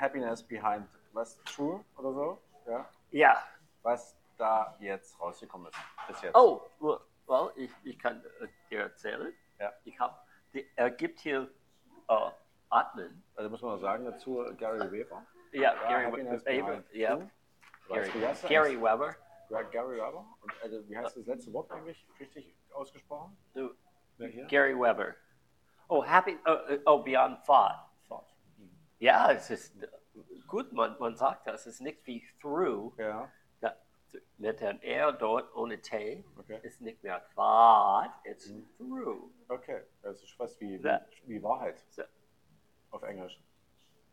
Happiness Behind was True oder so, ja, Ja. was da jetzt rausgekommen ist bis jetzt. Oh, well, ich, ich kann äh, dir erzählen. Ja. Ich hab, die, er gibt hier äh, Atmen. Also muss man noch sagen dazu, Gary Weber. Ja, Gary Weber. Ja, Gary, er? Weber. Ja, Gary Weber. Und also, wie heißt das letzte Wort eigentlich richtig ausgesprochen? Du? Gary Weber. Oh, Happy, oh, oh Beyond Thought. Ja, es ist gut, man, man sagt das. Es ist nicht wie Through. Ja, Da, mit dem R dort ohne T okay. ist nicht mehr Thought, it's Through. Okay, das ist fast wie, wie, wie Wahrheit So, auf Englisch.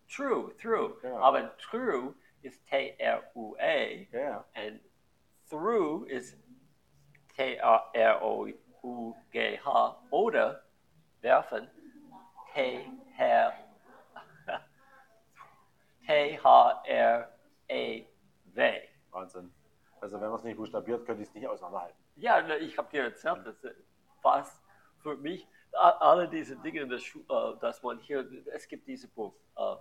true, Through. Ja. Aber True ist T-R-U-A. Ja. And through is T-R-O-U-G-H oder werfen T-H- T-H-R-A-W. Wahnsinn. Also wenn man es nicht buchstabiert, könnte ich es nicht auseinanderhalten. Ja, ne, ich habe dir erzählt, dass äh, fast für mich alle diese Dinge, Schu äh, dass man hier, es gibt diese Buch, äh,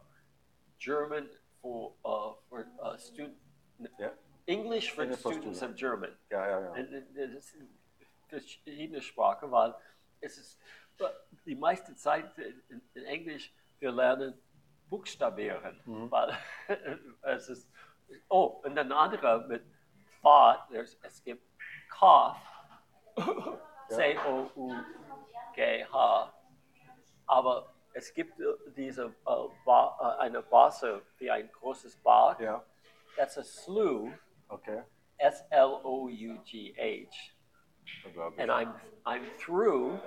German for, uh, for uh, student, English for English for students students. of German. ja, ja. ja. Das sind verschiedene Sprachen, weil es ist die meiste Zeit in, in Englisch, wir lernen Buchstabieren, Mhm. weil es ist, oh, und ein anderer mit Thought, there's, es gibt Cough, C-O-U-G-H, aber es gibt äh, diese, äh, ba äh, eine Wasser wie ein großes Bad, Ja, that's a slough, okay. S-L-O-U-G-H. And I'm I'm through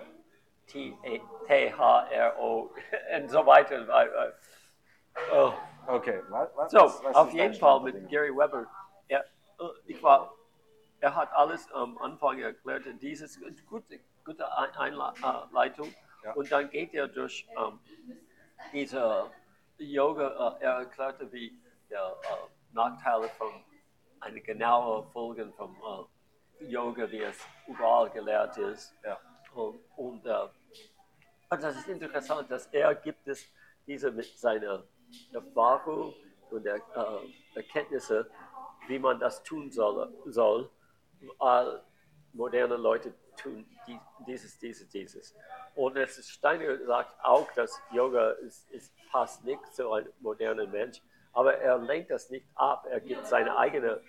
T A T H R O and so weiter. Oh. Okay, was, was, So, was, auf jeden Fall mit? Gary Weber. Er, äh, ich war, er hat alles am Anfang erklärt. Dieses gute, gute Ein- Einleitung. Ja. Und dann geht er durch ähm, diese Yoga. Äh, er erklärte, wie der äh, Nachteile von eine genaue Folgen vom äh, Yoga, wie es überall gelehrt ist. Ja. Und, und, äh, und das ist interessant, dass er gibt es diese mit seiner Erfahrung und der, äh, Erkenntnisse, wie man das tun soll, soll weil moderne Leute tun die, dieses, dieses, dieses. Und es ist, Steiner sagt auch, dass Yoga ist, ist, passt nicht zu einem modernen Mensch, aber er lenkt das nicht ab. Er gibt seine eigenen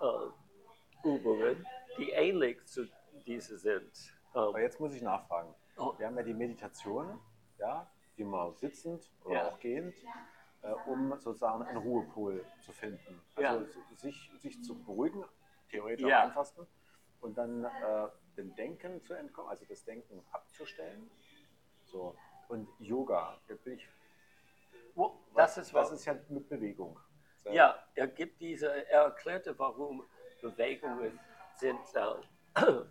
äh, Übungen, die ähnlich zu diesen sind. Ähm, Aber jetzt muss ich nachfragen. Oh. Wir haben ja die Meditation, ja, die man sitzend oder Ja. auch gehend, äh, um sozusagen einen Ruhepol zu finden. Ja. Also sich, sich zu beruhigen, theoretisch Ja. am einfachsten, und dann äh, dem Denken zu entkommen, also das Denken abzustellen. So. Und Yoga, jetzt bin ich, wo- das ist was. das ist ja mit Bewegung. So. Ja, er gibt diese, er erklärte, warum Bewegungen sind. Äh,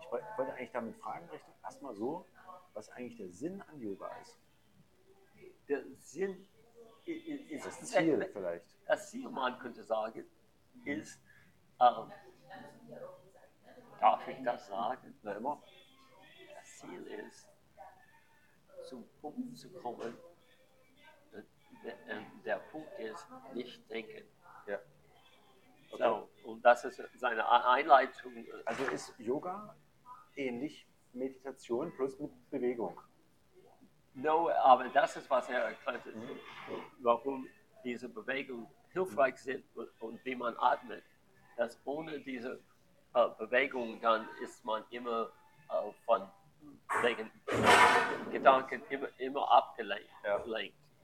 Ich woll- wollte eigentlich damit fragen, erstmal so, was eigentlich der Sinn an Yoga ist. der Sinn ist Das Ziel vielleicht. Das Ziel, man könnte sagen, ist, ähm, darf ich das sagen? Na immer? Das Ziel ist, zum Punkt zu kommen. äh, Der, äh, der Punkt ist, nicht denken. Ja. So, und das ist seine Einleitung. Also ist Yoga ähnlich Meditation plus mit Bewegung. No, aber das ist, was er erklärte, warum diese Bewegungen hilfreich sind und, wie man atmet. Dass ohne diese äh, Bewegung dann ist man immer äh, von wegen Gedanken immer, immer abgelenkt. Ja.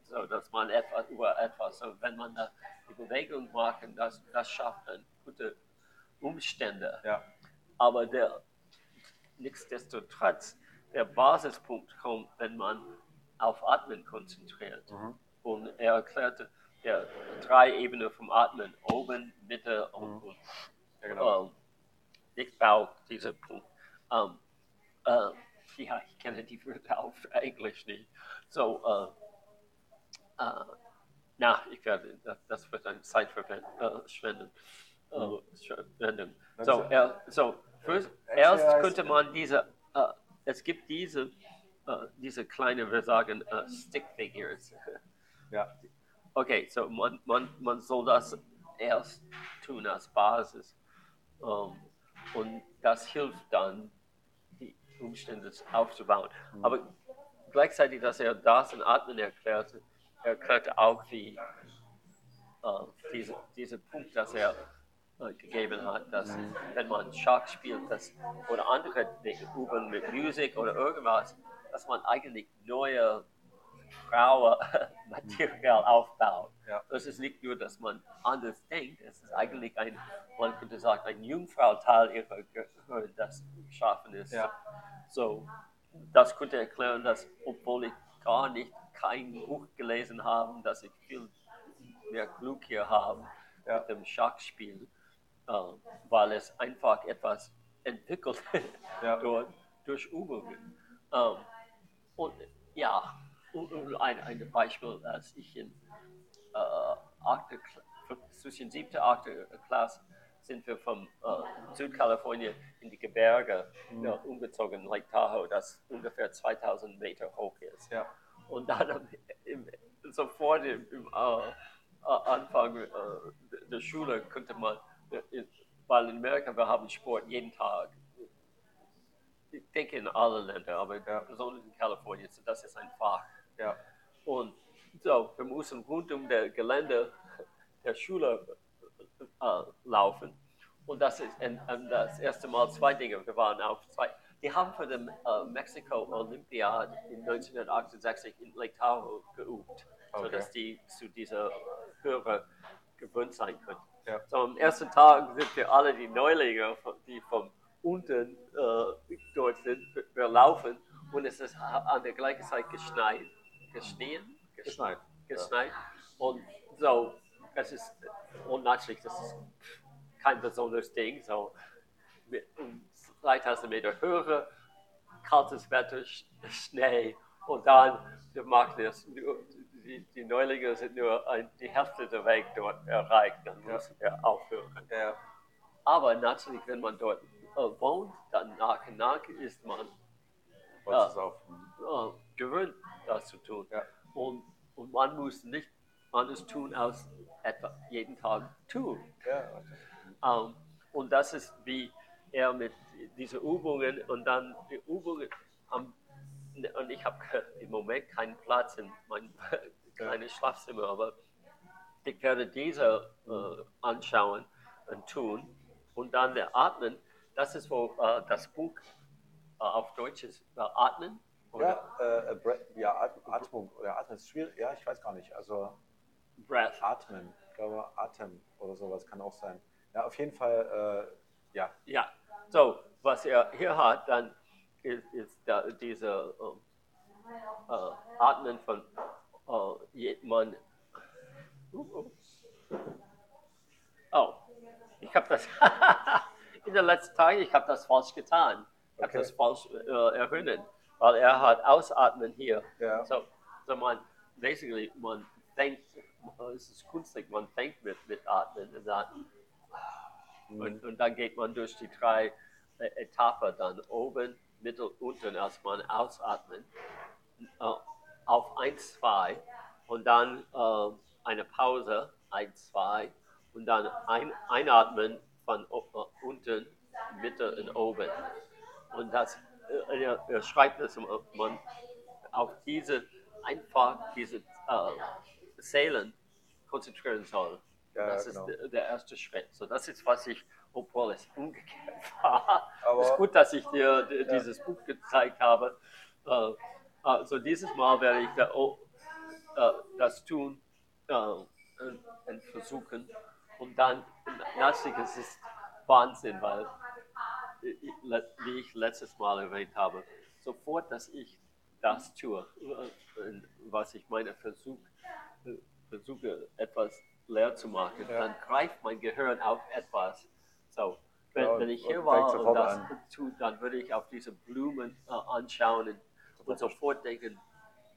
So dass man etwas über etwas, so wenn man da die Bewegung macht, das, das schafft dann gute Umstände. Ja. Aber der, nichtsdestotrotz, der Basispunkt kommt, wenn man auf Atmen konzentriert. Mhm. Und er erklärte, der drei Ebenen vom Atmen, oben, Mitte und, und Ja, genau. ähm, Bauch, dieser Punkt. Ähm, äh, ja, ich kenne die Wörter auf Englisch nicht. So, äh, äh, na, ich werde, das, wird eine Zeit verwenden, äh, schwenden. Äh, schwenden. Das So, er, so first, erst könnte man diese, äh, es gibt diese, äh, diese kleine, wir sagen, äh, Stick Figures. Ja. okay, so man, man, man soll das erst tun als Basis. Ähm, und das hilft dann, die Umstände aufzubauen. Mhm. Aber gleichzeitig, dass er das in Atmen erklärte, erklärte auch die, äh, diese, diese Punkt, dass er gegeben hat, dass wenn man Schach spielt das, oder andere Dinge üben mit Musik oder irgendwas, dass man eigentlich neue graue Material aufbaut. Ja. Es ist nicht nur, dass man anders denkt, es ist eigentlich ein, man könnte sagen, ein Jungfrau-Teil ihrer Gehirn, das geschaffen ist. Ja. So, das könnte erklären, dass, obwohl ich gar nicht kein Buch gelesen habe, dass ich viel mehr Glück hier habe Ja. mit dem Schachspiel, äh, weil es einfach etwas entwickelt Ja. dort durch Übungen. Ähm, und ja, und, und ein, ein Beispiel, als ich in äh, Kla- zwischen siebte und achte Klasse sind wir von äh, Südkalifornien in die Gebirge ja, umgezogen, Lake Tahoe, das ungefähr 2000 Meter hoch ist. Ja. Und dann im, sofort im, im äh, äh, Anfang äh, der Schule könnte man, äh, weil in Amerika wir haben Sport jeden Tag. Ich denke in allen Ländern, aber Ja. besonders in Kalifornien, so das ist ein Fach. Ja. Und so, wir mussten rund um das Gelände der Schule äh, laufen. Und das ist und, und das erste Mal zwei Dinge. Wir waren auf zwei. Die haben für den äh, Mexiko Olympiade in 1968 in Lake Tahoe geübt, Okay. sodass die zu dieser Höhe gewöhnt sein können. Ja. So, am ersten Tag sind wir alle die Neulinge, die von unten äh, dort sind. Wir, wir laufen und es ist an der gleichen Zeit geschneit. Geschnien? Geschneit. geschneit. Und so, es ist, und natürlich, das ist kein besonderes Ding, so mit um 3000 Meter Höhe, kaltes Wetter, Sch- Schnee und dann, wir machen es, nur- die, die Neulinge sind nur ein, die Hälfte der Weg dort erreicht, dann Ja. müssen wir aufhören. Ja. Aber natürlich, wenn man dort äh, wohnt, dann nach und nach ist man Ja. auf. äh, gewöhnt, das zu tun. Ja. Und, und man muss nicht anders tun, als etwa jeden Tag tun. Ja. Ähm, und das ist wie er mit diesen Übungen und dann die Übungen am, und ich habe im Moment keinen Platz in meinem kleines Schlafzimmer, aber ich werde diese äh, anschauen und tun und dann der Atmen, das ist wo äh, das Buch äh, auf Deutsch ist, äh, Atmen. Ja, äh, Bre- ja, At- Atmung oder Atmen ist schwierig. Ja, ich weiß gar nicht. Also Breath. Atmen, ich glaube Atem oder sowas kann auch sein. Ja, auf jeden Fall, äh, ja, Ja, so, was er hier hat, dann ist, ist da diese äh, Atmen von äh, je- man. Uh, uh. Oh, ich habe das in den letzten Tagen, ich habe das falsch getan. Ich habe Okay. das falsch äh, erinnert, weil er hat Ausatmen hier. Ja. So, so man, basically, man denkt, es ist künstlich, man denkt mit, mit Atmen und dann und, und dann geht man durch die drei äh, Etappen, dann oben, mittel, unten, als man ausatmet, äh, auf 1, 2 und dann äh, eine Pause, 1, 2 und dann ein, einatmen von unten, Mitte und oben. Und das, äh, er, er schreibt äh, man auf diese, einfach diese äh, Seelen konzentrieren soll. Ja, das genau. ist der, erste Schritt. So, das ist, was ich, obwohl es umgekehrt war. Aber- es ist gut, dass ich dir d- dieses Buch gezeigt habe. Äh, also dieses Mal werde ich da, oh, äh, das tun äh, und versuchen. Und dann, natürlich, es ist Wahnsinn, weil, wie ich letztes Mal erwähnt habe, sofort, dass ich das tue, was ich meine, versuch, versuche, etwas leer zu machen, Ja. dann greift mein Gehirn auf etwas. So, wenn, Genau, wenn ich hier war und das an. tue, dann würde ich auf diese Blumen äh, anschauen und, und sofort denken,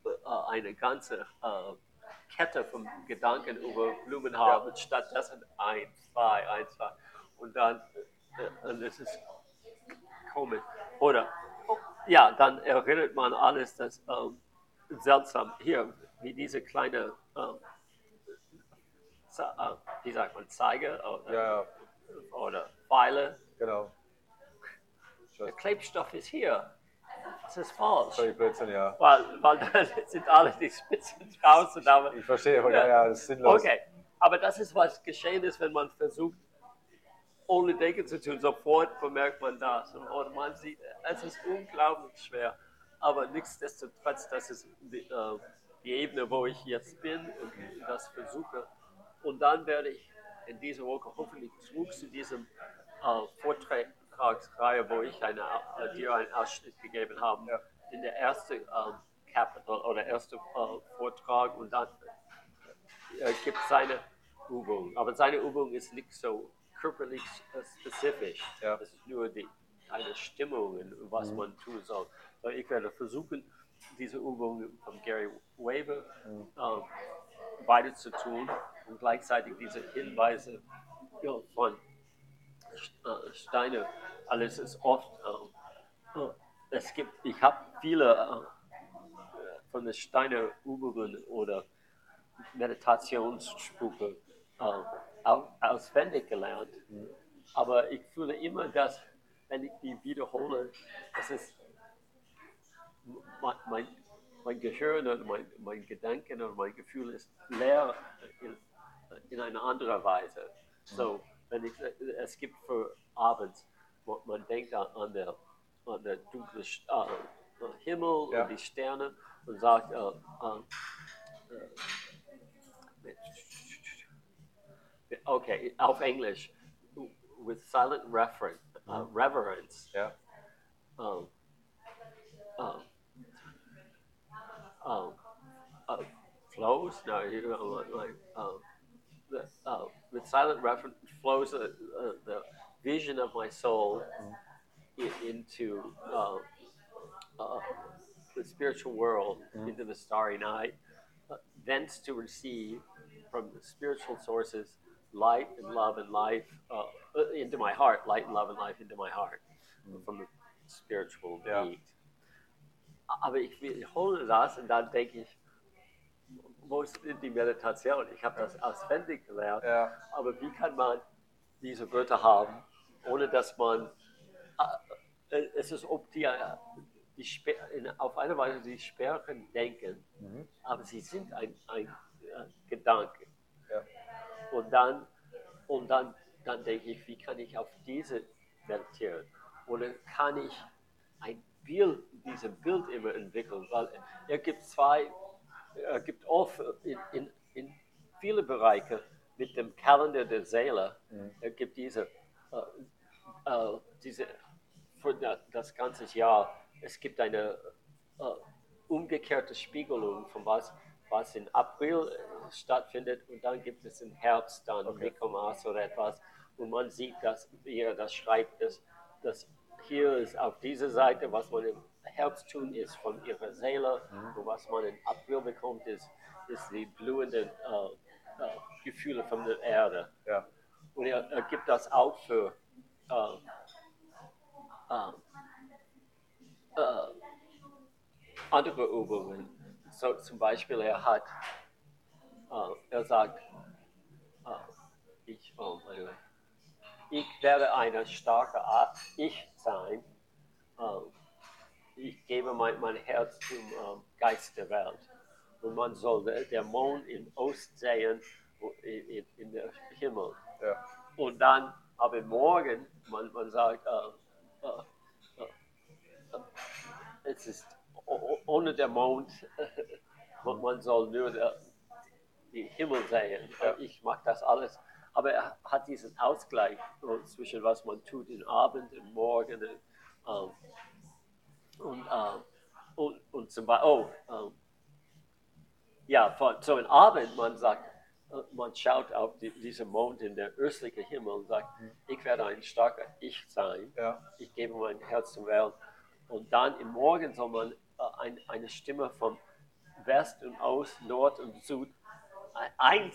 äh, eine ganze äh, Kette von Gedanken über Blumen haben, stattdessen eins, zwei, eins, zwei. Und dann, äh, und es ist komisch. Oder, oh, ja, dann erinnert man alles, das ähm, seltsam, hier, wie diese kleine ähm, äh, wie sagt man, Zeige oder, Ja, ja, oder Pfeile. genau. Der Klebstoff ist hier. Das ist falsch. Völlig Blödsinn, ja. Weil, weil dann sind alle die Spitzen draußen. Aber, Ich verstehe, ja, ja, das ist sinnlos. okay, aber das ist, was geschehen ist, wenn man versucht, ohne Denken zu tun. Sofort bemerkt man das. Und, man sieht, es ist unglaublich schwer. Aber nichtsdestotrotz, das ist die, äh, die Ebene, wo ich jetzt bin und das versuche. Und dann werde ich in dieser Woche hoffentlich zurück zu diesem äh, Vortragsreihe, wo ich eine, äh, dir einen Ausschnitt gegeben habe. Ja. In der ersten ähm, Capital oder erste äh, Vortrag und dann äh, gibt es seine Übung. Aber seine Übung ist nicht so körperlich äh, spezifisch. Ja. Es ist nur die, eine Stimmung, was man tun soll. So, ich werde versuchen, diese Übung von Gary Weber äh, weiter zu tun und gleichzeitig diese Hinweise ja, von Steiner. Alles ist oft, äh, es gibt, ich habe viele äh, von den Steiner Übungen oder Meditationssprüche äh, au- auswendig gelernt. Aber ich fühle immer, dass, wenn ich die wiederhole, das ist mein, mein, mein Gehirn oder mein, mein Gedanken oder mein Gefühl ist leer in, in einer anderen Weise. So, ich, es gibt für abends, man denkt an, der, an der dunkle äh, Himmel Ja. und die Sterne und sagt, äh, äh, okay, auf Englisch, with silent reference, uh, reverence, Ja, um, um, um, uh, flows. No, you know, like um, the, uh, with silent reference flows uh, uh, the vision of my soul i- into uh, uh, the spiritual world, into the starry night, uh, thence to receive from the spiritual sources light and love and life uh, uh, into my heart, light and love and life into my heart from the spiritual Ja. being. Aber ich wiederhole das und dann denke ich, wo denn die Meditation? Ich habe das auswendig gelernt, ja, aber wie kann man diese Wörter haben, ohne dass man, äh, äh, es ist, ob die, äh, die auf eine Weise die Sperren denken, Mhm. aber sie sind ein, ein Gedanke. ja, Und dann, und dann, dann denke ich, wie kann ich auf diese meditieren? Oder kann ich ein Bild, dieses Bild immer entwickeln? Weil er gibt zwei, er gibt oft in, in, in viele Bereiche mit dem Kalender der Seele, er gibt diese, äh, äh, diese für da- das ganze Jahr, es gibt eine äh, umgekehrte Spiegelung von was, was in April äh, stattfindet und dann gibt es im Herbst dann Okay. Michaelmas oder etwas und man sieht, dass wie er das schreibt, dass, dass hier ist auf dieser Seite, was man im Herbst tun ist von ihrer Seele und was man im April bekommt, ist, ist die blühenden äh, äh, Gefühle von der Erde. ja, Und er, er gibt das auch für äh, äh, äh, andere Übungen. So, zum Beispiel, er hat, er sagt, ich, oh ich werde eine starke Art Ich sein. Äh, ich gebe mein, mein Herz zum ähm, Geist der Welt. Und man soll der, der Mond im Ost sehen, in, in, in der Himmel. ja, Und dann, aber morgen, man, man sagt, äh, äh, äh, es ist ohne der Mond, man, man soll nur der, die Himmel sehen. Ja. Ich mache das alles. Aber er hat diesen Ausgleich so zwischen was man tut im Abend und Morgen. Ähm, und, ähm, und, und zum Beispiel, oh, ähm, ja, von, so im Abend, man sagt, äh, man schaut auf die, diesen Mond in der östlichen Himmel und sagt, ich werde ein starker Ich sein. ja, Ich gebe mein Herz zum Welt. Und dann im Morgen soll man äh, ein, eine Stimme von West und Ost, Nord und Süd, ein,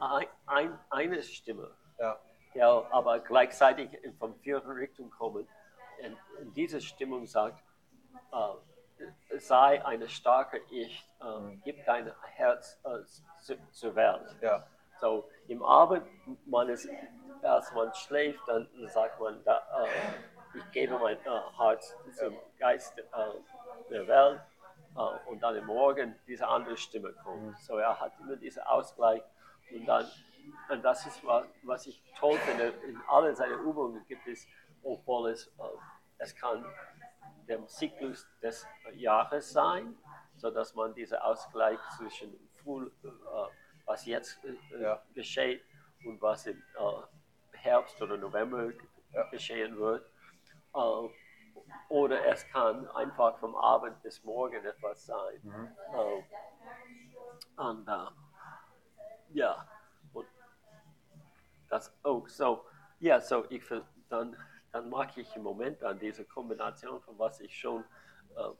ein, ein, eine Stimme, ja, ja, aber gleichzeitig in- von vierten Richtung kommen. Und, und diese Stimmung sagt, äh, sei eine starke Ich, äh, gib dein Herz äh, zu, zur Welt. ja, so im Abend, man ist, erst man schläft, dann sagt man, da, äh, ich gebe mein äh, Herz zum Geist äh, der Welt und dann im Morgen diese andere Stimme kommt. Mhm. So er hat immer diesen Ausgleich und dann, und das ist was, was ich toll finde, in allen seinen Übungen gibt es, obwohl es, äh, es kann der Zyklus des Jahres sein, sodass man diesen Ausgleich zwischen Früh, äh, was jetzt äh, Ja. geschieht und was im äh, Herbst oder November Ja. geschehen wird. Äh, oder es kann einfach vom Abend bis morgen etwas sein. Mhm. Äh, und äh, ja, und das auch so, ja, so ich ver- dann, dann mag ich im Moment an diese Kombination von was ich schon äh,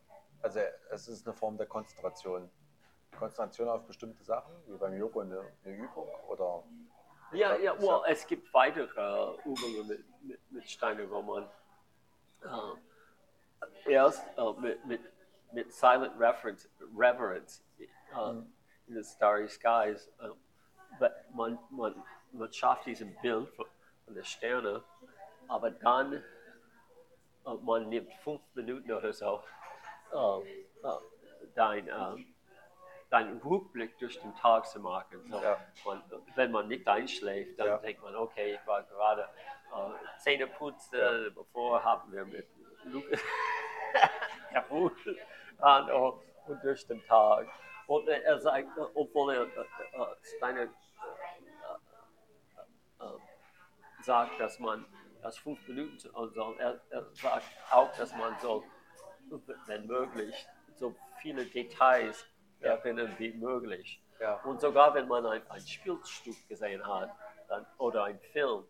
Also es ist eine Form der Konzentration. Konzentration auf bestimmte Sachen, wie beim Yoga eine, eine Übung oder Ja, Ja, well, es gibt weitere Übungen mit, mit, mit Steinen, wo man äh, erst äh, mit, mit, mit Silent Reference, Reverence äh, Mhm. in the Starry Skies, äh, but man, man, man schafft diesen Bild von, von der Sterne, aber dann äh, man nimmt fünf Minuten oder so äh, äh, dein, deinen Rückblick durch den Tag zu machen. So, Ja. man, wenn man nicht einschläft, dann Ja. denkt man, okay, ich war gerade äh, Zähne putzen, bevor haben wir mit Lukas herumgefahren und, und durch den Tag. Und er sagt, obwohl er äh, äh, äh, sagt, dass man das fünf Minuten soll, er, er sagt auch, dass man so, wenn möglich, so viele Details Ja. erinnern wie möglich. Ja. Und sogar wenn man ein, ein Spielstück gesehen hat dann, oder einen Film,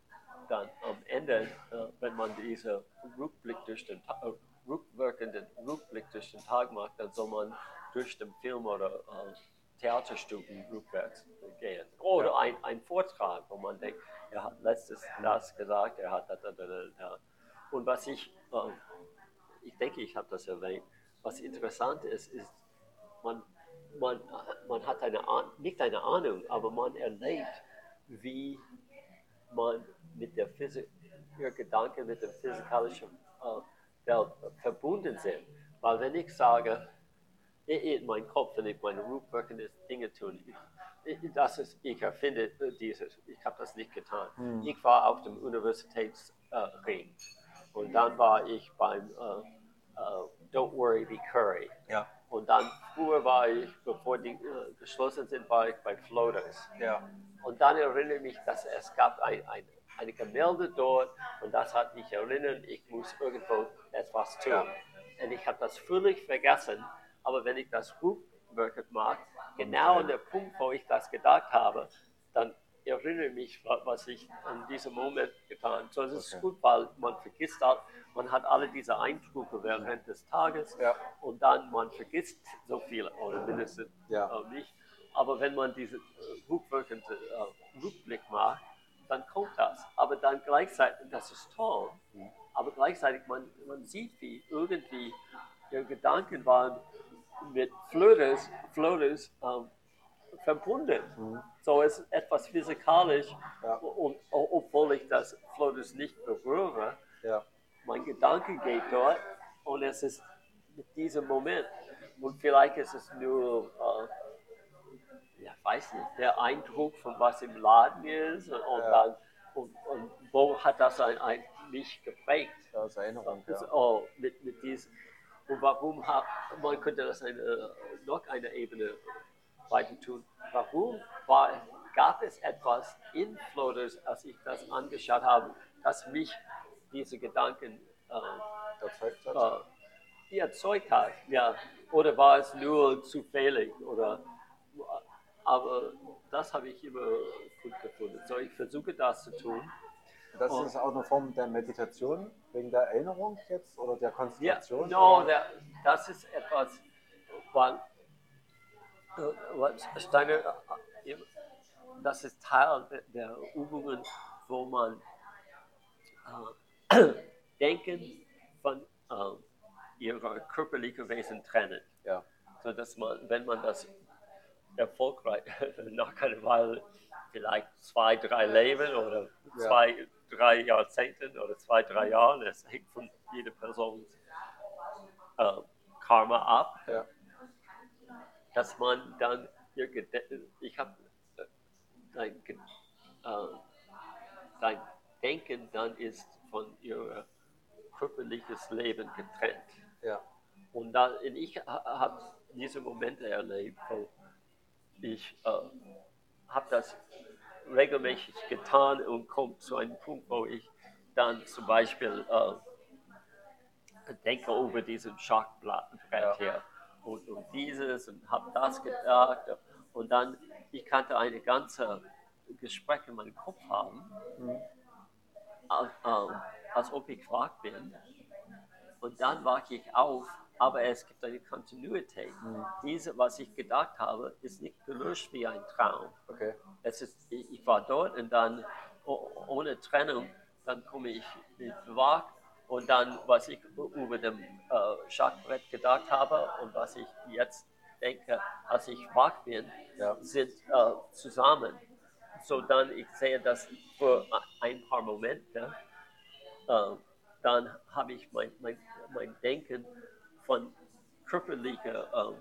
dann am Ende, äh, wenn man diesen Rückblick durch den äh, rückwirkenden Rückblick durch den Tag macht, dann soll man durch den Film oder äh, Theaterstücken rückwärts gehen. Oder Ja. ein, ein Vortrag, wo man denkt, er hat letztes das gesagt, er hat das, das, das. Und was ich, äh, ich denke, ich habe das erwähnt, was interessant ist, ist, man, man, man hat eine, Ah- nicht eine Ahnung, aber man erlebt, wie man mit der Physik, ihr Gedanken mit der physikalischen äh, Welt verbunden sind. Weil wenn ich sage, in- in meinem Kopf, wenn ich meine rückwirkenden Dinge ich- das ist, ich erfinde dieses, ich habe das nicht getan. Hm. Ich war auf dem Universitätsring und dann war ich beim äh, äh, Don't Worry, Be Curry. Ja. Und dann früher war ich, bevor die äh, geschlossen sind, war ich bei Floaters. Ja. Und dann erinnere ich mich, dass es gab ein, ein, eine Gemälde dort und das hat mich erinnert, ich muss irgendwo etwas tun. Ja. Und ich habe das völlig vergessen, aber wenn ich das rückwirkend mache, genau an der Punkt, wo ich das gedacht habe, dann erinnere ich mich, wa- was ich in diesem Moment getan habe. So, es ist Okay. gut, weil man vergisst halt, man hat alle diese Eindrücke während des Tages Ja. und dann man vergisst so viel oder mindestens Ja. äh, nicht. Aber wenn man diesen äh, rückwirkenden äh, Rückblick macht, dann kommt das. Aber dann gleichzeitig, das ist toll, aber gleichzeitig man, man sieht, wie irgendwie ihre Gedanken waren mit Flötes, Flötes ähm, verbunden. Mhm. So ist etwas physikalisch, Ja. und, obwohl ich das Flötes nicht berühre, Ja. mein Gedanke geht dort und es ist mit diesem Moment. Und vielleicht ist es nur, äh, ja, weiß nicht, der Eindruck von was im Laden ist und, und Ja. dann, und, und wo hat das ein, ein, mich geprägt? Das Erinnerung. Ja. Oh, mit, mit diesem, und warum hat, man könnte das eine, noch eine Ebene weiter tun. Warum war, gab es etwas in Floaters, als ich das angeschaut habe, das mich diese Gedanken äh, Erzeugt hat. äh, erzeugt hat? Ja. Oder war es nur zufällig? Oder, aber das habe ich immer gut gefunden. So, ich versuche das zu tun. Das Oh. ist auch eine Form der Meditation, wegen der Erinnerung jetzt oder der Ja, Konzentration? no, oder? der, das ist etwas, weil, äh, was Steiner, äh, das ist Teil der, Übungen, wo man äh, Denken von äh, ihrer körperlichen Wesen trennt. Ja. So dass man, wenn man das erfolgreich nach einer Weile vielleicht zwei, drei Leben oder Ja. Drei Jahrzehnten oder zwei, drei Jahren. Es hängt von jeder Person äh, Karma ab, Ja. dass man dann, ihr Gede- ich habe dein, Ge- äh, dein Denken dann ist von ihr körperliches Leben getrennt. Ja. Und da, und ich habe diese Momente erlebt, wo ich äh, habe das regelmäßig getan und komme zu einem Punkt, wo ich dann zum Beispiel äh, denke über diesen Schachbrett Ja. hier und, und dieses und habe das gedacht und dann ich kannte eine ganze Gespräch in meinem Kopf haben, Mhm. als, äh, als ob ich wach bin und dann wache ich auf, aber es gibt eine Kontinuität. Mhm. Diese, was ich gedacht habe, ist nicht gelöscht wie ein Traum. Okay. Es ist, ich war dort und dann oh- ohne Trennung, dann komme ich mit wach und dann, was ich über dem äh, Schachbrett gedacht habe und was ich jetzt denke, als ich wach bin, Ja. sind äh, zusammen. So dann, ich sehe das für ein paar Momente, äh, dann habe ich mein, mein, mein Denken von körperlicher, äh,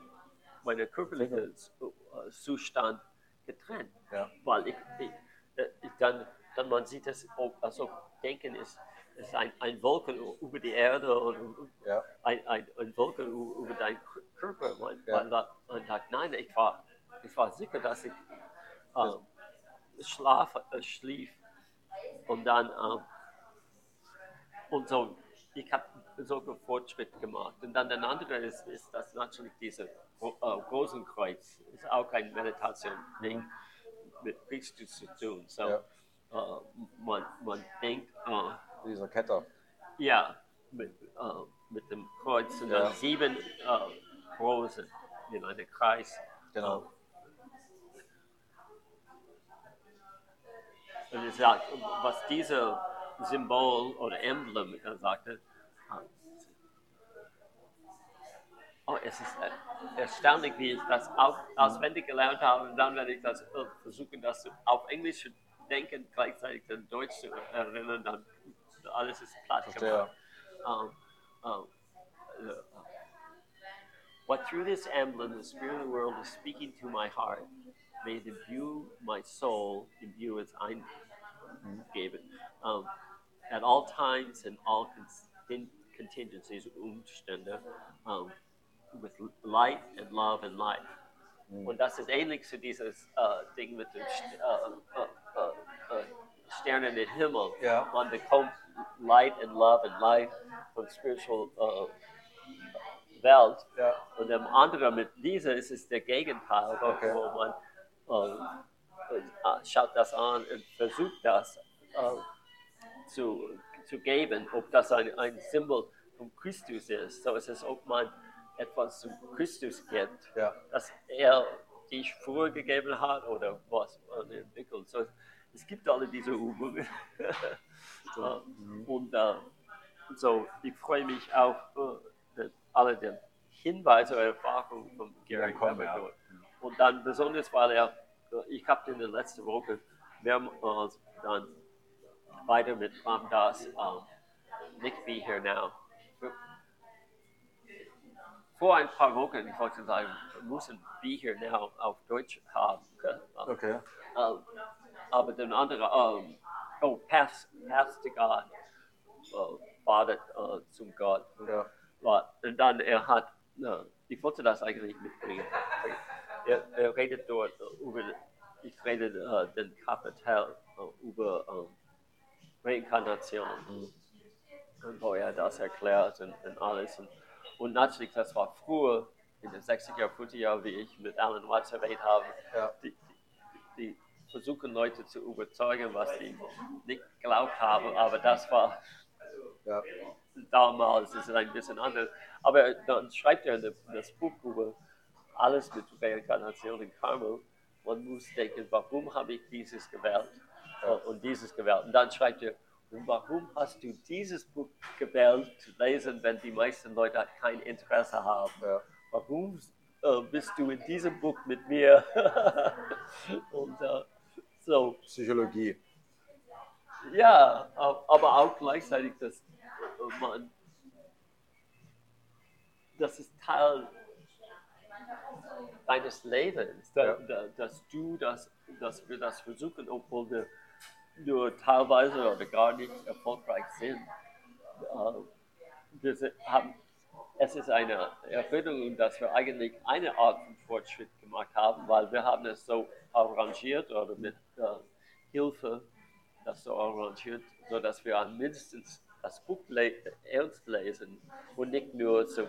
meiner körperlichen äh, Zustand getrennt Ja. weil ich, ich, äh, ich dann, dann man sieht es, auch, also Denken ist, ist ein, ein Wolken über die Erde und Ja. ein, ein, ein Wolken über deinen Körper. Man, Ja. man, sagt- man sagt, nein, ich war, ich war sicher, dass ich äh, schlaf, äh, schlief und dann ähm, und so, ich habe so einen Fortschritt gemacht. Und dann der andere ist, ist das natürlich diese Ro- äh, Rosenkreuz, ist auch ein Meditation-Ding mit Christus zu tun. So, Ja. äh, man, man denkt, äh, Dieser Ketter. ja, mit, äh, mit dem Kreuz und Ja. dann sieben äh, Rosen in einem Kreis. Genau. Und er sagt, was dieses Symbol oder Emblem sagte, ah, oh, es ist äh, erstaunlich, wie ich das auch auswendig gelernt habe. Und dann werde ich das äh, versuchen, das auf Englisch zu denken, gleichzeitig dann Deutsch zu erinnern, dann alles ist platt gemacht. Um, um, uh, What through this emblem the spirit world is speaking to my heart, may it imbue my soul, imbue its eingeben, um, at all times and all con- contingencies, Umstände, um, with light and love and life. Und das ist ähnlich zu dieses äh, Ding mit äh, äh, äh, Sternen im Himmel. Ja. Man bekommt Light and Love and Life von spiritual uh, Welt. Ja. Und dem anderen mit dieser ist es der Gegenteil, Okay. wo man schaut das an und versucht das zu, zu geben, ob das ein, ein Symbol von Christus ist. So ist es, ob man etwas zu Christus gibt, Ja. dass er dich vorgegeben hat oder was man entwickelt. So, es gibt alle diese Übungen. so, Und äh, so, ich freue mich auf äh, alle die Hinweise oder Erfahrungen von Gary kommen, ja. Und dann besonders, weil er, äh, ich habe in der letzten Woche mehrmals dann weiter mit Ram Das ähm, Nick Be Here Now. Vor ein paar Wochen, ich wollte sagen, wir müssen Be Here Now auf Deutsch haben. Okay. Ähm, aber den anderen, ähm, oh, Path, Path to God, äh, Vater äh, zum Gott. Ja. Und dann, er hat, äh, ich wollte das eigentlich mitbringen. Er, er redet dort über, ich rede äh, den Kapitel äh, über äh, Reinkarnation. Und wo er das erklärt und, und alles. Und, und natürlich, das war früher, in den 60er, 50er Jahren, wie ich mit Alan Watts erwähnt habe, Ja. die, die, versuchen Leute zu überzeugen, was sie nicht geglaubt haben, aber das war Ja. damals ist es ein bisschen anders. Aber dann schreibt er in das Buch über alles mit Reinkarnation und Karma. Man muss denken, warum habe ich dieses gewählt. Und dieses gewählt? Und dann schreibt er, und warum hast du dieses Buch gewählt zu lesen, wenn die meisten Leute kein Interesse haben? Ja. Warum äh, bist du in diesem Buch mit mir? und äh, so, Psychologie. ja, ab- aber auch gleichzeitig, dass äh, man, das ist Teil deines Lebens, Ja. da, dass du das, dass wir das versuchen, obwohl wir nur teilweise oder gar nicht erfolgreich sind. Äh, haben, es ist eine Erinnerung, dass wir eigentlich eine Art von Fortschritt gemacht haben, weil wir haben es so arrangiert oder mit äh, Hilfe das so arrangiert, sodass wir mindestens das Buch le ernst lesen und nicht nur so,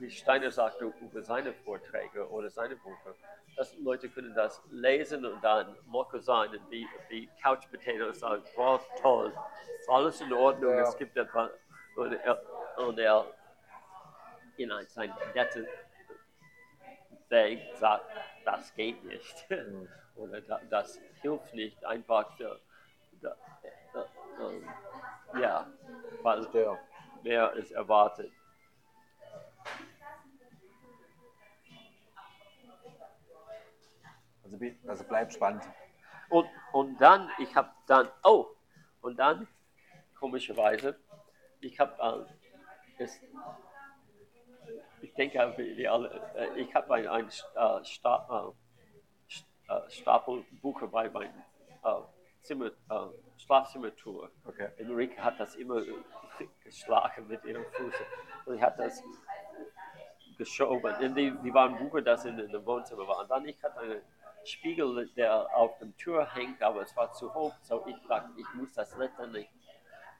wie Steiner sagte, über seine Vorträge oder seine Bücher. Dass Leute können das lesen und dann locker sein und wie, wie Couch Potatoes sagen, wow, toll, ist alles in Ordnung, Ja. es gibt etwas. Und er, und er in ein, sein nettes Weg sagt, das geht nicht. Oder da, das hilft nicht, einfach da, da, da, ähm, ja, weil mehr ist erwartet. Also, also bleibt spannend. Und, und dann, ich habe dann, oh, und dann, komischerweise, ich habe, äh, es- ich denke, wir wir alle, äh, ich habe ein, ein äh, Sta äh, äh, Stapel Bücher bei meinem äh, Zimmer, äh, Schlafzimmertour. Okay. Enrique hat das immer geschlagen mit ihrem Fuß. Und ich habe das geschoben. Und die, die waren Bücher, das in, in dem Wohnzimmer war. Und dann ich hatte einen Spiegel, der auf der Tür hängt, aber es war zu hoch. So ich dachte, ich muss das letztendlich.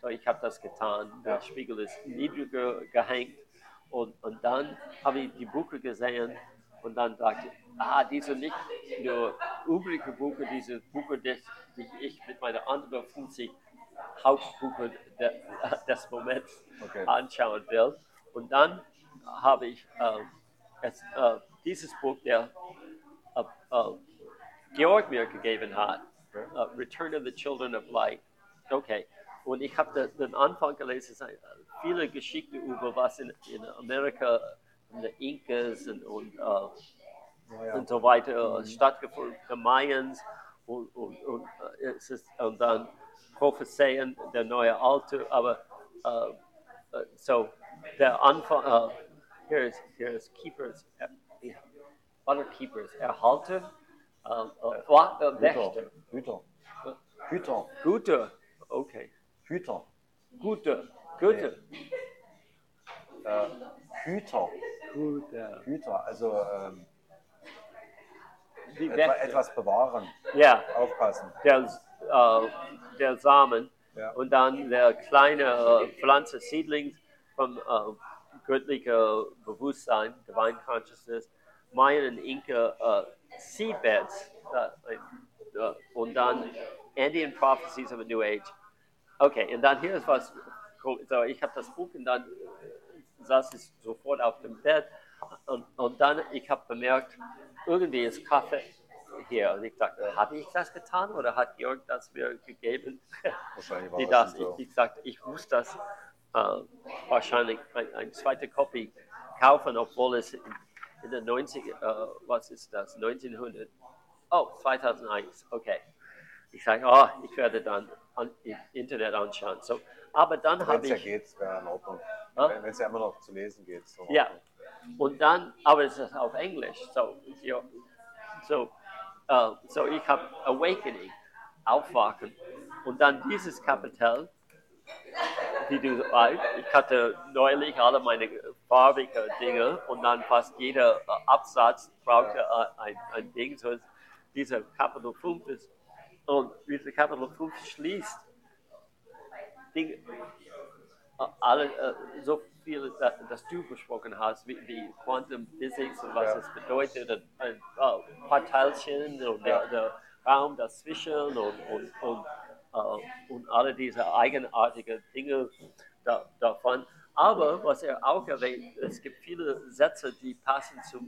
So ich habe das getan. Der Spiegel ist niedriger gehängt. Und, und dann habe ich die Bücher gesehen und dann dachte ich, ah, diese nicht nur übrige Bücher, diese Bücher, die, ich mit meiner anderen 50 Hauptbücher de, des Moments Okay. anschauen will. Und dann habe ich ähm, es, äh, dieses Buch, der äh, äh, Georg mir gegeben hat, äh, Return of the Children of Light. Okay. Und ich habe den, Anfang gelesen, es sind viele Geschichten über was in, in Amerika, in den Incas und, und, äh, Naja. und so weiter äh, stattgefunden, die Mayans und, und, und, äh, es ist, und dann Prophezeien, der neue Alte, aber äh, äh, so der Anfang, äh, hier ist, hier ist Keepers, äh, ja, Keepers, Erhalter, äh, äh, äh, Hüter. Wächter, Hüter. Hüter. Gute, okay, Hüter. Gute, Gute, Äh, Hüter. Gute, Hüter. Also ähm, etwa, etwas bewahren. ja, Aufpassen. der, äh, der Samen Ja. und dann der kleine äh, Pflanze, Seedling vom äh, göttlichen Bewusstsein, Divine Consciousness, Mayan und Inka Seedbeds äh, äh, und dann Indian Prophecies of a New Age. Okay, und dann hier ist was, so, ich habe das Buch und dann saß ich sofort auf dem Bett und, und dann, ich habe bemerkt, irgendwie ist Kaffee hier. Und ich dachte, habe ich das getan oder hat Jörg das mir gegeben? Wahrscheinlich war Die das ich, ich sagte, ich muss das äh, wahrscheinlich ein, eine zweite Kopie kaufen, obwohl es in, in den 90 äh, was ist das, 1900, oh, 2001, okay. Ich sage, oh, ich werde dann an, im Internet anschauen. So, aber dann Wenn habe es ja ich, geht, wäre in Ordnung. Wenn es ja immer noch zu lesen geht. So. ja, und dann, aber es ist auf Englisch, so, so, äh, so ich habe Awakening, Aufwachen und dann dieses Kapitel, wie du ich hatte neulich alle meine farbigen Dinge und dann fast jeder äh, Absatz brauchte äh, ein, ein Ding, so ist dieser Kapitel 5 ist. Und dieser Kapitel 5 schließt Dinge, äh, alle, so viel, das, das du besprochen hast, wie, wie Quantum Physics und was Ja. es bedeutet, und, und, paar Teilchen und der, der Raum dazwischen und, und, und, äh, und alle diese eigenartigen Dinge da, davon. Aber was er auch erwähnt, es gibt viele Sätze, die passen zu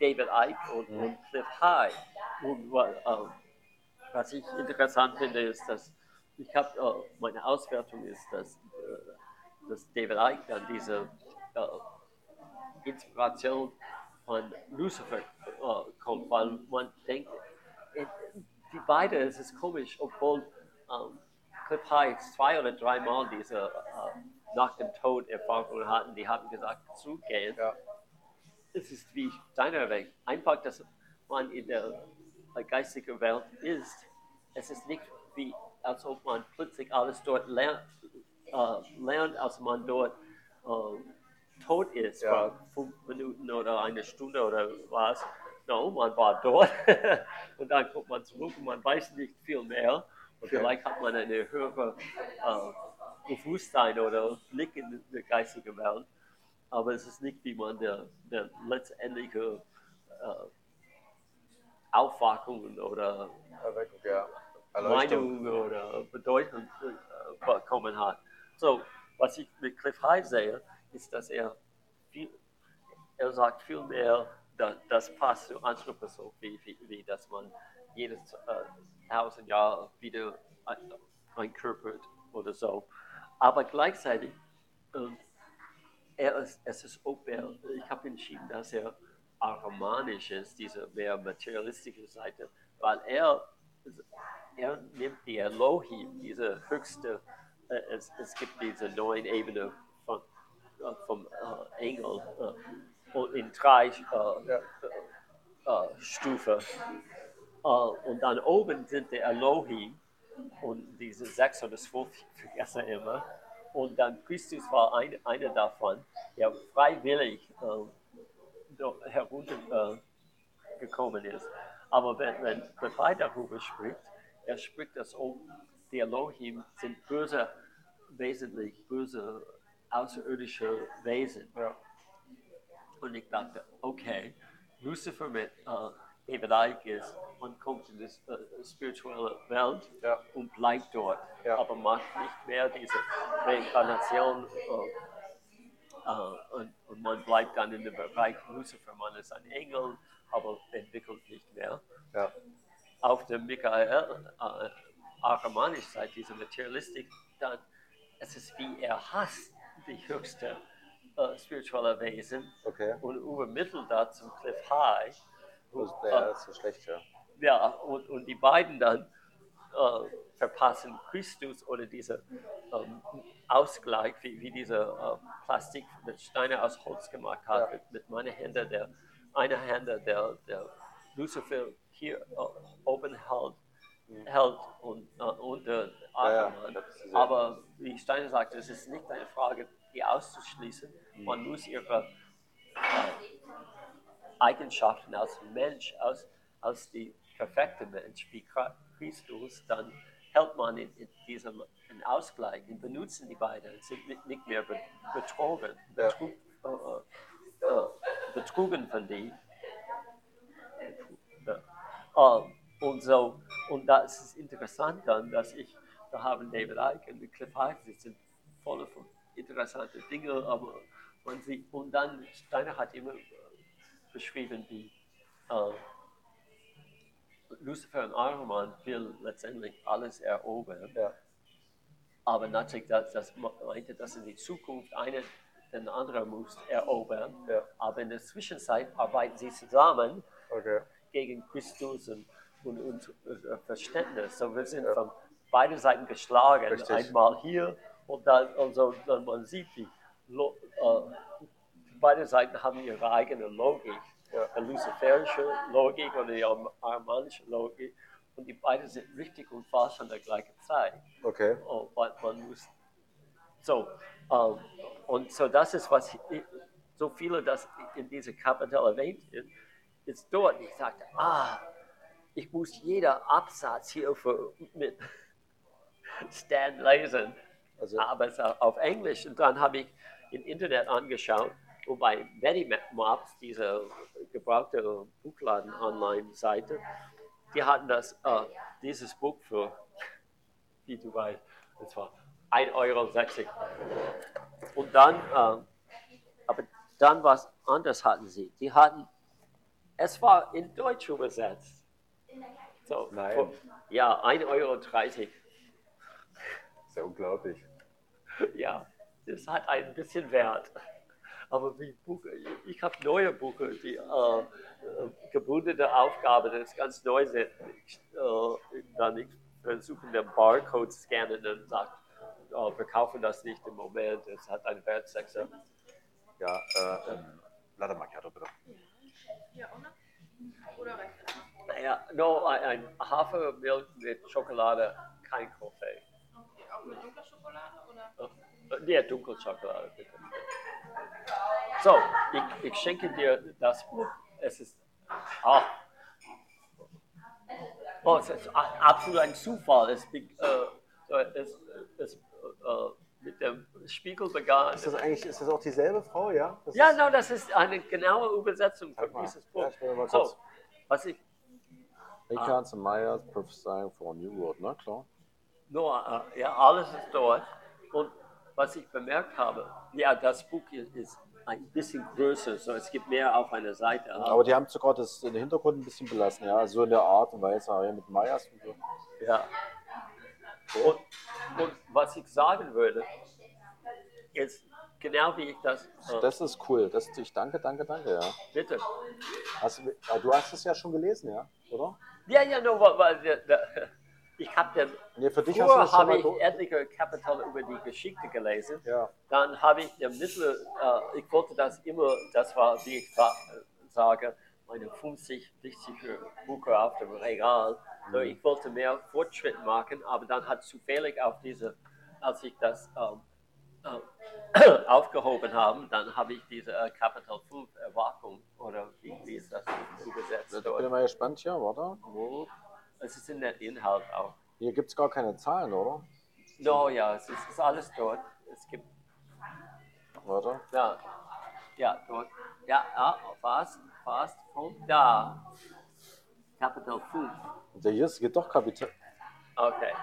David Icke und, und Cliff High. Und, äh, was ich interessant finde, ist, dass ich habe, äh, meine Auswertung ist, dass, äh, dass David Icke dann diese Inspiration von Lucifer kommt, weil man denkt, die beiden, es ist komisch, obwohl ähm, Cliff High zwei oder dreimal diese nach dem Tod Erfahrungen hatten, die haben gesagt, zurückgehen. Ja. Es ist wie deiner Weg. Einfach, dass man in der geistigen Welt ist. Es ist nicht wie, als ob man plötzlich alles dort lernt, äh, lernt als man dort äh, tot ist, Ja. fünf Minuten oder eine Stunde oder was. No, man war dort und dann kommt man zurück und man weiß nicht viel mehr. Okay. Vielleicht hat man eine höhere äh, Bewusstsein oder Blick in die geistige Welt. Aber es ist nicht, wie man der, der letztendliche äh, Aufwachung oder Erweckung, ja. Meinung oder Bedeutung äh, bekommen hat. So, was ich mit Cliff High sehe, ist, dass er viel, er sagt viel mehr, da, das passt zu Anthroposophie, wie, wie dass man jedes äh, tausend Jahre wieder ein- einkörpert oder so. Aber gleichzeitig, ähm, er ist, es ist ob er, ich habe entschieden, dass er aromanisch ist, diese mehr materialistische Seite, weil er, er nimmt die Elohim, diese höchste, äh, es, es gibt diese neun Ebenen von, äh, vom äh, Engel äh, und in drei äh, äh, Stufen. Äh, und dann oben sind die Elohim und diese sechs oder zwölf, ich vergesse immer. Und dann Christus war ein, einer davon, der freiwillig äh, dort heruntergekommen äh, ist. Aber wenn, wenn Befrei darüber spricht, er spricht, dass auch die Elohim sind böse, wesentlich böse außerirdische Wesen. Ja. Und ich dachte, okay, Lucifer mit äh, Icke ist, man kommt in die äh, spirituelle Welt Ja. und bleibt dort, Ja. aber macht nicht mehr diese Reinkarnation äh, äh, und, und man bleibt dann in dem Bereich Lucifer, man ist ein Engel, aber entwickelt nicht mehr. Ja. Auf der Michael äh, Arhamanisch Seite, diese Materialistik, dann es ist wie er hasst die höchste äh, spirituelle Wesen Okay. und übermittelt das zum Cliff High. Äh, der ist so schlecht, ja. ja, und, und die beiden dann äh, verpassen Christus oder dieser ähm, Ausgleich, wie, wie diese äh, Plastik mit Steine aus Holz gemacht hat, Ja. mit, mit meiner Hände, der eine Hände, der, der Lucifer hier äh, oben hält, hält und, äh, und der Mhm. Ja, ja- Aber wie Steiner sagte, es ist nicht eine Frage, die auszuschließen. Mhm. Man muss ihre äh, Eigenschaften als Mensch, als, als die perfekte Mensch wie Christus, dann hält man in, in diesem in Ausgleich und benutzen die beiden, sind nicht, mehr be, betrogen, betrug, äh, äh, äh, betrogen von die. Ja. Ähm, und so, und das ist interessant dann, dass ich, da haben David Icke und Cliff High, sie sind voll von interessanten Dingen, aber man sieht, und dann Steiner hat immer beschrieben, wie äh, Lucifer und Ahriman will letztendlich alles erobern, Ja. aber natürlich, das, das meinte, dass in die Zukunft eine den anderen muss erobern, Ja. aber in der Zwischenzeit arbeiten sie zusammen Okay. gegen Christus und, und, und äh, Verständnis. So wir sind Ja. von beiden Seiten geschlagen. Richtig. Einmal hier und dann, und so, dann man sieht, die Lo, äh, beide Seiten haben ihre eigene Logik. Ja. Die luziferische Logik oder die arm- armanische Logik. Und die beiden sind richtig und falsch an der gleichen Zeit. Okay. Oh, man, muss. So, ähm, und so das ist, was ich, so viele, das in diesem Kapitel erwähnt ist, ist dort. Ich sagte, ah, ich muss jeder Absatz hier für, mit Stan lesen, Also, aber es auf Englisch. Und dann habe ich im Internet angeschaut, wo bei Medimobs, diese gebrauchte Buchladen-Online-Seite, die hatten das, äh, dieses Buch für, wie du weißt, und zwar 1,60 Euro. Und dann, äh, aber dann was anderes hatten sie. Die hatten, es war in Deutsch übersetzt. So, Nein. für- ja, 1,30 Euro. ist ja unglaublich. Ja, das hat ein bisschen Wert. Aber wie Buche, ich habe neue Buche, die äh, äh, gebundene Aufgabe, das ist ganz neu sind. Ich, äh, dann ich versuche den Barcode scannen und sagt, äh, wir kaufen das nicht im Moment, es hat einen Wert 6. Ja, äh, ähm, Latte Macchiato bitte. Ja, oder? Das? Naja, no, ein, ein Hafermilch mit Schokolade, kein Kaffee. Okay, auch mit dunkler Schokolade oder? Äh, Ja, Dunkelschokolade, bitte. So, ich, ich schenke dir das Buch. Es ist. Ah. Oh, es ist absolut ein Zufall. Es, be- äh, es, es äh, mit dem Spiegel begann. Ist das eigentlich, ist das auch dieselbe Frau, ja? Das Ja, ist, no, das ist eine genaue Übersetzung von dieses Ja, Buch. mal So, was ich Ricards und Meyers Prophesying for a New World, ne? Klar. Nur, äh, ja, alles ist dort. Und was ich bemerkt habe, ja, das Buch hier ist ein bisschen größer, so es gibt mehr auf einer Seite. Aber die haben sogar das, den Hintergrund ein bisschen belassen, ja. So in der Art und Weise, ja, mit Meyers und so. Ja. Und, und was ich sagen würde, ist genau wie ich das. Äh, Das ist cool. Das, ich danke, danke, danke, ja. bitte. Hast, du- ah, hast es ja schon gelesen, ja? Oder? Ja, ja, nur weil, weil ich habe. Nee, für dich Früher habe ich etliche Kapitel über die Geschichte gelesen. Ja. Dann habe ich der Mittel, äh, ich wollte das immer, das war, wie ich sa- sage, meine 50 wichtige Bücher auf dem Regal. So, ich wollte mehr Fortschritt machen, aber dann hat zufällig auf diese, als ich das ähm, äh, aufgehoben habe, dann habe ich diese äh, Kapitel 5 Erwachung, oder wie, wie ist das übersetzt? Bin ich dort? mal gespannt hier, warte. Wo? Es ist in der Inhalt auch. Hier gibt es gar keine Zahlen, oder? No, ja, es ist, ist alles dort. Es gibt Warte. Ja, ja, dort. Ja, ja, fast, fast, fünf, da. Kapitel 5. Und hier ist, geht doch Kapital. Okay.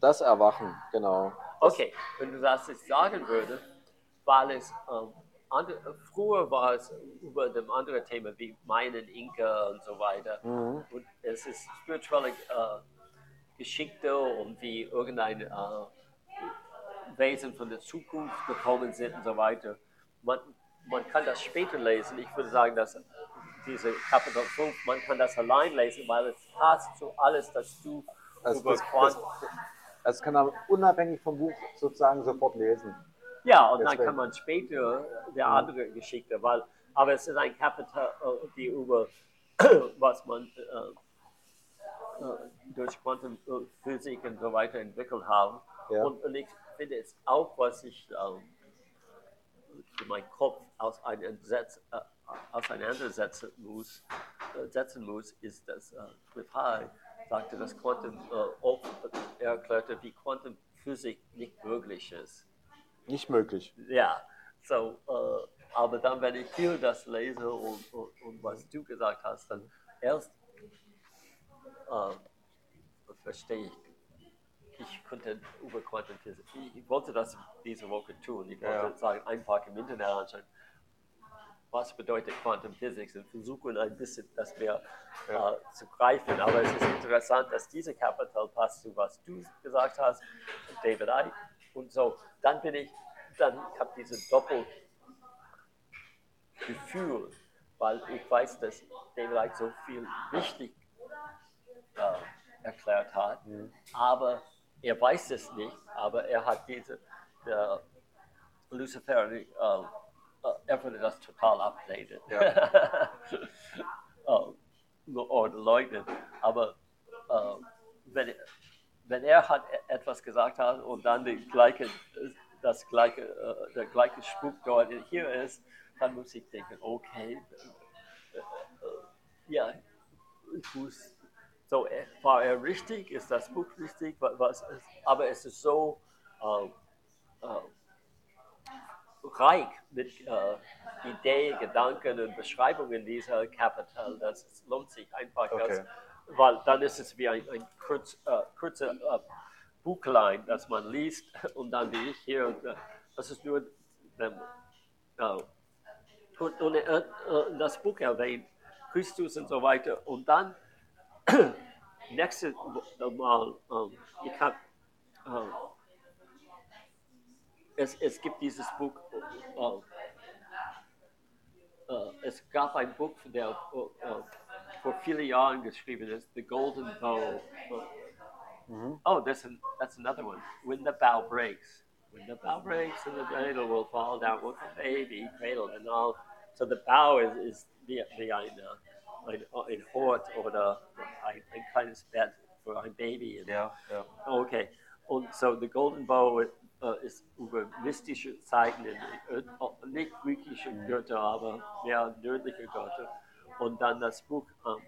Das Erwachen, genau. Okay, wenn du das jetzt sagen würdest, weil es ähm, andere, früher war es über dem anderen Thema wie meinen Inka und so weiter. Mhm. Und es ist spirituelle äh, Geschichte und wie irgendein äh, Wesen von der Zukunft gekommen sind und so weiter. Man, man kann das später lesen. Ich würde sagen, dass diese Kapitel 5, man kann das allein lesen, weil es passt zu alles, das du Also über das, das, Quanten das kann man unabhängig vom Buch sozusagen sofort lesen. Ja, und dann Deswegen. kann man später der andere Geschichte, weil, aber es ist ein Kapitel, äh, die über was man äh, äh, durch Quantenphysik und so weiter entwickelt haben. Ja. Und, und ich finde es auch, was ich für meinen Kopf auseinandersetz, äh, auseinandersetzen muss, äh, setzen muss, ist, dass äh, Cliff High sagte, dass Quantum äh, er erklärte, wie Quantenphysik nicht möglich ist. Nicht möglich. Ja, so, äh, aber dann, wenn ich hier das lese und, und, und was du gesagt hast, dann erst äh, verstehe ich. Ich könnte über Quantenphysik, ich, ich wollte das diese Woche tun. Ich wollte Ja. sagen, einfach im Internet anschauen, was bedeutet Quantenphysik und versuchen ein bisschen das mehr Ja. äh, zu greifen. Aber es ist interessant, dass diese Kapitel passt zu was du gesagt hast, David Icke und so. Dann bin ich, dann ich habe dieses Doppelgefühl, weil ich weiß, dass David Icke so viel wichtig äh, erklärt hat, aber er weiß es nicht, aber er hat diese, der Lucifer, äh, äh, er das total updaten. äh, oder leugnen. Aber äh, wenn, wenn er hat e- etwas gesagt hat und dann die gleiche, das gleiche, äh, der gleiche Spuk dort hier ist, dann muss ich denken, okay, äh, äh, ja, ich muss, so war er richtig, ist das Buch richtig, wa- was aber es ist so äh, äh, reich mit äh, Ideen, Gedanken und Beschreibungen dieser Kapital, dass es lohnt sich einfach, das, Okay. Weil dann ist es wie ein, ein kurz, äh, kurzer äh, Buchlein, das man liest und dann wie ich hier, äh, das ist nur ähm, äh, und, und er, äh, das Buch erwähnt, Christus und so weiter. Und dann nächstes Mal, ähm, ich habe äh, es, es gibt dieses Buch, äh, äh, es gab ein Buch, der vielen Jahren geschrieben ist, The Golden Bow. Mm-hmm. Oh, that's, an, that's another one. When the bow breaks. When the bow breaks and the cradle will fall down with the baby cradled and all. So the bow is, is wie ein, äh, ein, ein Hort oder ein, ein kleines Bett für ein Baby. Ja, ja. Oh, okay. Und so The Golden Bow äh, uh, ist über mystische Zeiten, in, äh, nicht griechische mm. Götter, aber mehr nördliche Götter. Und dann das Buch ähm,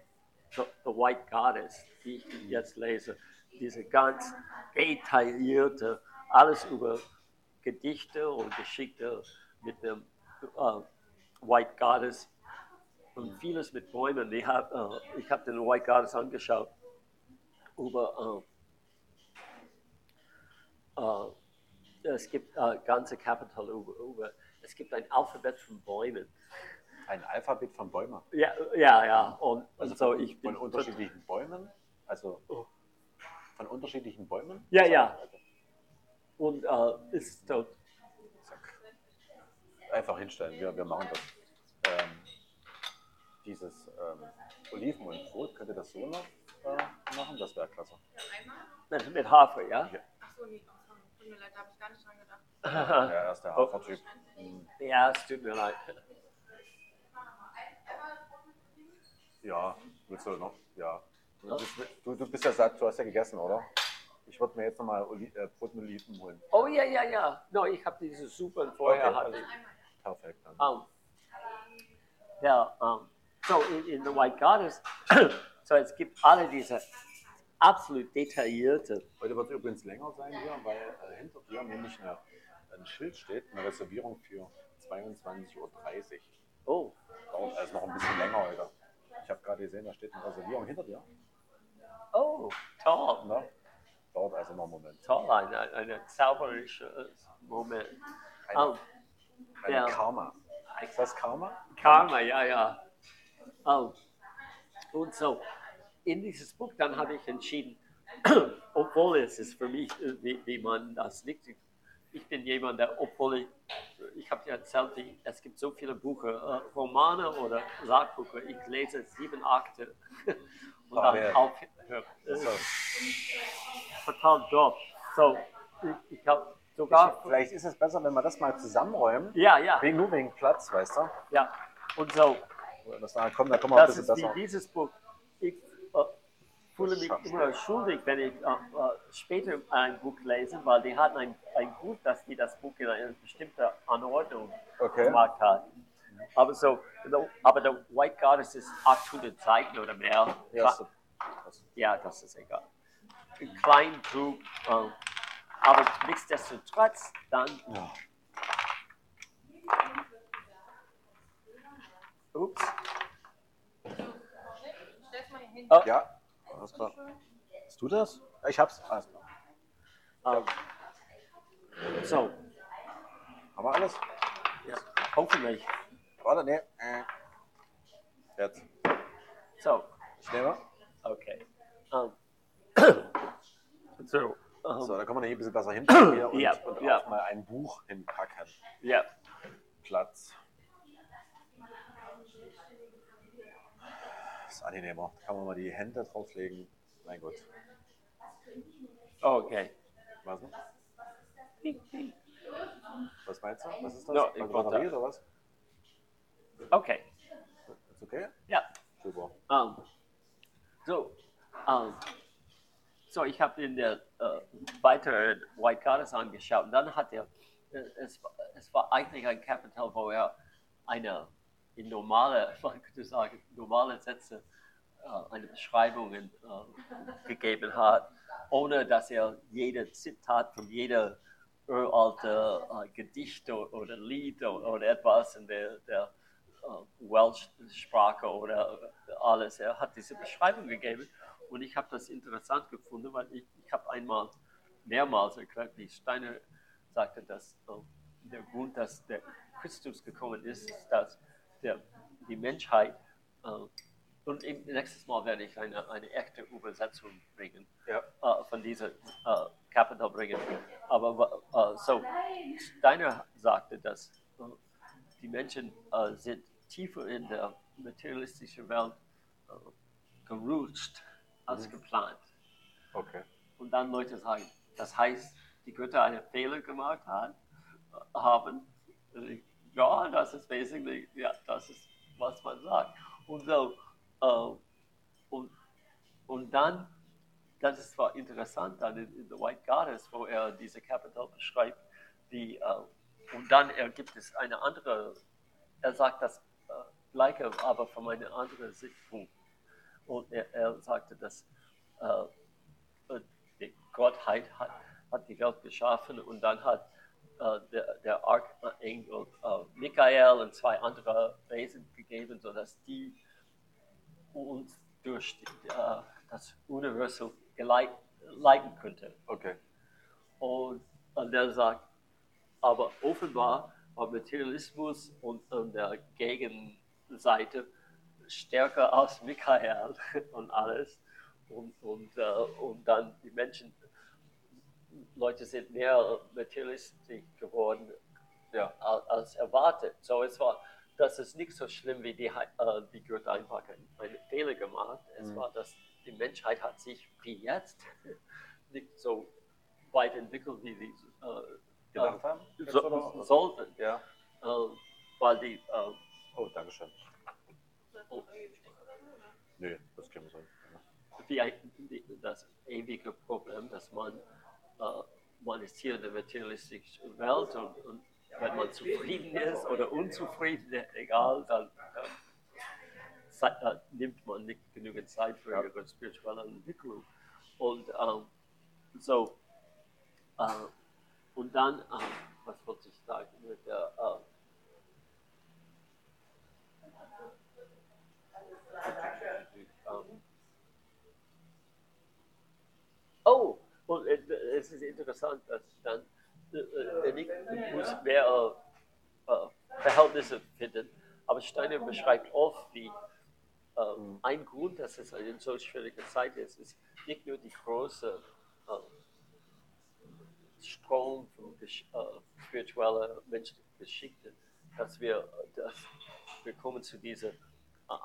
The, The White Goddess, die ich jetzt lese, diese ganz detaillierte, alles über Gedichte und Geschichte mit dem äh, White Goddess und vieles mit Bäumen. Ich habe äh, ich hab den White Goddess angeschaut über äh, äh, es gibt äh, ganze Kapitel über, über es gibt ein Alphabet von Bäumen. Ein Alphabet von Bäumen. Ja, ja, ja. Und, Also so von, ich bin von unterschiedlichen Bäumen. Also von unterschiedlichen Bäumen. Ja, ja. Und äh, ist so, Zack. Einfach hinstellen. Wir, wir machen das. Ähm, dieses ähm, Oliven und Brot, könnt ihr das so noch äh, machen? Das wäre klasse. Mit, mit Hafer, ja? Ja. Achso, nee. Tut mir leid, da habe ich gar nicht dran gedacht. Ja, er ist der Hafertyp. Hm, Ja, es tut mir leid. Ja, willst du noch? Ja. Du bist, du, du bist ja satt, du hast ja gegessen, oder? Ich würde mir jetzt nochmal Oli äh, Brot mit Oliven holen. Oh ja, ja, ja. No, ich habe diese Suppe vorher Okay, hatte. Perfekt. Dann. Um, ja, um, so in, in The White Goddess, so es gibt alle diese absolut detaillierte, Heute wird es übrigens länger sein hier, weil äh, hinter dir nämlich eine, ein Schild steht, eine Reservierung für 22.30 Uhr. oh, Dauert also noch ein bisschen länger heute. Ich habe gerade gesehen, da steht eine Reservierung hinter dir. oh, toll, Na? Dauert also noch einen Moment. toll, ein, ein, zauberisches Moment. Eine, Um, eine ja. Karma. Ist das Karma? Karma, ja, ja. Oh. Und so, in dieses Buch dann habe ich entschieden, obwohl es ist für mich, äh, wie, wie man das nicht, ich bin jemand, der, obwohl ich, ich habe dir erzählt, ich, es gibt so viele Bücher, äh, Romane oder Sachbücher, ich lese sieben Akte und Ah, dann ja. aufhören. Das So. ist total doof. So, ich, ich habe sogar, Vielleicht ist es besser, wenn wir das mal zusammenräumen. ja, ja, Wegen, nur wegen Platz, weißt du? ja. Und so, Das, da kommen, da kommen wir ein bisschen ist wie besser. dieses Buch. Ich äh, fühle mich immer schuldig, wenn ich äh, äh, später ein Buch lese, weil die hatten ein, ein Gut, dass die das Buch in eine bestimmte Anordnung Okay. gemacht hat. Aber so, aber der White Goddess ist 800 Seiten oder mehr. Ja, so, das, Ja, das ist egal. Ein kleines Buch, äh, aber nichtsdestotrotz dann. ja. Ups. Oh. ja, alles klar. Hast du das? Ich hab's. Alles klar. ähm, so, Haben wir alles? ja, hoffentlich. Warte, nee. Äh. Jetzt. So, Ich nehme. Okay. Um, so, um, So, da kann man hier ein bisschen besser hinpacken hier und, Ja, und ja. auch mal ein Buch hinpacken. ja, Platz. Das ist angenehmer. Kann man mal die Hände drauflegen. Mein Gott. okay. Was, was meinst du? Was ist das? No, ich wollte- Batterie oder was? Okay. Ist okay? Ja. Super. Um, so, um, so ich habe in der äh, weiteren White Goddess angeschaut und dann hat er, äh, es, war- es war eigentlich ein Kapitel, wo er eine in normale, man könnte sagen, normale Sätze, äh, eine Beschreibung äh, gegeben hat, ohne dass er jede Zitat von jeder uralte äh, Gedicht o- oder Lied o- oder etwas in der, der äh, Welsh-Sprache oder äh, alles. Er hat diese Beschreibung gegeben und ich habe das interessant gefunden, weil ich, ich habe einmal mehrmals erklärt, wie Steiner sagte, dass äh, der Grund, dass der Christus gekommen ist, ist, dass der, die Menschheit äh, Und im, nächstes Mal werde ich eine, eine echte Übersetzung bringen, Ja. äh, von dieser äh, Kapitel bringen. Aber äh, so, Steiner sagte, dass äh, die Menschen äh, sind tiefer in der materialistischen Welt gerutscht als geplant. Okay. Und dann Leute sagen, das heißt, die Götter einen Fehler gemacht äh, haben. Ja, das ist basically, ja, das ist, was man sagt. Und so, äh, und, und dann, das ist zwar interessant, dann in, in The White Goddess, wo er diese Kapitel beschreibt, wie, äh, und dann er gibt es eine andere, er sagt das äh, Gleiche, aber von einer anderen Sichtpunkt. Und er, er sagte, dass äh, die Gottheit hat, hat die Welt geschaffen und dann hat äh, der, der Archengel äh, Michael und zwei andere Wesen gegeben, sodass die uns durch die, äh, das Universum leiten könnten. Okay. Und, und er sagt, aber offenbar war Materialismus und, und der Gegenseite stärker als Michael und alles. Und, und, äh, und dann die Menschen, Leute sind mehr materialistisch geworden Ja. als, erwartet. So es war, das ist nicht so schlimm wie die, äh, die Götter einfach einen, Fehler gemacht. Es Mhm. war, dass die Menschheit hat sich wie jetzt nicht so weit entwickelt, wie sie äh, Gedacht haben? Jetzt so, sollten, Ja. äh, weil die äh, Oh, Dankeschön. Nee, das kriegen wir so. Wie ein, das ewige Problem, dass man, äh, man ist hier in der materialistischen Welt und, und wenn man zufrieden ist oder unzufrieden, egal, dann äh, Zeit, äh, nimmt man nicht genügend Zeit für ihre spirituelle Entwicklung. Und ähm, so, äh, und dann, äh, was wollte ich sagen mit der, äh, ähm, Oh, und es ist interessant, dass dann äh, äh, nicht muss mehr äh, äh, Verhältnisse finden, aber Steiner beschreibt oft, wie äh, ein Grund, dass es eine so schwierige Zeit ist, ist nicht nur die große äh, Strom von äh, spiritueller menschlicher Geschichte, dass wir, dass wir kommen zu dieser äh,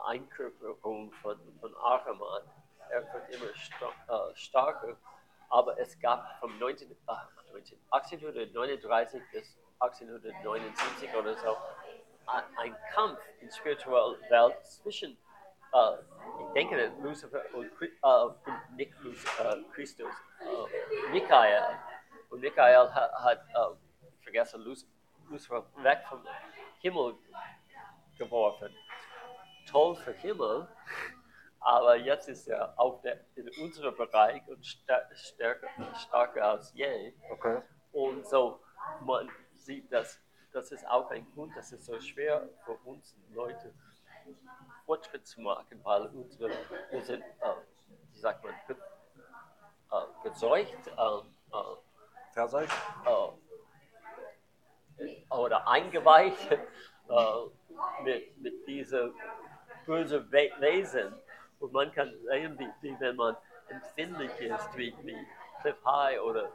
Einkörperung von, von Ahriman. Er wird immer star äh, starker, aber es gab vom 19, äh, 19, 1839 bis 1879 oder so ein, Kampf in der spirituellen Welt zwischen, äh, ich denke, Lucifer und äh, nicht Lucifer, äh, Christus, äh, Michael. Und Michael hat, hat äh, ich vergesse Luc- Lucifer weg vom Himmel geworfen. Toll für Himmel, aber jetzt ist er auf der, in unserem Bereich und stär, stärker, stärker als je. Okay. Und so, man sieht, dass das ist auch ein Grund, dass es so schwer für uns Leute Fortschritt zu machen, weil unsere, wir sind, äh, wie sagt man, ge, äh, gezeugt äh, äh, Verseucht? äh, oder eingeweicht äh, mit, mit diesen bösen We Wesen. Und man kann sehen, wie, wie wenn man empfindlich ist, wie, wie Cliff High oder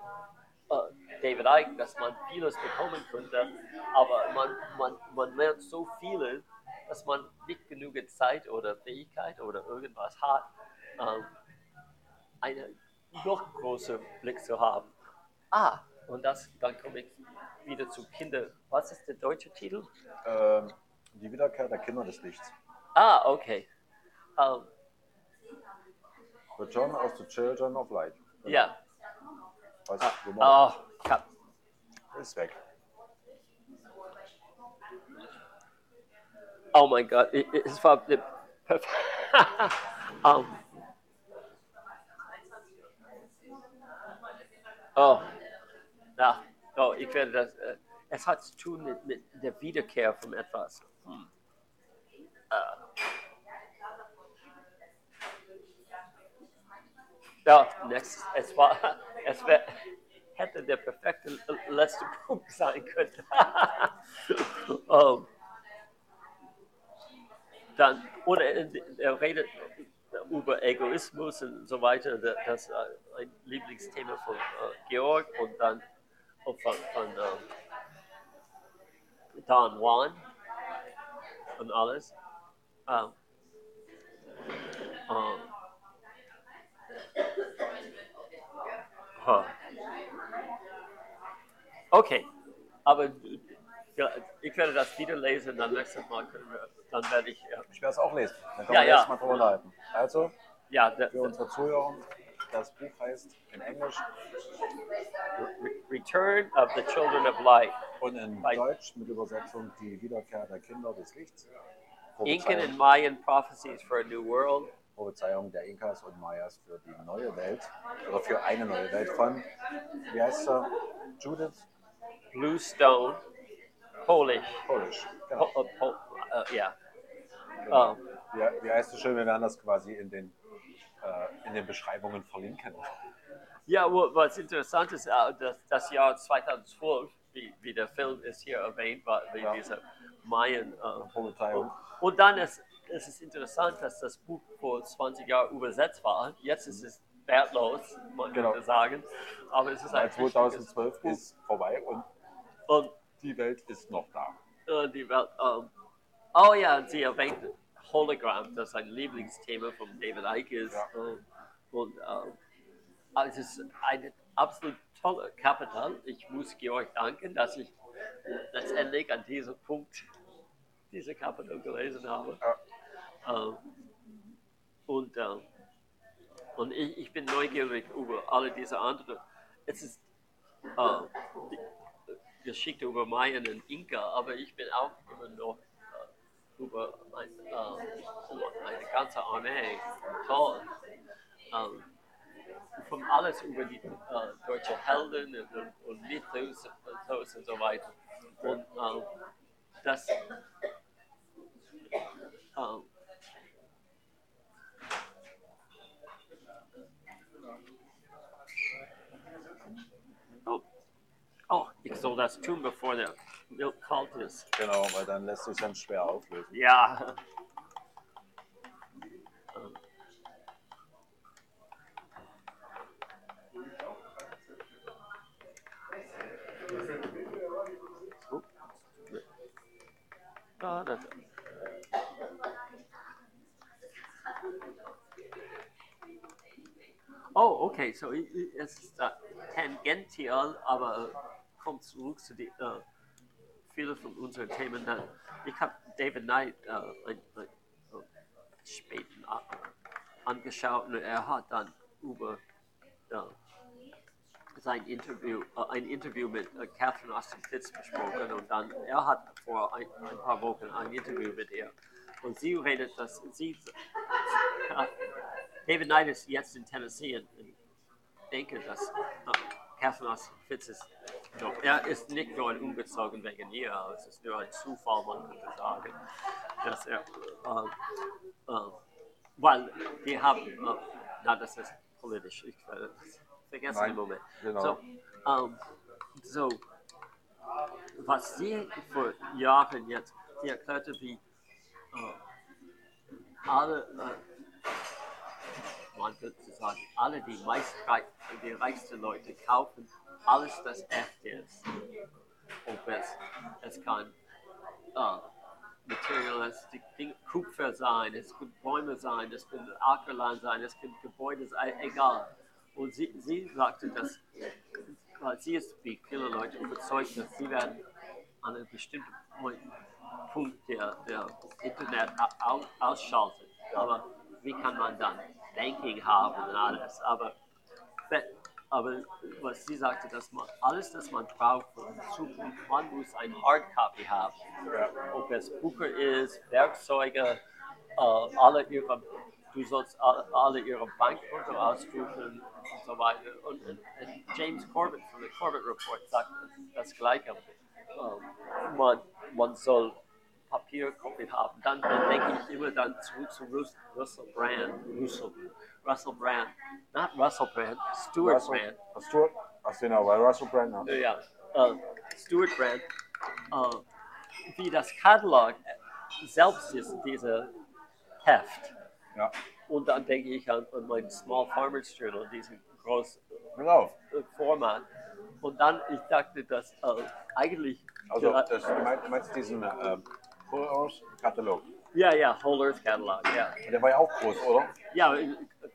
äh, David Icke, dass man vieles bekommen könnte, aber man, man, man lernt so vieles, dass man nicht genügend Zeit oder Fähigkeit oder irgendwas hat, ähm, einen noch größeren Blick zu haben. Ah, und das, dann komme ich wieder zu Kinder. Was ist der deutsche Titel? Ähm, die Wiederkehr der Kinder des Lichts. Ah, okay. Ähm, Return of the Children of Light. ja. Weiß Ah, man ah, hab, ist weg. oh mein Gott, es war der perf- um, Oh, ja, oh, ich werde das. Äh, es hat zu tun mit, mit der Wiederkehr von etwas. Hm. Äh. Ja, next, es war, es wär, hätte der perfekte letzte Punkt sein können. um, dann, oder er er redet über Egoismus und so weiter. Da- Das ist ein Lieblingsthema von äh, Georg und dann auch von, von ähm, Don Juan und alles. Ähm, ähm, Okay, aber ja, ich werde das wieder lesen, dann nächstes Mal können wir, dann werde ich, ja, Ich werde es auch lesen. Dann können Ja, wir ja. erstmal drüber unterhalten. Also, ja der, für unsere Zuhörer, das Buch heißt in Englisch Re- Return of the Children of Light. und in Bei- Deutsch mit Übersetzung Die Wiederkehr der Kinder des Lichts. Incan Prophezeiung, and Mayan prophecies for a new world. Prophezeiung der Inkas und Mayas für die neue Welt oder für eine neue Welt von, wie heißt er? Judith Bluestone, Polish. Polish. Po, Genau. uh, po, uh, yeah. genau. Um, Wie, wie heißt es schön, wir werden das quasi in den, äh, in den Beschreibungen verlinken. ja, was interessant ist, äh, das, das Jahr 2012, wie, wie der Film ist hier erwähnt, war wie Ja. dieser Mayan. Äh, Prophezeiung. und dann ist, ist es interessant, dass das Buch vor 20 Jahren übersetzt war. Jetzt ist es wertlos, man Genau. könnte sagen. Aber es ist ein Seit 2012 ist vorbei und Und die Welt ist noch da. die Welt. Ähm, oh ja, und sie erwähnt Hologramm, das ein Lieblingsthema von David Icke ist. Ja. Ähm, und ähm, also es ist ein absolut toller Kapital. Ich muss Georg danken, dass ich letztendlich an diesem Punkt diese Kapital gelesen habe. Ähm, und ähm, und ich, ich bin neugierig über alle diese anderen. Es ist äh, die Geschichte über Mayan und Inka, aber ich bin auch immer noch äh, über ein, äh, eine ganze Armee toll. Ähm, von alles über die äh, deutsche Helden und, und, und Mythos und, und so weiter. Und ähm, das ähm, oh, ich soll das tun, bevor der Milch kalt ist. Genau, weil dann lässt sich dann schwer auflösen. Ja. Ah, das. Oh, okay, so es ist äh, tangential, aber äh, kommt zurück zu die, äh, viele von unseren Themen. Ich habe David Knight äh, ein, ein, äh, späten angeschaut und er hat dann über sein Interview, ein Interview mit Catherine Austin Fitz besprochen und dann er hat vor ein, ein paar Wochen ein Interview mit ihr und sie redet, dass sie David Knight ist jetzt in Tennessee und ich denke, dass äh, Austin Fitz ist doch, er ist nicht nur umgezogen wegen ihr, es ist nur ein Zufall, man könnte sagen, dass er, äh, äh, weil wir haben, äh, na, das ist politisch, ich das vergessen Nein, im Moment. genau. So, ähm, so, was sie vor Jahren jetzt, sie erklärte, wie äh, alle, äh, man würde sagen, alle die meist die reichsten Leute kaufen alles, das echt ist. Ob es, es kann äh, materialistische Dinge, Kupfer sein, es können Bäume sein, es können Ackerland sein, es können Gebäude sein, egal. Und sie, sie sagte, dass weil sie ist wie viele Leute überzeugt, dass sie werden an einem bestimmten Punkt der, der Internet au, ausschalten. Aber wie kann man dann Banking haben und alles? Aber, aber was sie sagte, dass man alles, das man braucht für die Zukunft, man muss ein Hardcopy haben. Ob es Bücher ist, Werkzeuge, äh, alle ihre, du sollst alle, alle ihre Bankkonto ausdrucken und so weiter. Und, und, und James Corbett von der Corbett Report sagt das Gleiche. Ähm, man, man soll Papierkopie haben. Dann, dann denke ich immer dann zurück zu Rus Russell Brand. Russell, Russell Brand. Not Russell Brand, Stuart Russell, Brand. Ach, Stuart, ach genau, bei Russell Brand. Ja, äh, Stuart Brand. Äh, wie das Katalog selbst ist, diese Heft. Ja. Und dann denke ich an, an mein Small Farmers Journal, diesen großen Genau. äh, Format. Und dann, ich dachte, dass äh, eigentlich. Also, das, du meinst, diesen äh, Whole Earth Katalog. yeah, ja, Whole Earth Catalog, ja. Der war ja auch groß, oder? Ja,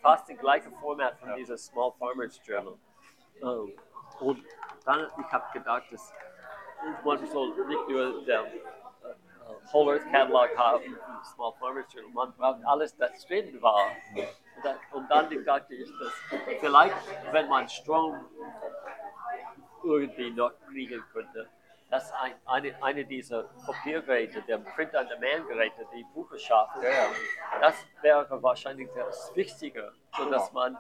fast das gleiche Format von Ja. dieser Small Farmers Journal. Ähm, und dann, ich habe gedacht, dass man soll nicht nur der Whole Earth Catalog haben, Small Farmers Journal, man braucht alles, das drin war. Und dann, und dann dachte ich, dass vielleicht, wenn man Strom irgendwie noch kriegen könnte, dass ein, eine, eine dieser Kopiergeräte, der Print-on-Demand-Geräte, die Buche schaffen, Ja, ja. das wäre wahrscheinlich das Wichtige, sodass man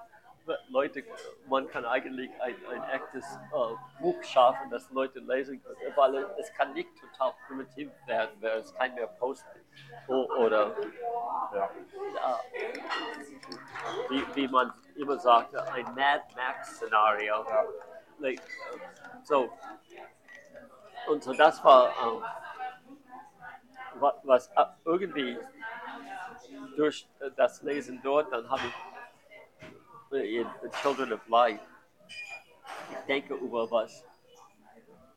Leute, man kann eigentlich ein, ein echtes äh, Buch schaffen, das Leute lesen können, weil es kann nicht total primitiv werden, weil es kein mehr Post oder Ja. äh, wie, wie man immer sagte, ein Mad Max-Szenario. Like, so. Und so das war, ähm, wa- was äh, irgendwie durch äh, das Lesen dort, dann habe ich äh, in Children of Light, ich denke über was.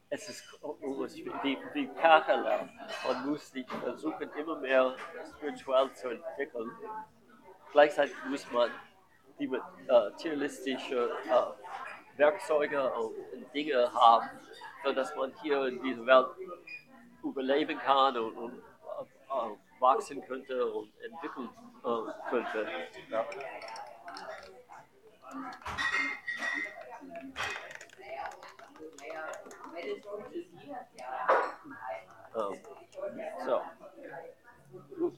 Es ist wie, wie parallel. Man muss sich versuchen, immer mehr spirituell zu entwickeln. Gleichzeitig muss man die äh, tierlistische äh, Werkzeuge und Dinge haben, sodass man hier in dieser Welt überleben kann und, und äh, wachsen könnte und entwickeln äh, könnte. Ja. Ähm, so. Gut.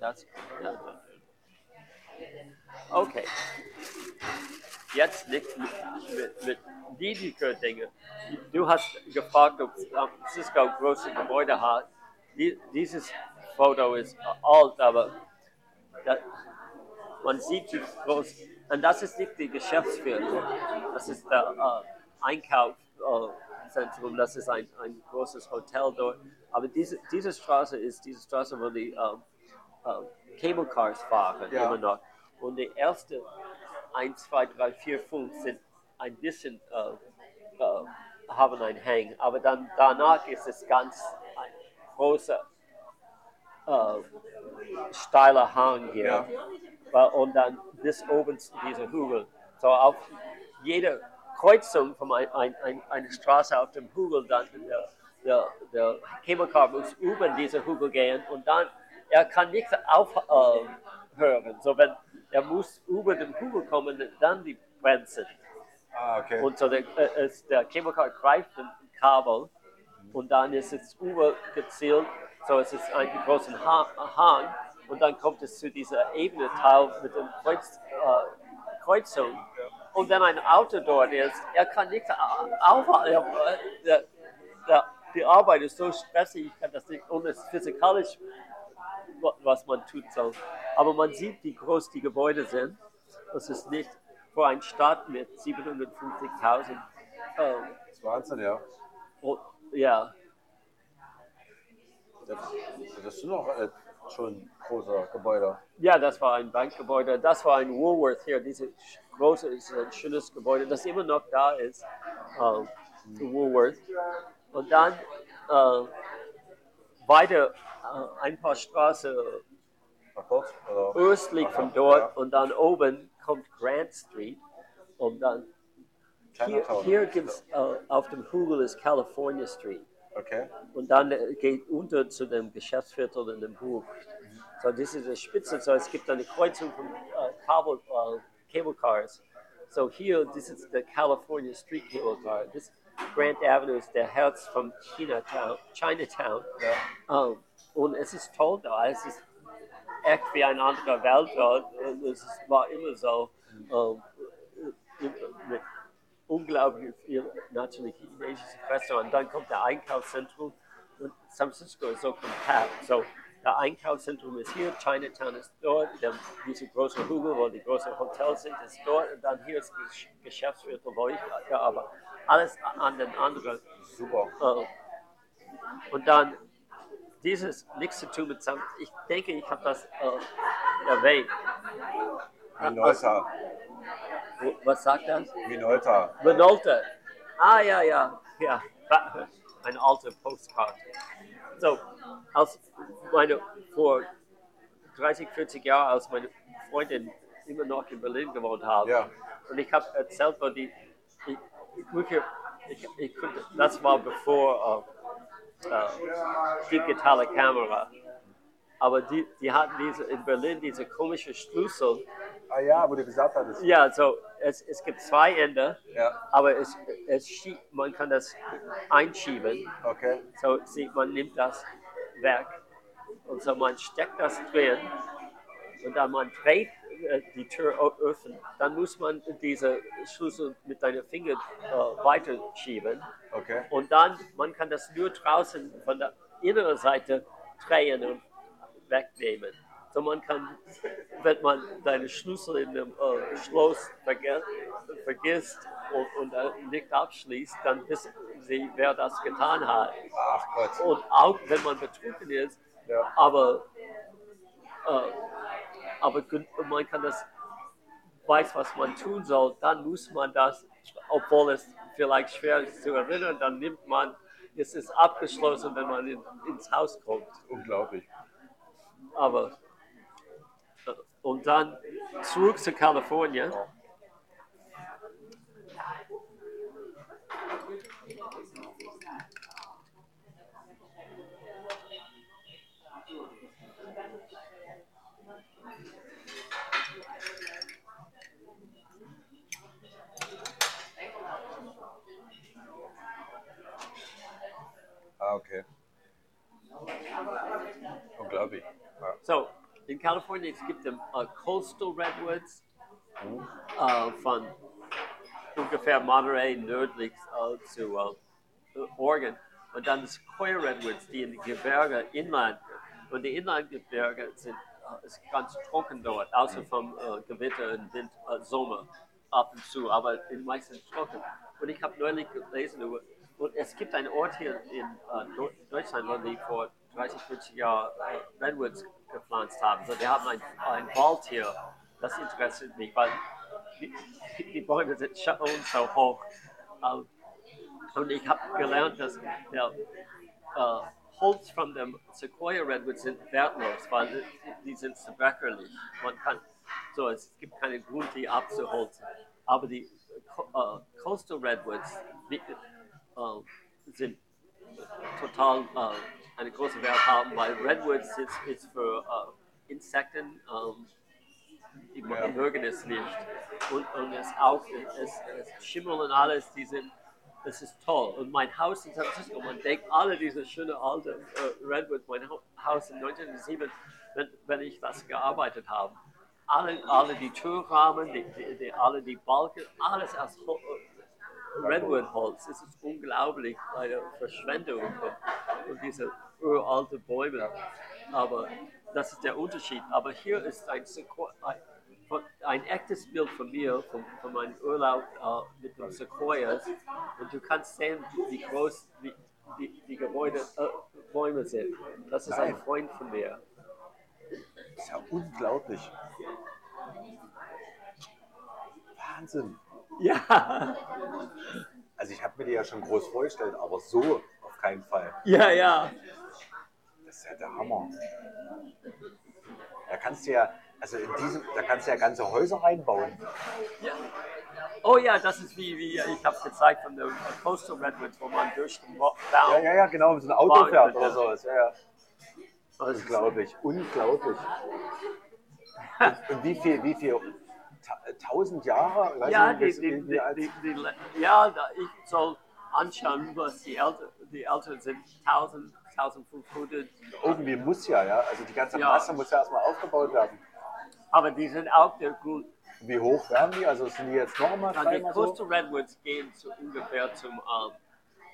Das, ja. Okay. Jetzt liegt mit, mit, mit niedriger Dinge. Du hast gefragt, ob San Francisco große Gebäude hat. Die, dieses Foto ist alt, aber das, man sieht, wie groß. Und das ist nicht die Geschäftsführung. Das ist der äh, Einkaufszentrum. Das ist ein, ein großes Hotel dort. Aber diese, diese Straße ist diese Straße, wo die ähm, äh, Cable Cars fahren Ja. immer noch. Und die erste 1, 2, 3, 4, 5 sind ein bisschen äh, äh, haben einen Hang. Aber dann danach ist es ganz ein großer äh, steiler Hang hier. Ja. Äh, Und dann bis oben zu dieser Hügel. So auf jeder Kreuzung von ein, ein, ein, einer Straße auf dem Hügel, dann der, der, der Car muss über diese Hügel gehen und dann, er kann nicht aufhören. so wenn, er muss über den Hügel kommen, dann die Bremsen. Ah, okay. Und so der, äh, der Cable Car greift den Kabel und dann ist es übergezielt, so es ist ein großer Ha- Hang und dann kommt es zu dieser Ebene Teil mit dem Kreuz, äh, Kreuzung. Und wenn ein Auto dort ist, er kann nicht aufhalten. Er- Der, der, die Arbeit ist so stressig, ich kann das nicht, und es ist physikalisch, was man tut soll. Aber man sieht, wie groß die Gebäude sind. Das ist nicht für eine Stadt mit 750.000. Ähm, Das ist Wahnsinn, ja. oh, ja, Das, das sind doch äh, schon große Gebäude. Ja, das war ein Bankgebäude. Das war ein Woolworth hier. Dieses große ist ein schönes Gebäude, das immer noch da ist. Ähm, Woolworth. Und dann äh, weiter äh, ein paar Straßen? Oder? östlich Aha, von dort ja. und dann oben kommt Grant Street. Und dann hier, hier gibt es äh, auf dem Hügel ist California Street. Okay. Und dann äh, geht unter zu dem Geschäftsviertel in dem Hof. So, das ist eine Spitze. So, es gibt eine Kreuzung von äh, Cable, äh, Cable Cars. So hier, das ist der California Street Cable Car. Das Grant Avenue ist der Herz von Chinatown. Chinatown. Ähm, und es ist toll da. Es ist echt wie eine andere Welt. Und Es war immer so. Ähm, äh, mit unglaublich viel natürlich chinesische Restaurant. Dann kommt der Einkaufszentrum und San Francisco ist so kompakt. So, der Einkaufszentrum ist hier, Chinatown ist dort, der, diese große Hügel, wo die großen Hotels sind, ist dort und dann hier ist das Geschäftsviertel, wo ich ja, aber alles an den anderen. Super. Äh, und dann dieses nichts zu tun mit Sam. Ich denke, ich habe das äh, erwähnt. Minolta. Was sagt das? Minolta. Minolta. Ah, ja, ja, ja. Eine alte Postkarte. So, als meine, vor 30, 40 Jahren, als meine Freundin immer noch in Berlin gewohnt haben, Ja. und ich habe erzählt, wo die, ich, ich, ich, ich das war bevor äh, digitale Kamera. Aber die, die hatten diese, in Berlin diese komische Schlüssel. Ah ja, wo du gesagt hattest. Ja, so, es, es gibt zwei Ende. Ja, Aber es, es schie- man kann das einschieben. okay. So sieht man nimmt das weg. Und so man steckt das drin und dann man dreht äh, die Tür öffnen. Dann muss man diese Schlüssel mit seinen Fingern äh, weiterschieben. Okay. Und dann, man kann das nur draußen von der inneren Seite drehen und wegnehmen. So man kann, wenn man seine Schlüssel in dem äh, Schloss verge vergisst und, und nicht abschließt, dann wissen sie, wer das getan hat. Ach Gott. Und auch wenn man betrunken ist, Ja. aber, äh, aber man kann das, weiß, was man tun soll, dann muss man das, obwohl es vielleicht schwer zu erinnern, dann nimmt man, es ist abgeschlossen, wenn man in, ins Haus kommt. Unglaublich. Aber, und dann zurück zu Kalifornien. Ah, okay. Unglaublich. Ja. So, in Kalifornien es gibt es äh, Coastal Redwoods äh, von ungefähr Monterey nördlich äh, zu äh, Oregon. Und dann Sequoia Redwoods, die in den Gebirge inland. Und die Inlandgebirge sind ist ganz trocken dort, außer vom äh, Gewitter und Wind, Sommer ab und zu, aber in meistens trocken. Und ich habe neulich gelesen über, und es gibt einen Ort hier in äh, Deu- Deutschland, wo die vor 30, 40 Jahren äh, Redwoods gepflanzt haben. So, die haben ein, ein Wald hier. Das interessiert mich, weil die, die Bäume sind schon so hoch. Ähm, und ich habe gelernt, dass der äh, Holz von dem Sequoia Redwood sind wertlos, weil die, die sind zerbrechlich. Man kann, so, es gibt keinen Grund, die abzuholzen. Aber die äh, Coastal Redwoods die, äh, sind total äh, eine große Wert haben, weil Redwoods ist, ist für äh, Insekten, ähm, die Ja. mögen es nicht. Und, und es auch, es, es Schimmel und alles, die sind, das ist toll. Und mein Haus in San Francisco, man denkt, alle diese schönen alten äh, Redwood, mein Hau- Haus in 1907, wenn, wenn ich das gearbeitet habe, alle, alle die Türrahmen, die, die, die, alle die Balken, alles aus äh, Redwood-Holz. Es ist unglaublich, eine Verschwendung von, diesen uralten Bäumen. Aber das ist der Unterschied. Aber hier ist ein, Sequo- ein, ein echtes Bild von mir, von, von meinem Urlaub äh, mit den Sequoias. Und du kannst sehen, wie groß die, die, die Gebäude, äh, Bäume sind. Das ist ein. Freund von mir. ist ja unglaublich. Wahnsinn. Ja, Also ich habe mir die ja schon groß vorgestellt, aber so auf keinen Fall. ja, ja. Das ist ja der Hammer. Da kannst du ja, also in diesem, da kannst du ja ganze Häuser reinbauen. Ja. Oh ja, das ist wie, wie ich habe gezeigt von der Coastal Redwoods, wo man durch den Baum. Ja, ja, ja, genau, so ein Auto fährt oder sowas. Ja, ja. Das ist- Unglaublich, unglaublich. Und, und wie viel, wie viel, ta tausend Jahre? Weiß Ja, ich die, die, die, ja, soll anschauen, was die Eltern, die Eltern sind 1000, 1500, irgendwie muss ja, ja. Also die ganze Ja. Masse muss ja erstmal aufgebaut werden. aber die sind auch der Grund. Wie hoch werden die? Also sind die jetzt noch mal Dann die dreimal so? Coastal Redwoods gehen zu ungefähr zum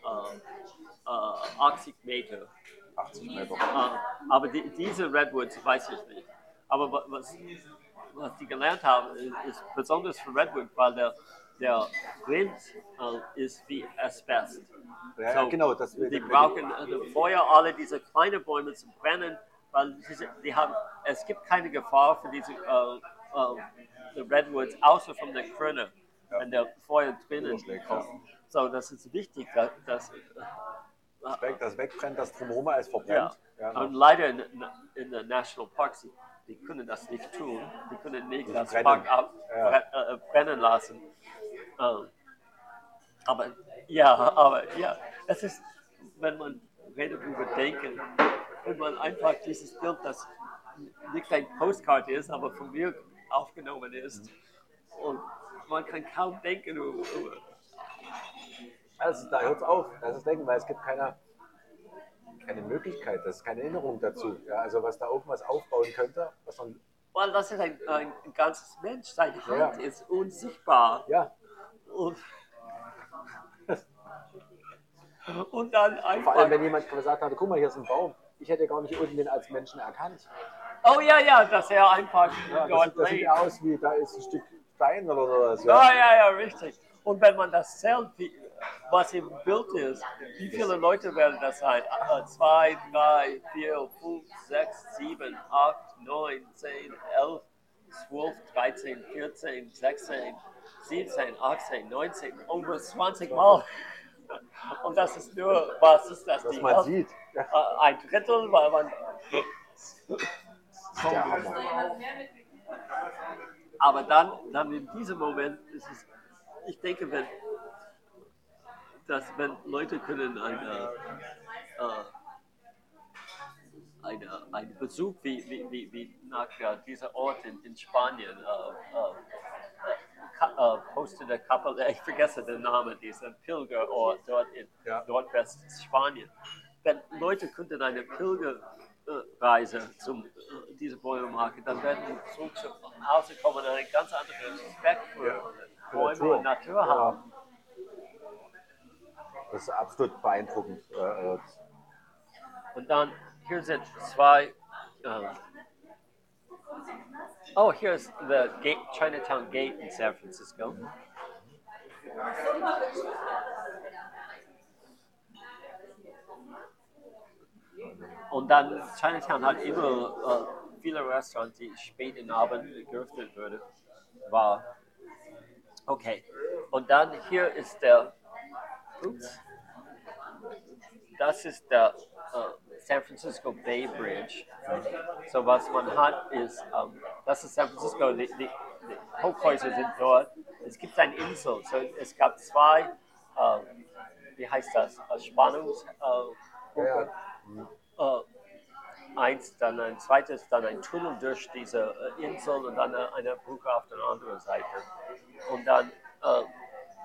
äh, äh, 80 Meter. 80 Meter. Ah, aber die, diese Redwoods weiß ich nicht. Aber wa- was, was die gelernt haben, ist, ist besonders für Redwood, weil der, der Wind äh, ist wie Asbest. Ja, ja, genau, das die brauchen äh, Feuer, alle diese kleinen Bäume zu brennen, weil diese, die haben, es gibt keine Gefahr für diese äh, äh, Redwoods, außer von der Krone, wenn der Feuer drinnen kommt. So, das ist wichtig, dass, dass Das, weg, das wegbrennt, das drumherum ja. verbrennt. Ja, Und leider in, in den National Parks, die, können das nicht tun. Die können nicht das. Park ab, Ja. äh, brennen lassen. Ähm, aber ja, aber ja, es ist, wenn man redet über Denken, wenn man einfach dieses Bild, das nicht ein Postcard ist, aber von mir aufgenommen ist, und man kann kaum denken über, über Also da hört es auf. Das ist Denken, weil es gibt keine, keine Möglichkeit, das ist keine Erinnerung dazu. Ja, also was da oben was aufbauen könnte, was man, weil das ist ein, ein, ganzes Mensch, seine Ja. Hand ist unsichtbar. ja, Und, und dann vor allem einfach. wenn jemand gesagt hatte, guck mal, hier ist ein Baum. Ich hätte gar nicht unten den als Menschen erkannt. Oh ja, ja, dass er einfach Ja, das, sieht- das sieht ja aus wie, da ist ein Stück Stein oder sowas. Ja, Ja. ja, ja, richtig. Und wenn man das wie, was im Bild ist, wie viele Leute werden das sein? Äh, Zwei, drei, vier, fünf, sechs, sieben, acht, neun, zehn, elf, zwölf, dreizehn, vierzehn, sechzehn, siebzehn, achtzehn, neunzehn, über 20 Mal. Und das ist nur, was ist das? Was die man Hälfte? sieht. Äh, Ein Drittel, weil man. Aber dann, dann in diesem Moment ist es, ich denke, wenn, dass wenn Leute können eine, äh, eine, einen Besuch wie, wie, wie, wie nach äh, dieser Ort in, in Spanien, äh, äh, Ka- äh, Poste der Kapelle, ich vergesse den Namen, dieser Pilgerort dort in Ja. Nordwestspanien. Wenn Leute könnten eine Pilgerreise zum äh, diese Bäume machen, dann werden sie zurück zu Hause kommen und einen ganz anderen Respekt für Ja. Bäume und Natur Ja. Das ist absolut beeindruckend. Äh, äh, Und dann, hier sind zwei. Äh, oh, hier ist the gate, Chinatown Gate in San Francisco. Und dann, Chinatown hat immer äh, viele Restaurants, die spät im Abend geöffnet wurde, war. Okay. Und dann hier ist der. Das ist der äh, San Francisco Bay Bridge. So was man hat ist, ähm, das ist San Francisco, die, die, die Hochhäuser sind dort. Es gibt eine Insel, so es gab zwei, äh, wie heißt das, äh, Spannungs, äh, ja, ja. äh, eins, dann ein zweites, dann ein Tunnel durch diese äh, Insel und dann eine, eine Brücke auf der anderen Seite. Und dann äh,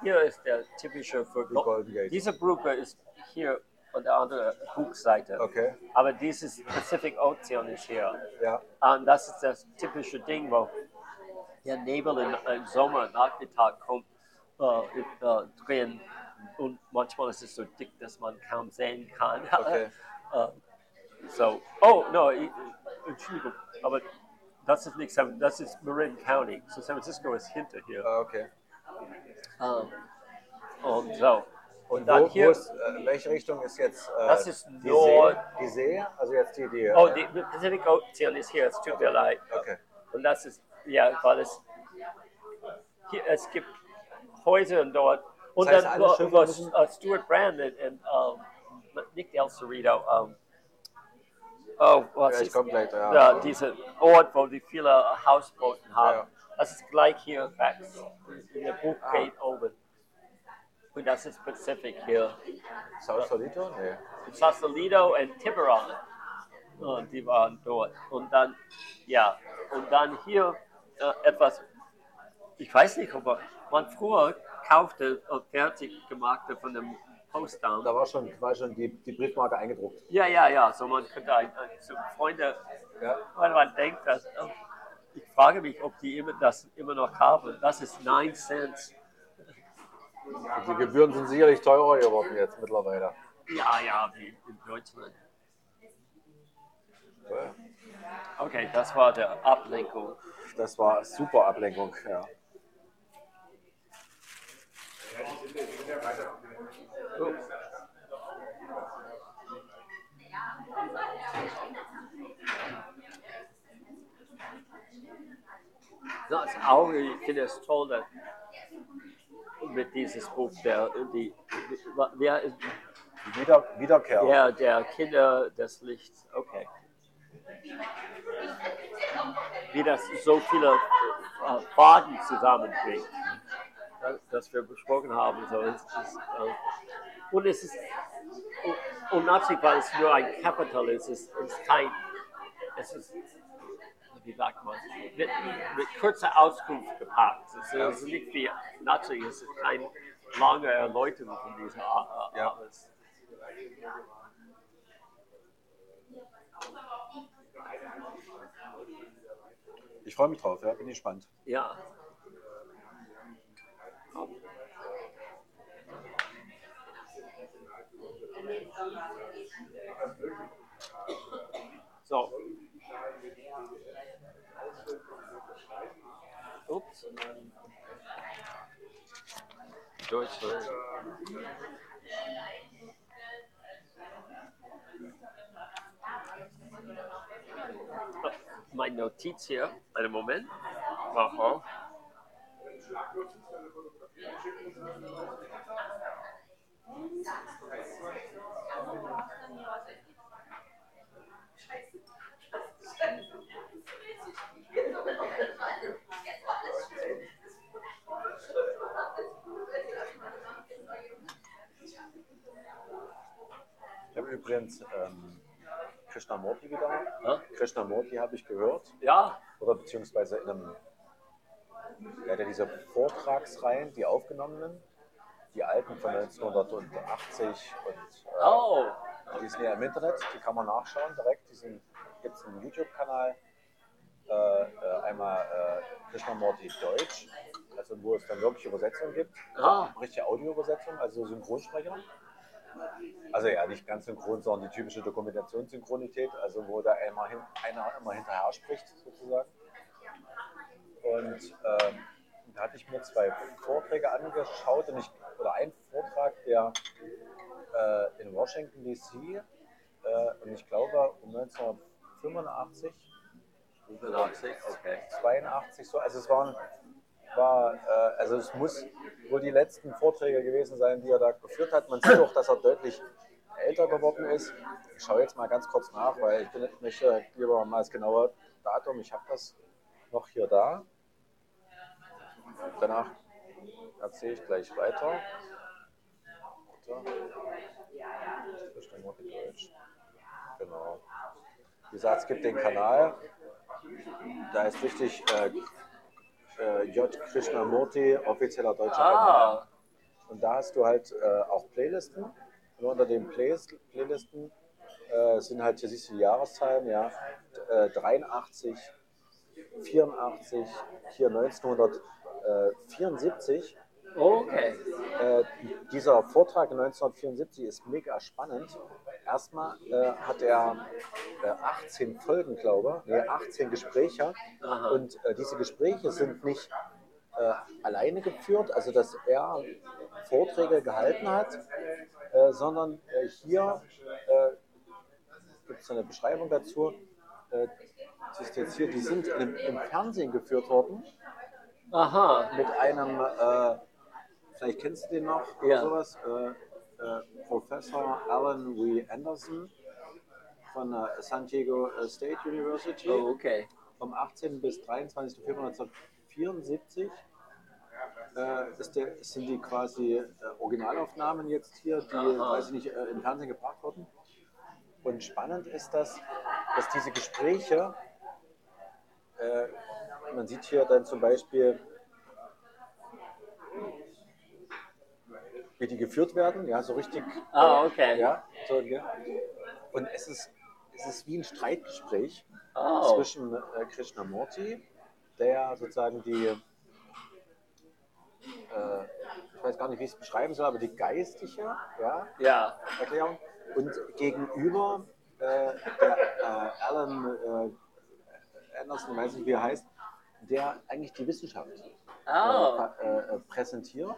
hier ist der typische für Die Golden Gate. Diese Brücke ist hier an der anderen Bugseite. Okay. Aber dieses Pacific Ozean ist hier. Ja. Und das ist das typische Ding, wo der Nebel im, im Sommer Nachmittag kommt äh, äh, drin und manchmal ist es so dick, dass man kaum sehen kann. Okay. Äh, so, oh, no, Entschuldigung, aber das ist nicht San, das ist Marin County. So San Francisco ist hinter hier. Ah, okay. Ähm, und so. Und dann wo, hier, wo ist, äh, welche Richtung ist jetzt äh, Das ist die, Nord- See, die See? Also jetzt die, die. oh, äh, die Pacific Ocean ist hier, es tut mir leid. Okay. Und das ist, ja, weil es, hier, es gibt Häuser dort. Und Das heißt, dann wo- uh, Stuart Brand und, um, nicht El Cerrito, um, oh, was Ja, ich ist, gleich. Ja. dieser Ort, wo die viele Hausbooten haben. Ja. Das ist gleich hier rechts, in der Buchgate Ah. oben. Und das ist Pacific hier. Sausalito? Nee. Sausalito und Tiburon. Äh, die waren dort. Und dann, ja, und dann hier äh, etwas, ich weiß nicht, ob man früher kaufte äh, fertig gemachte von dem Postamt. Da war schon, war schon die, die Briefmarke eingedruckt. Ja, ja, ja, so man könnte ein, ein, so Freunde, Ja. weil man denkt, dass, äh, ich frage mich, ob die immer, das immer noch haben. Das ist 9 Cent. Und die Gebühren sind sicherlich teurer geworden jetzt mittlerweile. Ja, ja, wie in Deutschland. Okay, das war der Ablenkung. Das war super Ablenkung, ja. Oh. Das auch, ich finde es toll, dass mit dieses Buch, der, die, wer ist Wieder Wiederkehr. der, der Kinder des Lichts, okay. Wie das so viele äh, Faden zusammenbringt, das, wir besprochen haben. So, es ist, äh, und es ist, natürlich, weil es nur ein Kapitel ist, es ist kein, es ist, wie sagt man, mit, mit kurzer Auskunft gepackt. Es ist nicht wie, natürlich, es ist keine lange Erläuterung von dieser Art. Ja. alles. Ich freue mich drauf, ja, bin gespannt. Ja. So. Ups. Deutsch. Mein Notiz hier. Einen Moment. Aha. Ich habe übrigens ähm, Krishnamurti wieder. Ja? Krishnamurti habe ich gehört. Ja, Oder beziehungsweise in einem, ja, der diese Vortragsreihen, die aufgenommenen, die alten von 1980 und äh, oh, die sind ja im Internet, die kann man nachschauen direkt. Die gibt es einen YouTube-Kanal. Äh, äh, einmal äh, Krishnamurti Deutsch, also wo es dann wirklich Übersetzungen gibt. Ah. Richtige Audioübersetzung, also Synchronsprecher. Also ja, nicht ganz synchron, sondern die typische Dokumentationssynchronität, also wo da einmal hin, einer immer hinterher spricht, sozusagen. Und ähm, da hatte ich mir zwei Vorträge angeschaut und ich, oder ein Vortrag, der äh, in Washington DC äh, und ich glaube um 1985 85, okay. 82 so. Also es waren, war, äh, also es muss wohl die letzten Vorträge gewesen sein, die er da geführt hat. Man sieht auch, dass er deutlich älter geworden ist. Ich schaue jetzt mal ganz kurz nach, weil ich bin, möchte lieber mal das genaue Datum. Ich habe das noch hier da. Danach erzähle ich gleich weiter. Genau. Wie gesagt, es gibt den Kanal. Da ist richtig äh, äh, J. Krishnamurti, offizieller deutscher Kanal. Ah, Und da hast du halt äh, auch Playlisten. Und unter den Playlist Playlisten äh, sind halt, hier siehst du die Jahreszahlen, ja, äh, 83, 84, hier 1974. okay. Äh, dieser Vortrag 1974 ist mega spannend. Erstmal äh, hat er äh, 18 Folgen, glaube ich, nee, 18 Gespräche. Aha. Und äh, diese Gespräche sind nicht äh, alleine geführt, also dass er Vorträge gehalten hat, äh, sondern äh, hier gibt es eine Beschreibung dazu. Das ist jetzt hier, die sind im, im Fernsehen geführt worden Aha. mit einem, vielleicht kennst du den noch, oder Ja. sowas, äh, äh, Professor Alan W. Anderson von der San Diego äh, State University Oh, okay. vom 18. bis 23. Februar 1974. Äh, ist der, sind die quasi äh, Originalaufnahmen jetzt hier, die, Aha. weiß ich nicht, äh, im Fernsehen gebracht wurden. Und spannend ist das, dass diese Gespräche, äh, man sieht hier dann zum Beispiel, wie die geführt werden, ja, so richtig. Ah, okay. Ja, so, ja. Und es ist, es ist wie ein Streitgespräch Oh. zwischen äh, Krishnamurti, der sozusagen die, äh, ich weiß gar nicht, wie ich es beschreiben soll, aber die geistige ja, Ja. Erklärung und gegenüber äh, der äh, Alan äh, Anderson, weiß nicht, wie er heißt, der eigentlich die Wissenschaft Oh. äh, äh, präsentiert.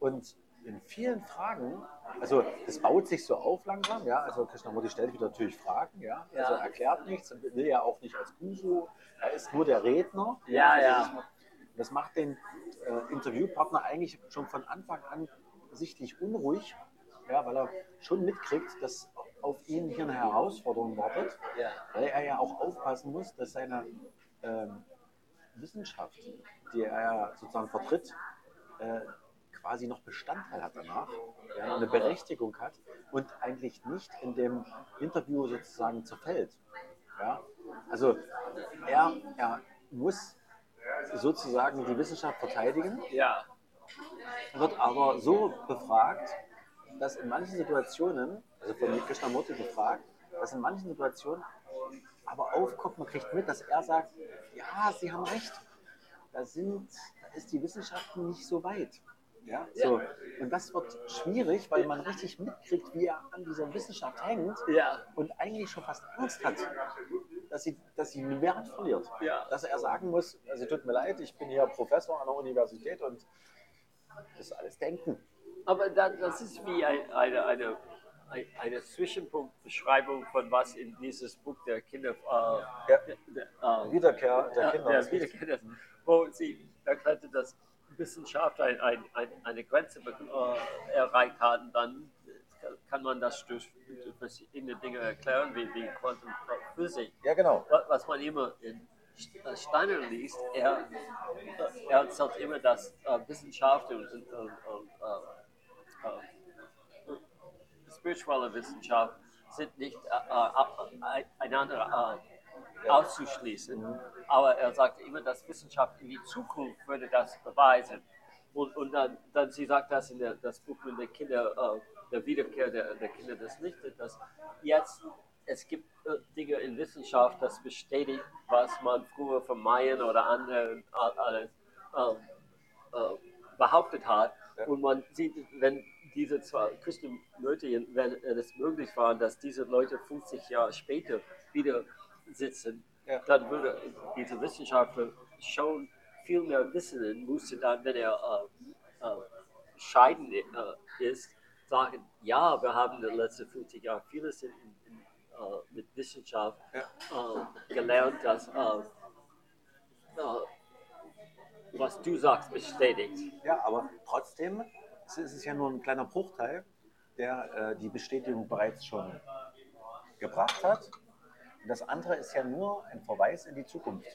Und in vielen Fragen, also das baut sich so auf langsam, ja, also Krishnamurti stellt wieder natürlich Fragen, ja, also Ja. er erklärt nichts, und will ja auch nicht als Guru, er ist nur der Redner. Ja, also ja. Das macht, das macht den äh, Interviewpartner eigentlich schon von Anfang an sichtlich unruhig, ja, weil er schon mitkriegt, dass auf ihn hier eine Herausforderung wartet, Ja. weil er ja auch aufpassen muss, dass seine ähm, Wissenschaft, die er sozusagen vertritt, äh, quasi noch Bestandteil hat danach, ja, eine Berechtigung hat und eigentlich nicht in dem Interview sozusagen zerfällt. Ja? Also er, er muss sozusagen die Wissenschaft verteidigen, Ja. wird aber so befragt, dass in manchen Situationen, also von Krishnamurti gefragt, dass in manchen Situationen aber aufkommt, man kriegt mit, dass er sagt, ja, Sie haben recht, da, sind, da ist die Wissenschaft nicht so weit. Ja, so. Und das wird schwierig, weil man richtig mitkriegt, wie er an dieser Wissenschaft hängt Ja. und eigentlich schon fast Angst hat, dass sie, dass sie einen Wert verliert. Ja. Dass er sagen muss, also tut mir leid, ich bin hier Professor an der Universität und das ist alles Denken. Aber das ist wie ein, eine, eine, ein- eine Zwischenpunktbeschreibung von was in dieses Buch der Kinder, äh, Ja. der, der, äh, Wiederkehr der ja, Kinder. der Wiederkehr, wo sie erklärte, dass Wissenschaft ein, ein, ein, eine Grenze äh, erreicht hat, und dann kann man das durch verschiedene Dinge erklären, wie, wie Quantenphysik. Ja, genau. Wa- was man immer in St- Steiner liest, er, er erzählt immer, dass äh, Wissenschaft und, und, und, und äh, äh, spirituelle Wissenschaft sind nicht äh, äh, einander äh, auszuschließen. Aber er sagt immer, dass Wissenschaft in die Zukunft würde das beweisen. Und, und dann, dann, sie sagt das in der, das Buch mit den Kinder, äh, der Wiederkehr der, der Kinder des Lichtes, dass jetzt es gibt äh, Dinge in Wissenschaft, das bestätigt, was man früher von Mayan oder anderen äh, ähm, äh, behauptet hat. Ja. Und man sieht, wenn diese zwei Krishnamurti, wenn es möglich war, dass diese Leute 50 Jahre später wieder sitzen, Ja. dann würde diese Wissenschaftler schon viel mehr wissen, musste dann, wenn er äh, äh, scheiden äh, ist, sagen, ja, wir haben in den letzten 50 Jahren vieles in, in, äh, mit Wissenschaft äh, gelernt, dass äh, was du sagst, bestätigt. Ja, aber trotzdem es ist es ja nur ein kleiner Bruchteil, der die Bestätigung bereits schon gebracht hat. Und das andere ist ja nur ein Verweis in die Zukunft.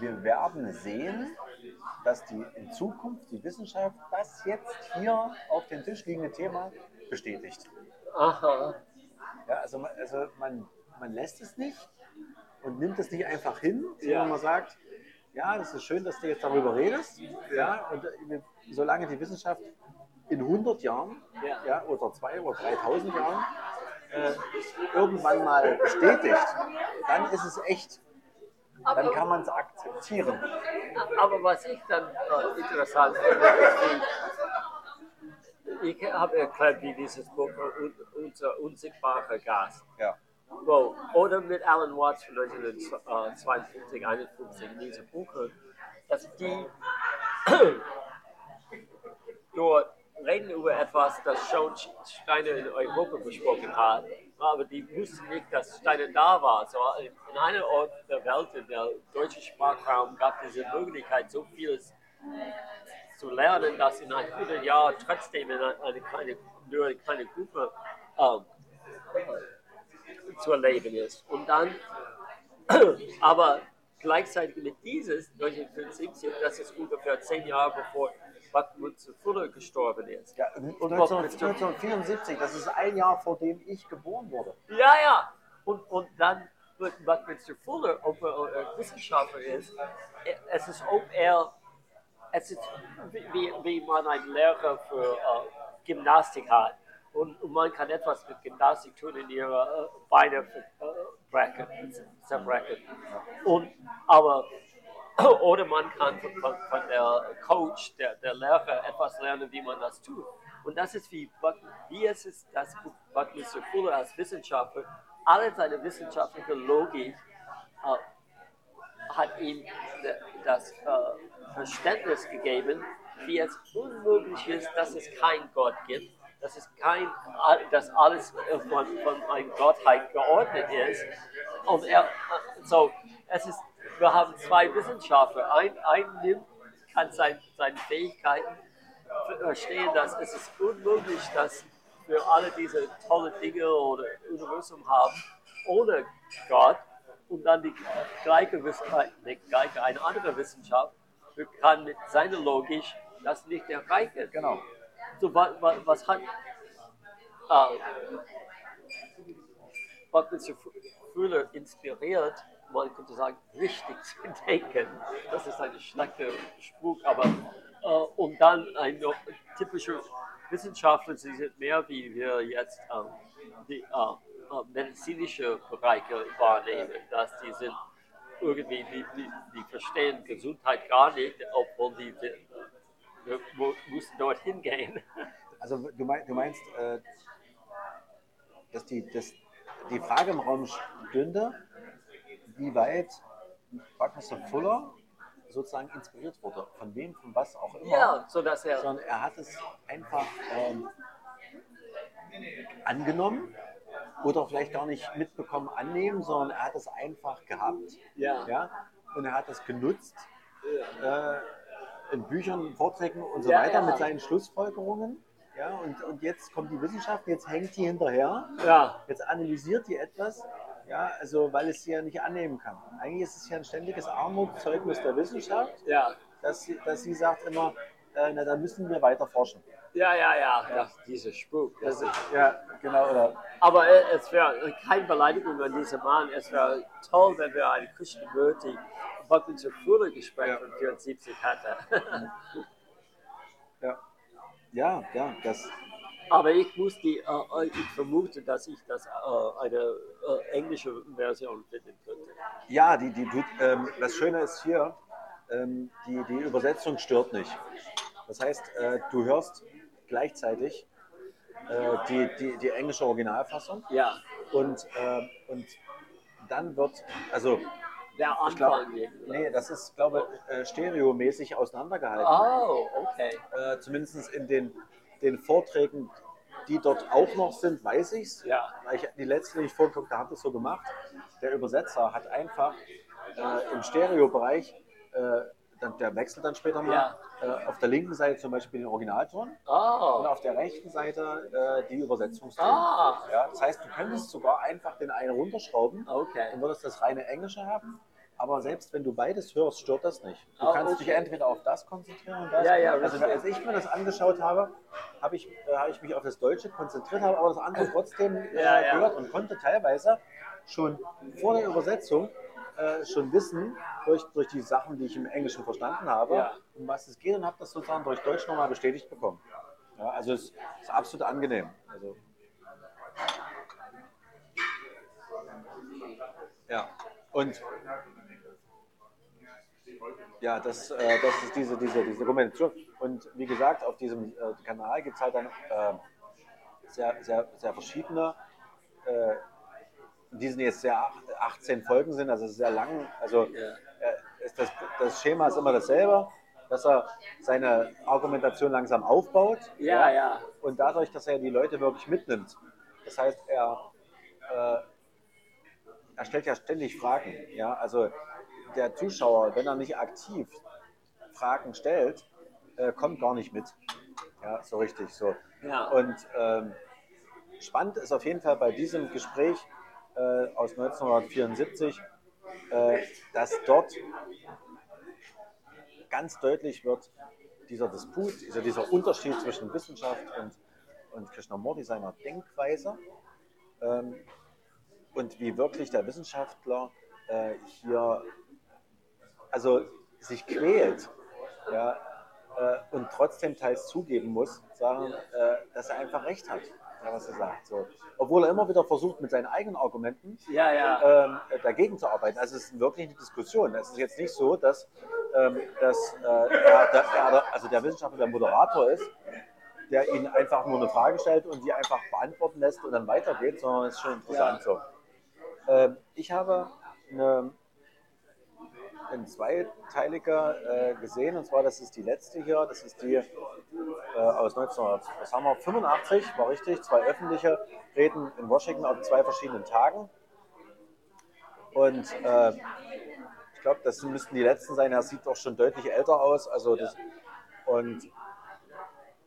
Wir werden sehen, dass die in Zukunft die Wissenschaft das jetzt hier auf dem Tisch liegende Thema bestätigt. Aha, Ja, also man, also man, man lässt es nicht und nimmt es nicht einfach hin, sondern Ja. man sagt, ja, das ist schön, dass du jetzt darüber redest. Ja, und äh, solange die Wissenschaft in 100 Jahren Ja. ja, oder 2 oder 3000 Jahren äh, irgendwann mal bestätigt, dann ist es echt. Dann kann man es akzeptieren. aber was ich dann äh, interessant finde, ich habe erklärt, wie dieses Buch äh, un, unser unsichtbarer Gas Ja. Wow. Oder mit Alan Watts von 1952, 51 in diesem Buch, dass die dort reden über etwas, das schon Steiner in Europa besprochen hat, aber die wussten nicht, dass Steiner da war. So in einem Ort der Welt, in der deutschen Sprachraum, gab es diese Möglichkeit, so vieles zu lernen, dass in 100 Jahren trotzdem in eine kleine, nur eine kleine Gruppe ähm, zu erleben ist. Und dann, aber gleichzeitig mit dieses 1975, das ist ungefähr zehn Jahre bevor Buckminster Fuller gestorben ist. Ja, und 1974, das ist ein Jahr vor dem ich geboren wurde. Ja, ja. Und, und dann wird Buckminster Fuller, ob er äh, Wissenschaftler ist, es ist, ob er, es ist wie, wie- wie man einen Lehrer für äh, Gymnastik hat. Und, und man kann etwas mit Gymnastik tun, in ihre äh, Beine äh, bracken, zerbrechen. Und, aber, oder man kann von, von, der Coach, der, der Lehrer, etwas lernen, wie man das tut. Und das ist wie, wie es ist, das Buch Buckminster Fuller als Wissenschaftler, alle seine wissenschaftliche Logik äh, hat ihm das äh, Verständnis gegeben, wie es unmöglich ist, dass es keinen Gott gibt, dass es kein, dass alles äh, von, von einer Gottheit geordnet ist. Und er, so, es ist, wir haben zwei Wissenschaftler. Ein, ein nimmt, kann sein, seine Fähigkeiten verstehen, dass es ist unmöglich, dass wir alle diese tolle Dinge oder Universum haben ohne Gott und dann die gleiche Wissenschaft, gleiche, eine andere Wissenschaft, kann mit seiner Logik das nicht erreichen. Genau. So, was, was, was hat äh, was mich früher inspiriert, man könnte sagen, richtig zu denken. Das ist ein schlechter Spruch, aber äh, und dann ein typischer Wissenschaftler, sie sind mehr wie wir jetzt ähm, die äh, äh, medizinische Bereiche wahrnehmen, dass die sind irgendwie, die, die, die verstehen Gesundheit gar nicht, obwohl die, die wir mussten dorthin gehen. Also du, mein, du meinst, äh, dass die, dass die Frage im Raum stünde, wie weit Buckminster Fuller sozusagen inspiriert wurde, von wem, von was auch immer. Ja, so dass er. Sondern er hat es einfach ähm, angenommen oder vielleicht gar nicht mitbekommen annehmen, sondern er hat es einfach gehabt. Ja. Ja, und er hat es genutzt äh, in Büchern, Vorträgen und so Ja, weiter ja. mit seinen Schlussfolgerungen. Ja, und, und jetzt kommt die Wissenschaft, jetzt hängt die hinterher, Ja, jetzt analysiert die etwas, ja, also weil es sie ja nicht annehmen kann. Eigentlich ist es ja ein ständiges Armutszeugnis der Wissenschaft, ja. dass sie, dass sie sagt immer, äh, na, da müssen wir weiter forschen. Ja, ja, ja, ja. dieser Spuk. Das ist, Ja, genau, oder aber äh, es wäre keine Beleidigung an diesen Mann. Es wäre toll, wenn wir eine Krishnamurti Buckminster Fuller Gespräch Ja. von 74 hatten. ja, ja, ja, das, aber ich muss die, äh, ich vermute, dass ich das äh, eine äh, englische Version finden könnte. Ja, die, die, ähm, das Schöne ist hier, ähm, die, die Übersetzung stört nicht. Das heißt, äh, du hörst gleichzeitig äh, die, die, die englische Originalfassung Ja, und, äh, und dann wird, also, der ich Anfang. irgendwie. nee, das ist, glaube ich, äh, stereomäßig auseinandergehalten. Oh, okay. Äh, Zumindest in den, den Vorträgen, die dort auch noch sind, weiß ich es. Ja. Weil ich die letzte, die ich vorgeguckt habe, das so gemacht. Der Übersetzer hat einfach äh, im Stereobereich, äh, dann, der wechselt dann später mal, äh, auf der linken Seite zum Beispiel den Originalton und Oh, auf der rechten Seite äh, die Übersetzungston. Ah. Ja, das heißt, du könntest sogar einfach den einen runterschrauben okay. und würdest das reine Englische haben. Aber selbst wenn du beides hörst, stört das nicht. Du Ah, kannst okay. dich entweder auf das konzentrieren und das. Ja, ja, also als ich mir das angeschaut habe, habe ich, äh, habe ich mich auf das Deutsche konzentriert, habe aber das andere trotzdem äh, Ja, ja. gehört und konnte teilweise schon vor der Übersetzung äh, schon wissen, durch, durch die Sachen, die ich im Englischen verstanden habe, Ja. um was es geht und habe das sozusagen durch Deutsch nochmal bestätigt bekommen. Ja, also es ist absolut angenehm. Also, ja, und ja, das, äh, das ist diese, diese, diese Dokumentation. Und wie gesagt, auf diesem äh, Kanal gibt es halt dann äh, sehr, sehr, sehr verschiedene, äh, die sind jetzt sehr ach- 18 Folgen sind, also sehr lang. Also Ja. äh, ist das, das Schema ist immer dasselbe, dass er seine Argumentation langsam aufbaut. Ja, ja. Und dadurch, dass er die Leute wirklich mitnimmt. Das heißt, er, äh, er stellt ja ständig Fragen. Ja? Also der Zuschauer, wenn er nicht aktiv Fragen stellt, äh, kommt gar nicht mit. Ja, so richtig so. Ja. Und ähm, spannend ist auf jeden Fall bei diesem Gespräch äh, aus 1974, äh, dass dort ganz deutlich wird, dieser Disput, dieser, dieser Unterschied zwischen Wissenschaft und, und Krishnamurti seiner Denkweise ähm, und wie wirklich der Wissenschaftler äh, hier also sich quält ja, äh, und trotzdem teils zugeben muss, sagen, äh, dass er einfach recht hat, ja, was er sagt. So. Obwohl er immer wieder versucht, mit seinen eigenen Argumenten Ja, ja. ähm, äh, dagegen zu arbeiten. Also es ist wirklich eine Diskussion. Es ist jetzt nicht so, dass, ähm, dass äh, er, der, er, also der Wissenschaftler der Moderator ist, der ihnen einfach nur eine Frage stellt und sie einfach beantworten lässt und dann weitergeht, sondern es ist schon interessant so. Ähm, ich habe eine, in zweiteiliger äh, gesehen, und zwar das ist die letzte hier, das ist die äh, aus 1985, war richtig, zwei öffentliche Reden in Washington auf zwei verschiedenen Tagen. Und äh, ich glaube, das müssten die letzten sein. Er sieht doch schon deutlich älter aus. Also das, und,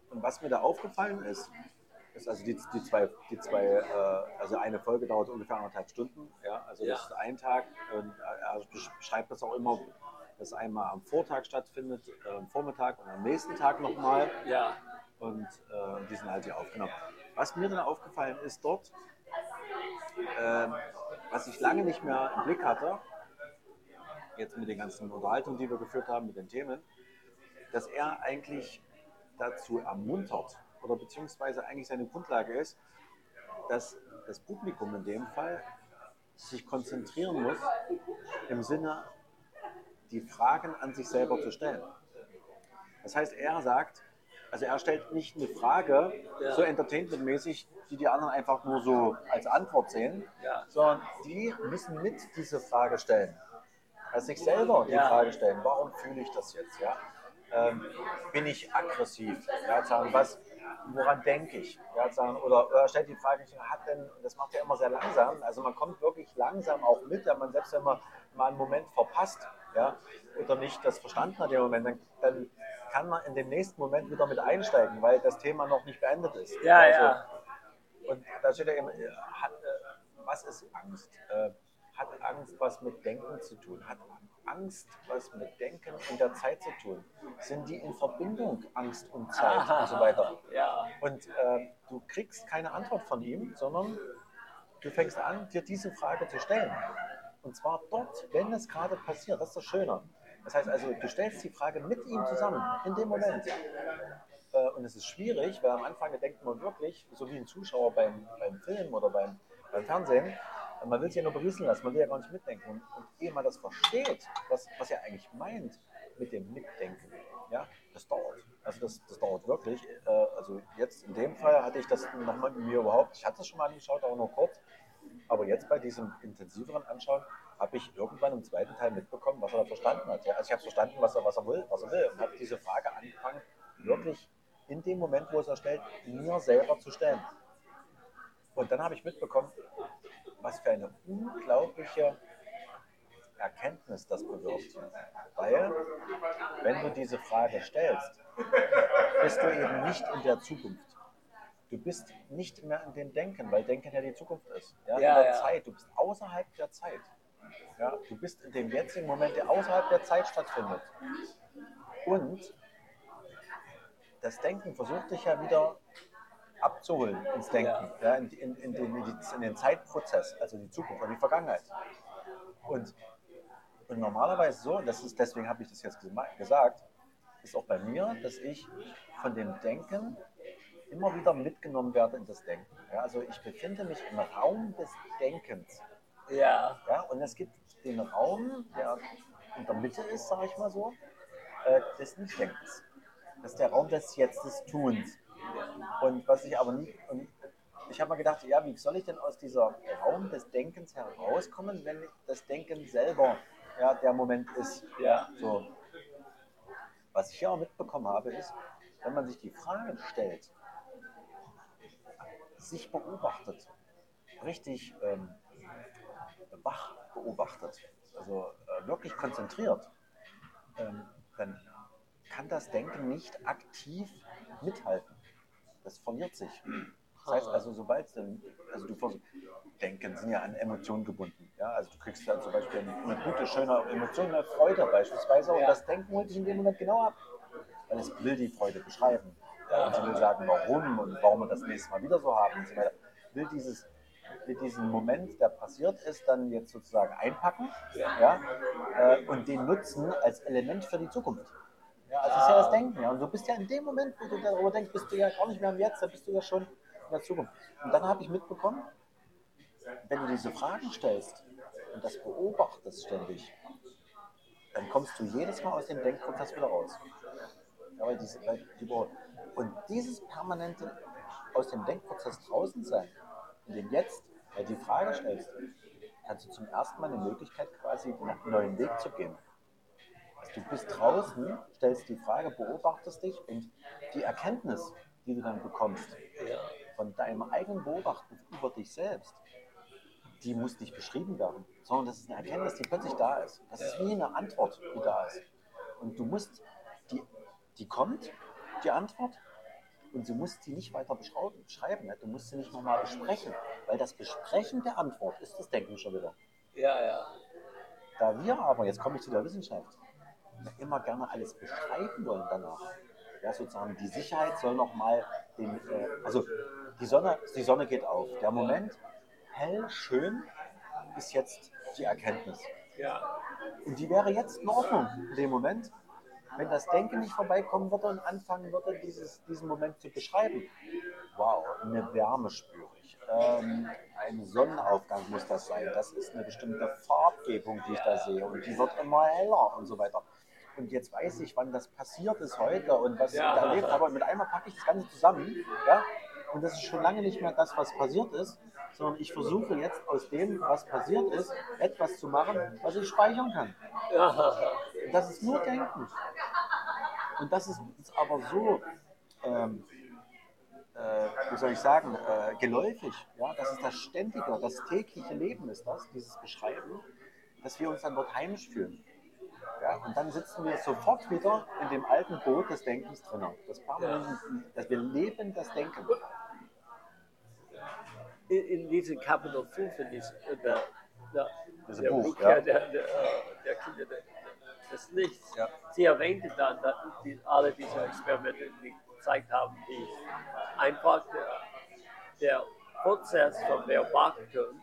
und was mir da aufgefallen ist, ist also die, die zwei, die zwei äh, also eine Folge dauert ungefähr anderthalb Stunden. Ja, also das Ja. ist ein Tag. Und er beschreibt das auch immer, dass einmal am Vortag stattfindet, äh, am Vormittag und am nächsten Tag nochmal. Ja. Und äh, die sind halt hier aufgenommen. Was mir dann aufgefallen ist dort, ähm, was ich lange nicht mehr im Blick hatte, jetzt mit den ganzen Unterhaltungen, die wir geführt haben, mit den Themen, dass er eigentlich dazu ermuntert oder beziehungsweise eigentlich seine Grundlage ist, dass das Publikum in dem Fall sich konzentrieren muss, im Sinne, die Fragen an sich selber zu stellen. Das heißt, er sagt, also er stellt nicht eine Frage, Ja. so entertainmentmäßig, die die anderen einfach nur so als Antwort sehen, Ja. sondern die müssen mit diese Frage stellen. Also sich selber die Ja. Frage stellen, warum fühle ich das jetzt? Ja? Ähm, bin ich aggressiv? Ja, sagen, was, woran denke ich? Ja, oder, oder stellt die Frage, hat denn, das macht er immer sehr langsam, also man kommt wirklich langsam auch mit, wenn man selbst wenn man mal einen Moment verpasst ja, oder nicht das verstanden hat im Moment, dann, dann kann man in den nächsten Moment wieder mit einsteigen, weil das Thema noch nicht beendet ist. Ja, also, ja. und da steht ja immer, äh, hat, äh, was ist Angst? Äh, hat Angst was mit Denken zu tun? Hat Angst was mit Denken in der Zeit zu tun? Sind die in Verbindung, Angst und Zeit und so weiter? Ja. Und äh, du kriegst keine Antwort von ihm, sondern du fängst an, dir diese Frage zu stellen. Und zwar dort, wenn es gerade passiert. Das ist das Schöne. Das heißt also, du stellst die Frage mit ihm zusammen, in dem Moment. Äh, Und es ist schwierig, weil am Anfang denkt man wirklich, so wie ein Zuschauer beim, beim Film oder beim, beim Fernsehen, man will sich ja nur berieseln lassen, man will ja gar nicht mitdenken. Und, und ehe man das versteht, was, was er eigentlich meint mit dem Mitdenken, ja, das dauert. Also das, das dauert wirklich. Äh, Also jetzt in dem Fall hatte ich das nochmal mit mir überhaupt, ich hatte es schon mal angeschaut, aber nur kurz. Aber jetzt bei diesem intensiveren Anschauen habe ich irgendwann im zweiten Teil mitbekommen, was er da verstanden hat. Ja, also ich habe verstanden, was er, was er will, was er will und habe diese Frage angefangen, wirklich in dem Moment, wo es er stellt, mir selber zu stellen. Und dann habe ich mitbekommen, was für eine unglaubliche Erkenntnis das bewirkt. Weil, wenn du diese Frage stellst, bist du eben nicht in der Zukunft. Du bist nicht mehr in dem Denken, weil Denken ja die Zukunft ist. Ja, Ja, in der ja. Zeit. Du bist außerhalb der Zeit. Ja, du bist in dem jetzigen Moment, der außerhalb der Zeit stattfindet. Und das Denken versucht dich ja wieder abzuholen ins Denken, ja. in, in, in, den, in, den Zeitprozess, also die Zukunft und die Vergangenheit. Und, und normalerweise so, und das ist, deswegen habe ich das jetzt gesagt, ist auch bei mir, dass ich von dem Denken immer wieder mitgenommen werde in das Denken. Ja, also ich befinde mich im Raum des Denkens. Ja. Ja, und es gibt den Raum, der in der Mitte ist, sage ich mal so, äh, des Nichtdenkens. Das ist der Raum des Jetzt des Tuns. Und was ich aber nie, und ich habe mal gedacht, ja, wie soll ich denn aus dieser Raum des Denkens herauskommen, wenn das Denken selber ja, der Moment ist? Ja. So. Was ich hier auch mitbekommen habe, ist, wenn man sich die Frage stellt, sich beobachtet, richtig ähm, wach beobachtet, also äh, wirklich konzentriert, ähm, dann kann das Denken nicht aktiv mithalten. Das verliert sich. Das heißt also, sobald es dann, also du Denken sind ja an Emotionen gebunden. Ja? Also du kriegst dann zum Beispiel eine, gute, schöne Emotion, eine Freude beispielsweise, und Ja. das Denken holt dich in dem Moment genau ab. Weil es will die Freude beschreiben. Ja. Und sie will sagen, warum und warum wir das nächste Mal wieder so haben und so weiter. Will dieses will diesen Moment, der passiert ist, dann jetzt sozusagen einpacken ja, äh, und den nutzen als Element für die Zukunft. Ja, also das ist ja das Denken. Ja. Und du bist ja in dem Moment, wo du darüber denkst, bist du ja gar nicht mehr im Jetzt, da bist du ja schon in der Zukunft. Und dann habe ich mitbekommen, wenn du diese Fragen stellst und das beobachtest ständig, dann kommst du jedes Mal aus dem Denkprozess wieder raus. Ja, weil diese, weil die, und dieses permanente aus dem Denkprozess draußen sein, in dem Jetzt, weil du die Frage stellst, kannst du zum ersten Mal eine Möglichkeit quasi einen neuen Weg zu gehen. Du bist draußen, stellst die Frage, beobachtest dich und die Erkenntnis, die du dann bekommst von deinem eigenen Beobachten über dich selbst, die muss nicht beschrieben werden, sondern das ist eine Erkenntnis, die plötzlich da ist. Das ist wie eine Antwort, die da ist. Und du musst, die, die kommt, die Antwort, und du musst sie nicht weiter beschreiben. Ne? Du musst sie nicht nochmal besprechen, weil das Besprechen der Antwort ist das Denken schon wieder. Ja, ja. Da wir aber, jetzt komme ich zu der Wissenschaft, immer gerne alles beschreiben wollen danach. Ja, sozusagen, die Sicherheit soll nochmal den, äh, also die Sonne, die Sonne geht auf. Der Moment, hell, schön, ist jetzt die Erkenntnis. Ja. Und die wäre jetzt in Ordnung in dem Moment, wenn das Denken nicht vorbeikommen würde und anfangen würde, dieses, diesen Moment zu beschreiben. Wow, eine Wärme spüre ich. Ähm, ein Sonnenaufgang muss das sein. Das ist eine bestimmte Farbgebung, die ich da sehe. Und die wird immer heller und so weiter. Und jetzt weiß ich, wann das passiert ist heute und was Ja. ich da erlebt habe. Und mit einmal packe ich das Ganze zusammen. Ja? Und das ist schon lange nicht mehr das, was passiert ist, sondern ich versuche jetzt aus dem, was passiert ist, etwas zu machen, was ich speichern kann. Ja. Das ist nur Denken. Und das ist, ist aber so, ähm, äh, wie soll ich sagen, äh, geläufig. Ja? Das ist das ständige, das tägliche Leben ist das, dieses Beschreiben, dass wir uns dann dort heimisch fühlen. Ja? Und dann sitzen wir sofort wieder in dem alten Boot des Denkens drin. Das dass wir leben das Denken. in, in diesem Kapitel 5, in diesem, in der, der, der Buch, Rückkehr ja. der, der, äh, der Kinder der, des Lichts. Ja. Sie erwähnte dann, dass die, alle diese Experimente die gezeigt haben, die einfach der, der Prozess von Beobachtung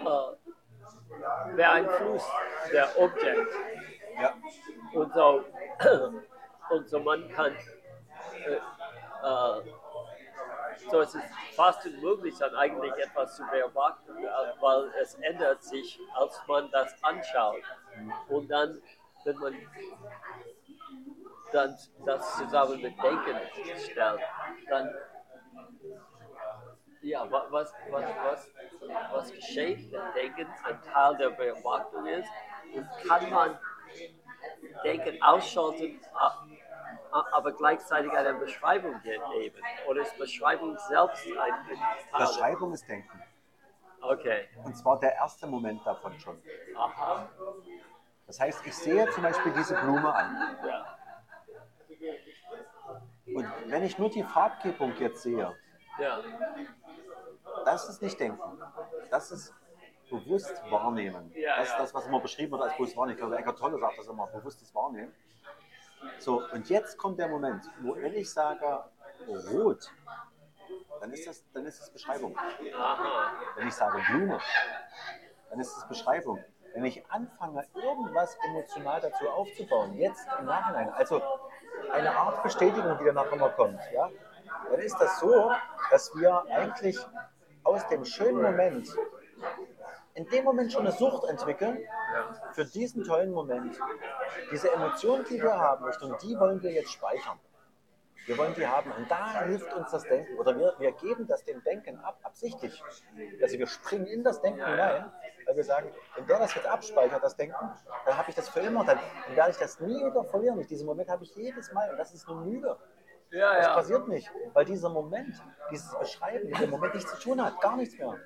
äh, beeinflusst der Objekt. Ja. Und so, und so man kann, äh, äh, so es ist fast unmöglich, dann eigentlich etwas zu beobachten, äh, weil es ändert sich, als man das anschaut. Und dann, wenn man dann das zusammen mit Denken stellt, dann ja, wa- was, was, was, was geschieht, wenn Denken ein Teil der Beobachtung ist und kann man Denken ausschalten, aber gleichzeitig eine Beschreibung geben? Oder ist Beschreibung selbst ein ein Teil? Beschreibung ist Denken. Okay, Und zwar der erste Moment davon schon. aha, Das heißt, ich sehe zum Beispiel diese Blume an. ja, Und wenn ich nur die Farbgebung jetzt sehe, ja, das ist nicht Denken. Das ist bewusst wahrnehmen. Das ist das, was immer beschrieben wird als bewusst wahrnehmen. Ich glaube, Eckart Tolle sagt das immer, bewusstes Wahrnehmen. So, und jetzt kommt der Moment, wo wenn ich sage rot, dann ist das, dann ist das Beschreibung. Wenn ich sage Blume, dann ist es Beschreibung. Wenn ich anfange, irgendwas emotional dazu aufzubauen, jetzt im Nachhinein, also eine Art Bestätigung, die danach immer kommt, ja, dann ist das so, dass wir eigentlich aus dem schönen Moment in dem Moment schon eine Sucht entwickeln für diesen tollen Moment. Diese Emotionen, die wir haben, Richtung die wollen wir jetzt speichern. Wir wollen die haben. Und da hilft uns das Denken. Oder wir, wir geben das dem Denken ab, absichtlich. Also wir springen in das Denken hinein, weil wir sagen, wenn der das jetzt abspeichert, das Denken, dann habe ich das für immer. Dann, dann werde ich das nie wieder verlieren. Diesen Moment habe ich jedes Mal. Und das ist eine Lüge. Ja, Das ja, passiert nicht. Weil dieser Moment, dieses Beschreiben dem Moment nichts zu tun hat. Gar nichts mehr.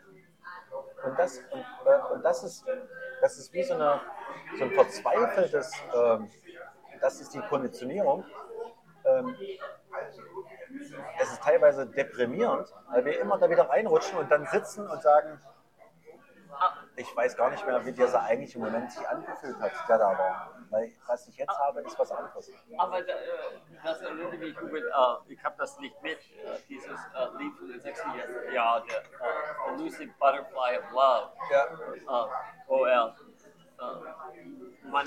Und das, und, äh, und das, ist, das ist wie so, eine, so ein verzweifeltes, ähm, das ist die Konditionierung. Ähm, es ist teilweise deprimierend, weil wir immer da wieder reinrutschen und dann sitzen und sagen, "Ah, ich weiß gar nicht mehr, wie dieser eigentliche Moment sich angefühlt hat, der da war. Weil was ich jetzt habe, ist was anderes. Aber äh, das erinnert mich, Ruben, äh, ich habe das nicht mit, äh, dieses äh, Lied von den 60er Jahren, der äh, Elusive Butterfly of Love, Ja. äh, er, äh, man,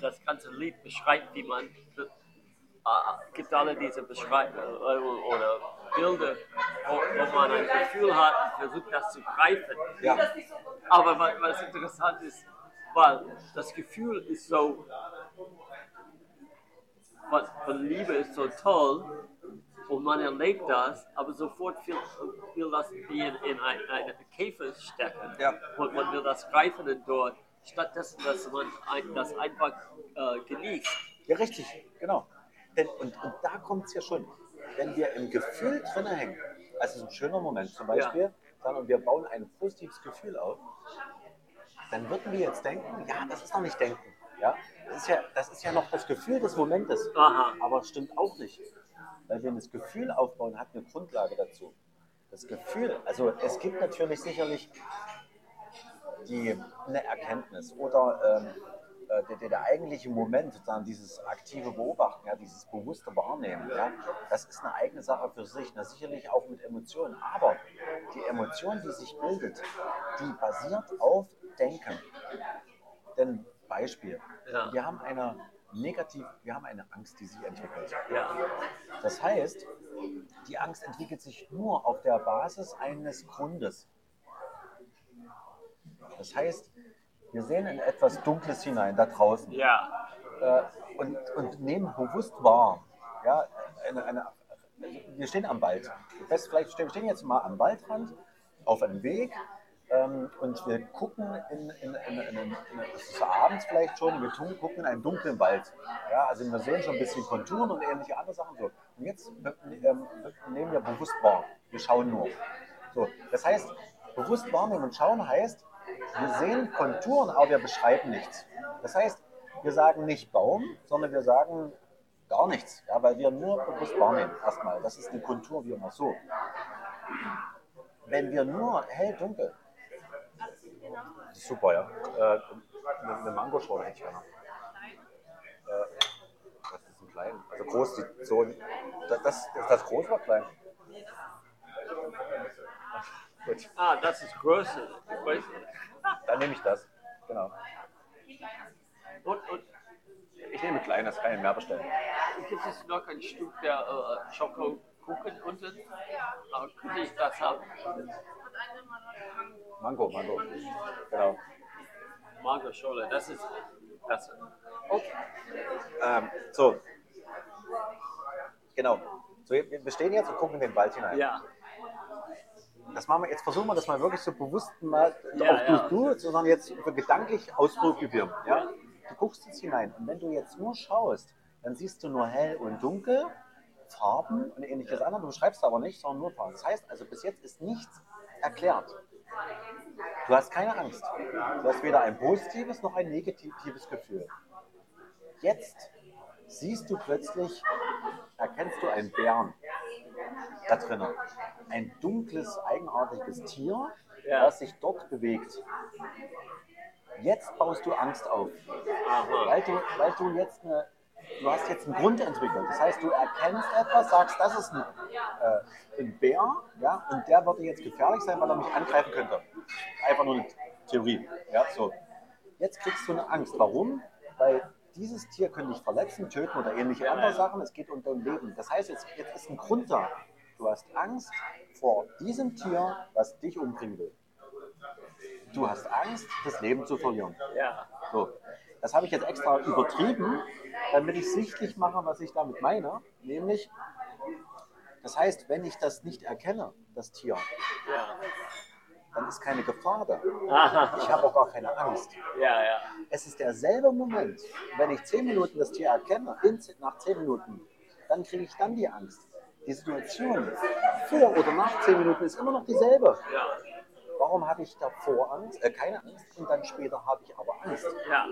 das ganze Lied beschreibt, wie man, äh, gibt alle diese Beschreibungen oder Bilder, wo, wo man ein Gefühl hat und versucht, das zu greifen. Ja. Aber was, was interessant ist, weil das Gefühl ist so, von, von Liebe ist so toll und man erlebt das, aber sofort will, will das wie in, in ein, eine Käfer stecken Ja. und man will das greifen dort stattdessen, dass man ein, das einfach äh, genießt. Ja, richtig, genau. Denn, und, und da kommt es ja schon. Wenn wir im Gefühl drin hängen, also ein schöner Moment zum Beispiel, dann, und wir bauen ein positives Gefühl auf, dann würden wir jetzt denken, ja, das ist noch nicht denken. Ja? Das, ist ja, das ist ja noch das Gefühl des Momentes. Aha. Aber es stimmt auch nicht. Weil wir das Gefühl aufbauen, hat eine Grundlage dazu. Das Gefühl, also es gibt natürlich sicherlich die, eine Erkenntnis oder ähm, äh, der, der, der eigentliche Moment, sozusagen dieses aktive Beobachten, ja, dieses bewusste Wahrnehmen, ja, das ist eine eigene Sache für sich, na, sicherlich auch mit Emotionen. Aber die Emotion, die sich bildet, die basiert auf Denken. Denn Beispiel, Ja. wir haben eine negativ, wir haben eine Angst, die sich entwickelt. Ja. Das heißt, die Angst entwickelt sich nur auf der Basis eines Grundes. Das heißt, wir sehen in etwas Dunkles hinein, da draußen, Ja. äh, und, und nehmen bewusst wahr. Ja, eine, eine, wir stehen am Wald. Vielleicht stehen, wir stehen jetzt mal am Waldrand auf einem Weg ähm, und wir gucken in, in, in, in, in, es ist abends vielleicht schon, wir tun, gucken in einen dunklen Wald. Ja, also wir sehen schon ein bisschen Konturen und ähnliche andere Sachen. So. Und jetzt ähm, nehmen wir bewusst wahr. Wir schauen nur. So, das heißt, bewusst wahrnehmen und schauen heißt, wir sehen Konturen, aber wir beschreiben nichts. Das heißt, wir sagen nicht Baum, sondern wir sagen gar nichts, ja, weil wir nur bewusst wahrnehmen. Erstmal, das ist eine Kontur, wie immer so. Wenn wir nur hell, dunkel, das ist super, ja. Äh, eine, eine Mangoschorle hätte ich gerne. Äh, das ist ein klein, also groß, die, so, das, das, ist das groß oder klein? Gut, Ah, das ist Größe. Ich weiß nicht. dann nehme ich das. Genau. Und, und Ich nehme klein, das kann ich mehr bestellen. gibt es noch ein Stück der äh, Schokokuchen unten? Ah, könnte ich das haben? Mango, Mango. Genau. Mango-Schorle, das ist. Das, Okay. Ähm, so. Genau. So, wir stehen jetzt und gucken in den Wald hinein. ja. Das machen wir, jetzt versuchen wir das mal wirklich so bewusst mal, Ja, auch ja. du, du, sondern jetzt für gedanklich ausprobieren. Ja? Du guckst jetzt hinein und wenn du jetzt nur schaust, dann siehst du nur hell und dunkel, Farben und ähnliches andere. Du beschreibst aber nicht, sondern nur Farben. Das heißt also, bis jetzt ist nichts erklärt. Du hast keine Angst. Du hast weder ein positives noch ein negatives Gefühl. Jetzt siehst du plötzlich, erkennst du einen Bären da drinnen. Ein dunkles, eigenartiges Tier, Ja. das sich dort bewegt. Jetzt baust du Angst auf, weil du, weil du jetzt eine, du hast jetzt einen Grund entwickelt. Das heißt, du erkennst etwas, sagst, das ist ein, äh, ein Bär, ja, und der würde jetzt gefährlich sein, weil er mich angreifen könnte. Einfach nur eine Theorie. Ja, so. Jetzt kriegst du eine Angst. Warum? Weil dieses Tier könnte dich verletzen, töten oder ähnliche andere Sachen. Es geht um dein Leben. Das heißt, jetzt, jetzt ist ein Grund da. Du hast Angst vor diesem Tier, was dich umbringen will. Du hast Angst, das Leben zu verlieren. Ja. So, das habe ich jetzt extra übertrieben, damit ich sichtlich mache, was ich damit meine. Nämlich, das heißt, wenn ich das nicht erkenne, das Tier, dann ist keine Gefahr da. Aha. Ich habe auch gar keine Angst. Ja, ja. Es ist derselbe Moment, wenn ich zehn Minuten das Tier erkenne, nach zehn Minuten, dann kriege ich dann die Angst. Die Situation vor oder nach zehn Minuten ist immer noch dieselbe. Ja. Warum habe ich davor Angst, äh, keine Angst und dann später habe ich aber Angst? Ja.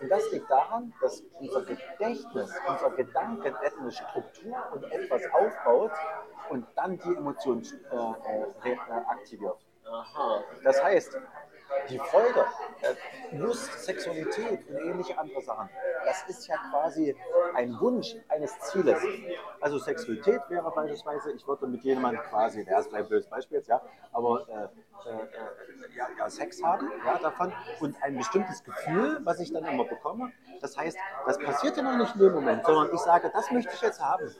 Und das liegt daran, dass unser Gedächtnis, unser Gedanken eine Struktur und etwas aufbaut und dann die Emotion äh, äh, äh, aktiviert. Aha. Das heißt, die Freude, äh, Lust, Sexualität und ähnliche andere Sachen, das ist ja quasi ein Wunsch eines Zieles. Also Sexualität wäre beispielsweise, ich würde mit jemandem quasi, der ist ein blödes Beispiel jetzt, ja, aber äh, äh, ja, ja, Sex haben ja, davon und ein bestimmtes Gefühl, was ich dann immer bekomme. Das heißt, das passiert ja noch nicht in dem Moment, sondern ich sage, das möchte ich jetzt haben.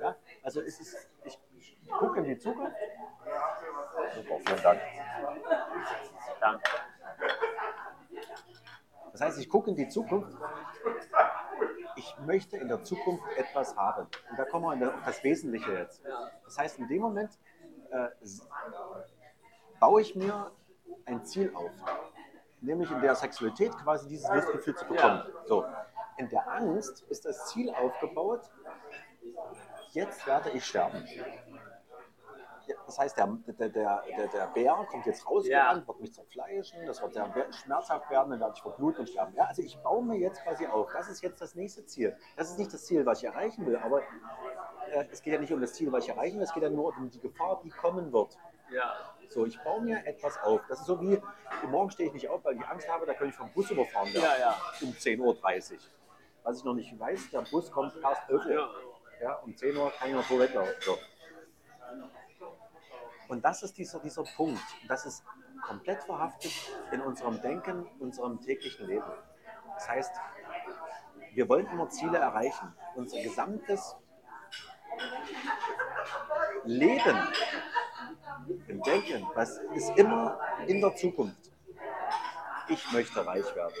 Ja? Also es ist, ich gucke in die Zukunft. Super, vielen Dank. Danke. Das heißt, ich gucke in die Zukunft. Ich möchte in der Zukunft etwas haben. Und da kommen wir auf das Wesentliche jetzt. Das heißt, in dem Moment äh, baue ich mir ein Ziel auf. nämlich in der Sexualität quasi dieses Lustgefühl zu bekommen. So. In der Angst ist das Ziel aufgebaut, jetzt werde ich sterben. Ja, Das heißt, der, der, der, der, Bär kommt jetzt rausgerannt, wird mich zerfleischen, das wird sehr schmerzhaft werden, dann werde ich verbluten und sterben. Ja, also ich baue mir jetzt quasi auf. Das ist jetzt das nächste Ziel. Das ist nicht das Ziel, was ich erreichen will, aber äh, es geht ja nicht um das Ziel, was ich erreichen will, es geht ja nur um die Gefahr, die kommen wird. Ja. So, ich baue mir etwas auf. Das ist so wie, morgen stehe ich nicht auf, weil ich Angst habe, da könnte ich vom Bus überfahren werden. Ja, ja. Um 10.30 Uhr. Was ich noch nicht weiß, der Bus kommt erst 11 Uhr. Ja. Ja, um 10 Uhr kann ich noch so weglaufen. So. Und das ist dieser, dieser Punkt. Das ist komplett verhaftet in unserem Denken, unserem täglichen Leben. Das heißt, wir wollen immer Ziele erreichen. Unser gesamtes Leben im Denken, das ist immer in der Zukunft. Ich möchte reich werden.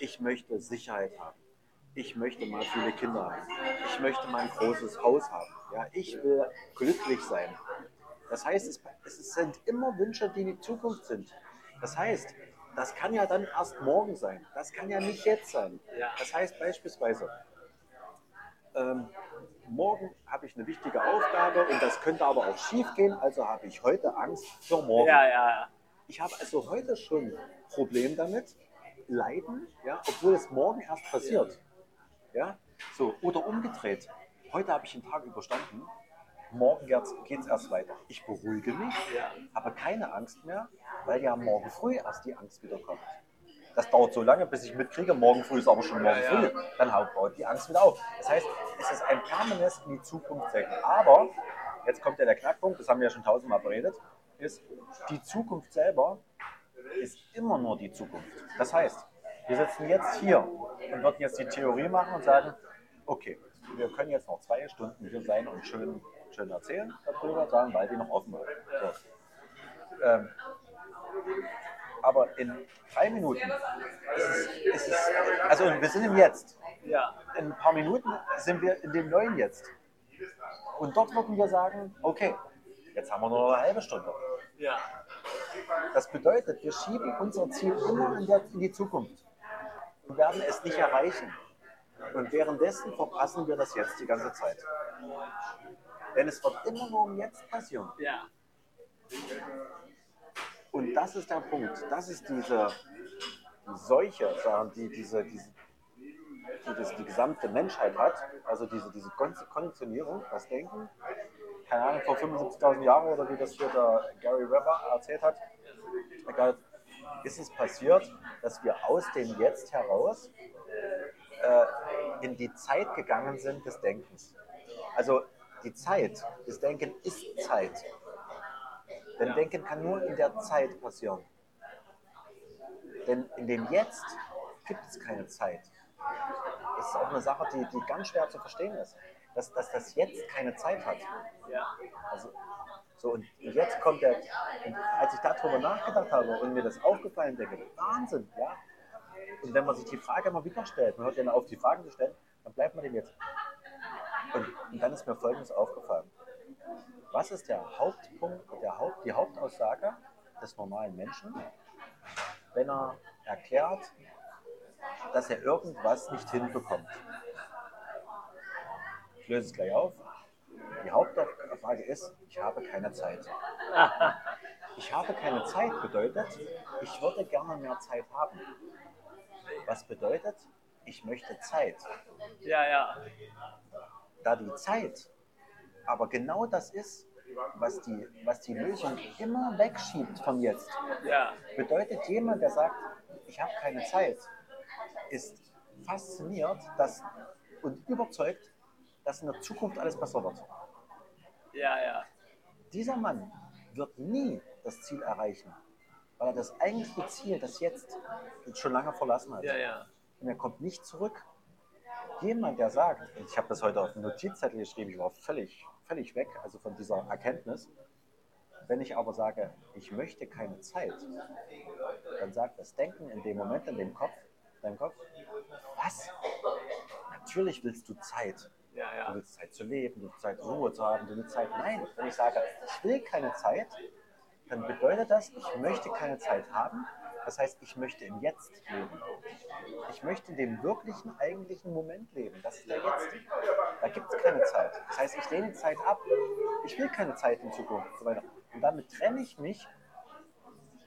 Ich möchte Sicherheit haben. Ich möchte mal viele Kinder haben. Ich möchte mal ein großes Haus haben. Ja, ich will glücklich sein. Das heißt, es, es sind immer Wünsche, die in die Zukunft sind. Das heißt, das kann ja dann erst morgen sein. Das kann ja nicht jetzt sein. Ja. Das heißt beispielsweise, ähm, morgen habe ich eine wichtige Aufgabe und das könnte aber auch schief gehen, also habe ich heute Angst für morgen. Ja, ja. Ich habe also heute schon Problem damit, leiden, ja, obwohl es morgen erst passiert. Ja? So, oder umgedreht. Heute habe ich den Tag überstanden, morgen geht es erst weiter. Ich beruhige mich, habe keine Angst mehr, weil ja morgen früh erst die Angst wieder kommt. Das dauert so lange, bis ich mitkriege, morgen früh ist aber schon morgen Ja, früh. Dann haut- baut die Angst wieder auf. Das heißt, es ist ein permanentes in die Zukunft denken. Aber, jetzt kommt ja der Knackpunkt, das haben wir ja schon tausendmal beredet, ist, die Zukunft selber ist immer nur die Zukunft. Das heißt, wir sitzen jetzt hier und würden jetzt die Theorie machen und sagen, okay, wir können jetzt noch zwei Stunden hier sein und schön, schön erzählen darüber, sagen, weil die noch offen ist. So. Ähm, aber in drei Minuten ist es, ist es, also wir sind im Jetzt. Ja. In ein paar Minuten sind wir in dem neuen Jetzt. Und dort würden wir sagen, okay, jetzt haben wir nur noch eine halbe Stunde. Ja. Das bedeutet, wir schieben unser Ziel immer in, der, in die Zukunft und werden es nicht erreichen. Und währenddessen verpassen wir das jetzt die ganze Zeit. Denn es wird immer nur im Jetzt passieren. Ja. Und das ist der Punkt. Das ist diese Seuche, die, diese, diese, die das die gesamte Menschheit hat. Also diese, diese Kon- Konditionierung, das Denken. Keine Ahnung, vor 75.000 Jahren oder wie das hier der Gary Weber erzählt hat. Ist es passiert, dass wir aus dem Jetzt heraus äh, in die Zeit gegangen sind des Denkens. Also die Zeit, das Denken ist Zeit. Denn. Denken kann nur in der Zeit passieren. Denn in dem Jetzt gibt es keine Zeit. Das ist auch eine Sache, die, die ganz schwer zu verstehen ist. Dass, dass das Jetzt keine Zeit hat. Also, so, und jetzt kommt der, und als ich darüber nachgedacht habe und mir das aufgefallen denke, Wahnsinn, ja. Und wenn man sich die Frage immer wieder stellt, man hört ja auf, die Fragen zu stellen, dann bleibt man dem jetzt. Und, und dann ist mir Folgendes aufgefallen. Was ist der Hauptpunkt, der Haupt, die Hauptaussage des normalen Menschen, wenn er erklärt, dass er irgendwas nicht hinbekommt? Ich löse es gleich auf. Die Hauptfrage ist, ich habe keine Zeit. Ich habe keine Zeit bedeutet, ich würde gerne mehr Zeit haben. Was bedeutet, ich möchte Zeit. Ja, ja. Da die Zeit aber genau das ist, was die, was die Lösung immer wegschiebt vom Jetzt, Ja. bedeutet jemand, der sagt, ich habe keine Zeit, ist fasziniert dass, und überzeugt, dass in der Zukunft alles besser wird. Ja, ja. Dieser Mann wird nie das Ziel erreichen, weil er das eigentliche Ziel, das Jetzt, schon lange verlassen hat. Ja, ja. Und er kommt nicht zurück. Jemand, der sagt, ich habe das heute auf den Notizzettel geschrieben, ich war völlig, völlig weg, also von dieser Erkenntnis. Wenn ich aber sage, ich möchte keine Zeit, dann sagt das Denken in dem Moment, in dem Kopf, deinem Kopf, was? Natürlich willst du Zeit. Ja, Du willst Zeit zu leben, du willst Zeit Ruhe zu haben, du willst Zeit. Nein, wenn ich sage, ich will keine Zeit, dann bedeutet das, ich möchte keine Zeit haben, Das heißt, ich möchte im Jetzt leben. Ich möchte dem wirklichen, eigentlichen Moment leben. Das ist der Jetzt. Da gibt es keine Zeit. Das heißt, ich lehne Zeit ab. Ich will keine Zeit in Zukunft und so weiter. Und damit trenne ich mich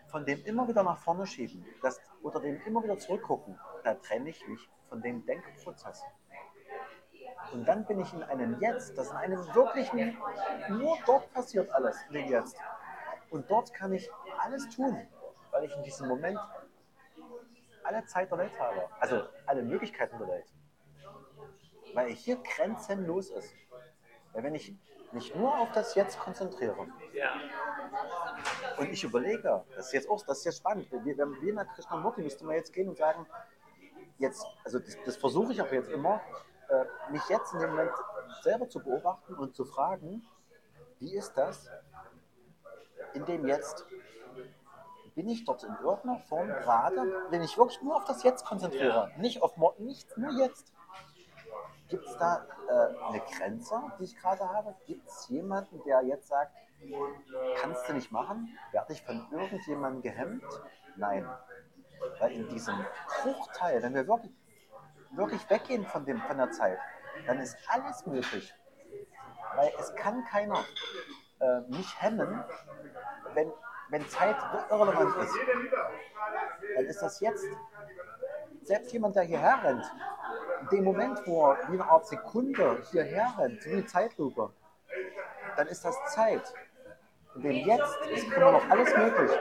von dem immer wieder nach vorne schieben das, oder dem immer wieder zurückgucken. Da trenne ich mich von dem Denkprozess. Und dann bin ich in einem Jetzt, das in einem wirklichen, nur dort passiert alles, in dem Jetzt. Und dort kann ich alles tun, weil ich in diesem Moment alle Zeit der Welt habe. Also alle Möglichkeiten der Welt. Weil hier grenzenlos ist. Weil wenn ich mich nur auf das Jetzt konzentriere Ja. und ich überlege, das ist jetzt auch, das ist jetzt spannend, wir, wenn wir nach Krishnamurti müsste man jetzt gehen und sagen, jetzt, also das, das versuche ich auch jetzt immer, äh, mich jetzt in dem Moment selber zu beobachten und zu fragen, wie ist das in dem Jetzt? Bin ich dort in irgendeiner Form gerade, wenn ich wirklich nur auf das Jetzt konzentriere, nicht auf morgen, nicht nur jetzt? Gibt es da äh, eine Grenze, die ich gerade habe? Gibt es jemanden, der jetzt sagt, kannst du nicht machen? Werde ich von irgendjemandem gehemmt? Nein. Weil in diesem Bruchteil, wenn wir wirklich, wirklich weggehen von, dem, von der Zeit, dann ist alles möglich. Weil es kann keiner äh, mich hemmen, wenn, wenn Zeit irrelevant ist. Dann ist das jetzt. Selbst jemand, der hierher rennt, in dem Moment, wo er wie eine Art Sekunde hierher rennt, wie eine Zeitlupe, dann ist das Zeit. In dem Jetzt ist immer noch alles möglich.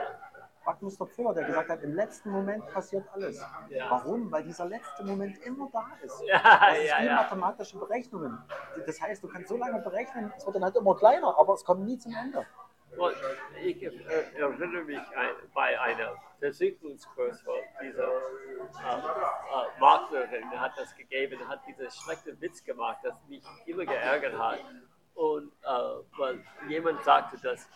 Mr. Fuller, der gesagt hat, im letzten Moment passiert alles. Ja. Warum? Weil dieser letzte Moment immer da ist. Ja, Das ist ja, wie ja. mathematische Berechnungen. Das heißt, du kannst so lange berechnen, es wird dann halt immer kleiner, aber es kommt nie zum Ende. Ich äh, erinnere mich bei einer Versicherungskurs, wo diese äh, äh, Maklerin hat das gegeben, hat diesen schlechten Witz gemacht, das mich immer geärgert hat. Und äh, weil jemand sagte, dass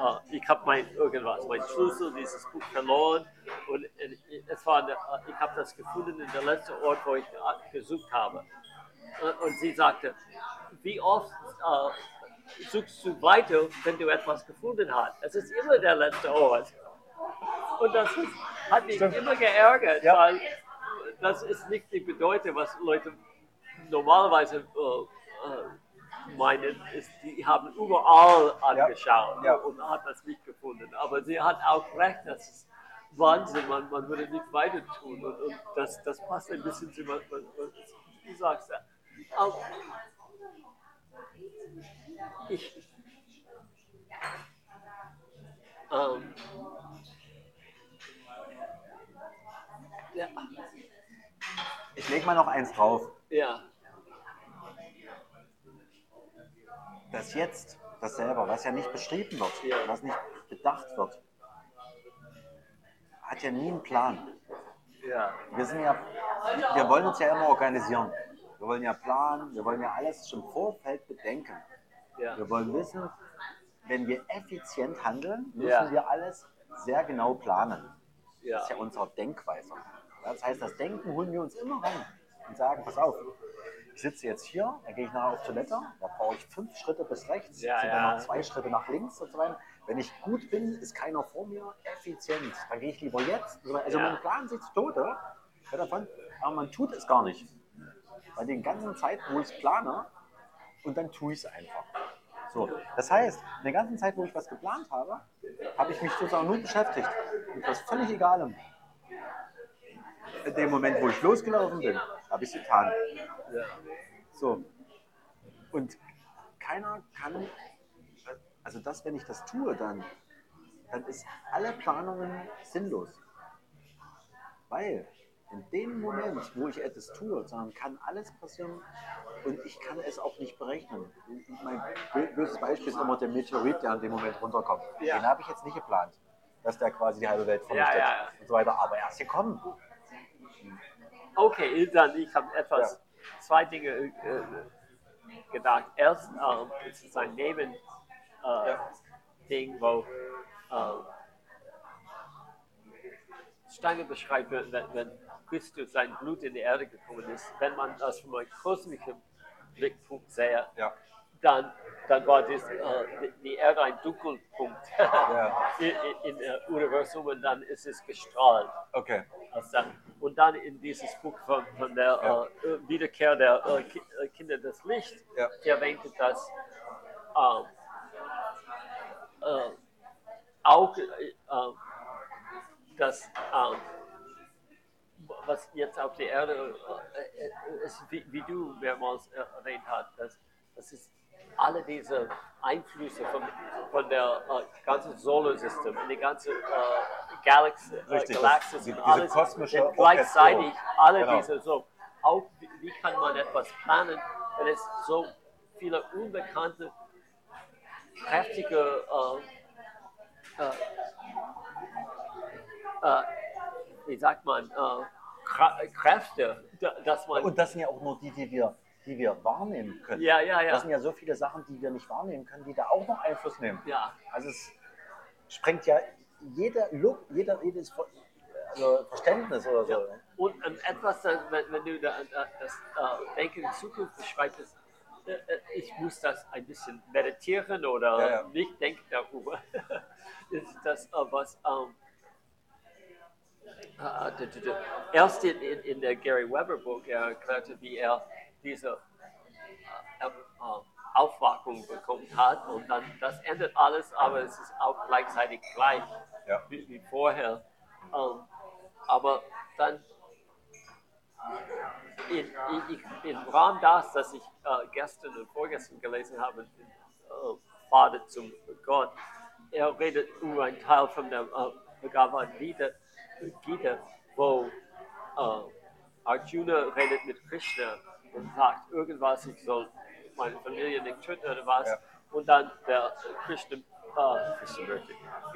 äh, ich habe mein irgendwas, mein Schlüssel, dieses Buch verloren und äh, es war, eine, äh, ich habe das gefunden in der letzten Ort, wo ich gesucht habe. Und, und sie sagte, wie oft suchst du weiter, wenn du etwas gefunden hast? Es ist immer der letzte Ort. Und das ist, hat mich Stimmt. immer geärgert, Ja. weil das ist nicht die Bedeutung, was Leute normalerweise äh, äh, meinen, ist, die haben überall angeschaut Ja. und hat das nicht gefunden. Aber sie hat auch recht, das ist Wahnsinn, man, man würde nicht weiter tun. Und, und das, das passt ein bisschen zu was, was, was du sagst. Auch ich, ähm, ja, Ich lege mal noch eins drauf. ja, Das Jetzt, das selber, was ja nicht beschrieben wird, Ja. was nicht bedacht wird, hat ja nie einen Plan. ja, Wir sind ja, wir wollen uns ja immer organisieren. Wir wollen ja planen, wir wollen ja alles schon im Vorfeld bedenken. Ja, Wir wollen wissen, wenn wir effizient handeln, müssen Ja. wir alles sehr genau planen. Das ja, ist ja unsere Denkweise. Das heißt, das Denken holen wir uns immer rein und sagen, pass auf, ich sitze jetzt hier, dann gehe ich nachher auf Toilette, da brauche ich fünf Schritte bis rechts, Ja, sind dann noch zwei Schritte nach links und so weiter. Wenn ich gut bin, ist keiner vor mir effizient. Dann gehe ich lieber jetzt. Also man plant sich zu Tode davon, aber man tut es gar nicht. Bei den ganzen Zeiten, wo ich es plane, und dann tue ich es einfach. So, das heißt, in der ganzen Zeit, wo ich was geplant habe, habe ich mich sozusagen nur beschäftigt. Mit was völlig Egalem. In dem Moment, wo ich losgelaufen bin, habe ich es getan. So. Und keiner kann, also das, wenn ich das tue, dann, dann ist alle Planungen sinnlos. Weil in dem Moment, wo ich etwas tue, dann kann alles passieren und ich kann es auch nicht berechnen. Mein bö- böses Beispiel ist immer der Meteorit, der in dem Moment runterkommt. Ja. Den habe ich jetzt nicht geplant, dass der quasi die halbe Welt vernichtet Ja, ja. und so weiter. Aber er ist gekommen. Okay, dann ich habe etwas, zwei Dinge äh, gedacht. Erst, es ist ein Neben äh, Ding, wo äh, Steiner beschreibt, wenn- wenn Christus sein Blut in die Erde gekommen ist, wenn man das von einem kosmischen Blickpunkt sähe, Ja. dann, dann war das, äh, die- Erde ein Dunkelpunkt Ja. in, in, in der Universum und dann ist es gestrahlt. Okay. als dann. Und dann in dieses Buch von, von der Ja. äh, Wiederkehr der äh, äh, Kinder des Lichts Ja. erwähnte, dass ähm, äh, auch äh, äh, dass ähm, was jetzt auf der Erde äh, äh, ist, wie, wie du mehrmals erwähnt hast, dass, das ist alle diese Einflüsse von, von der äh, ganzen Solarsystem, in die ganze äh, Galaxie, äh, Richtig, das- Galaxis die- alles, kosmische gleichzeitig alle Genau. diese so, auch wie, wie kann man etwas planen, wenn es so viele unbekannte, kräftige äh, äh, äh, wie sagt man, äh, Kräfte, da- dass man, Und das sind ja auch nur die, die wir, die wir wahrnehmen können. ja, ja, Das ja, sind ja so viele Sachen, die wir nicht wahrnehmen können, die da auch noch Einfluss nehmen. ja, Also es sprengt ja jeder Look, jeder, jedes also Verständnis oder so. Ja. Und ähm, etwas, das, wenn, wenn du da, da, das äh, Denken in Zukunft beschreibst, äh, äh, ich muss das ein bisschen meditieren oder Ja, ja. nicht denken darüber, ist das, äh, was ähm, äh, d- d- d- erst in, in, in der Gary Weber Buch er erklärte, wie er diese äh, Aufwachung bekommen hat und dann das endet alles, aber es ist auch gleichzeitig gleich Ja. wie, wie vorher. Ähm, aber dann in, in, im Rahmen das, das ich äh, gestern und vorgestern gelesen habe, äh, Vater zum Gott, er redet über einen Teil von der Bhagavad Gita, Gita wo äh, Arjuna redet mit Krishna und sagt irgendwas, ich soll meine Familie nicht töten oder was. Ja. Und dann der Krishna, äh,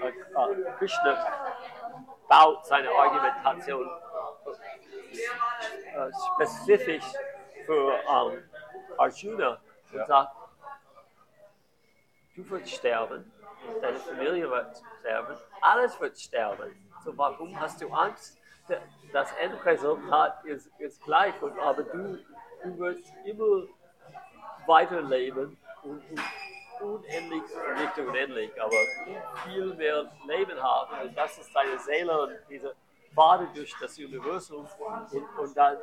äh, äh, Krishna baut seine Argumentation äh, spezifisch für ähm, Arjuna und Ja. sagt, du wirst sterben, deine Familie wird sterben, alles wird sterben. So warum hast du Angst? Das Endresultat ist, ist gleich, und, aber du, du wirst immer weiterleben und, und unendlich, nicht unendlich, aber viel mehr Leben haben. Und das ist deine Seele und diese Pfade durch das Universum und, und dann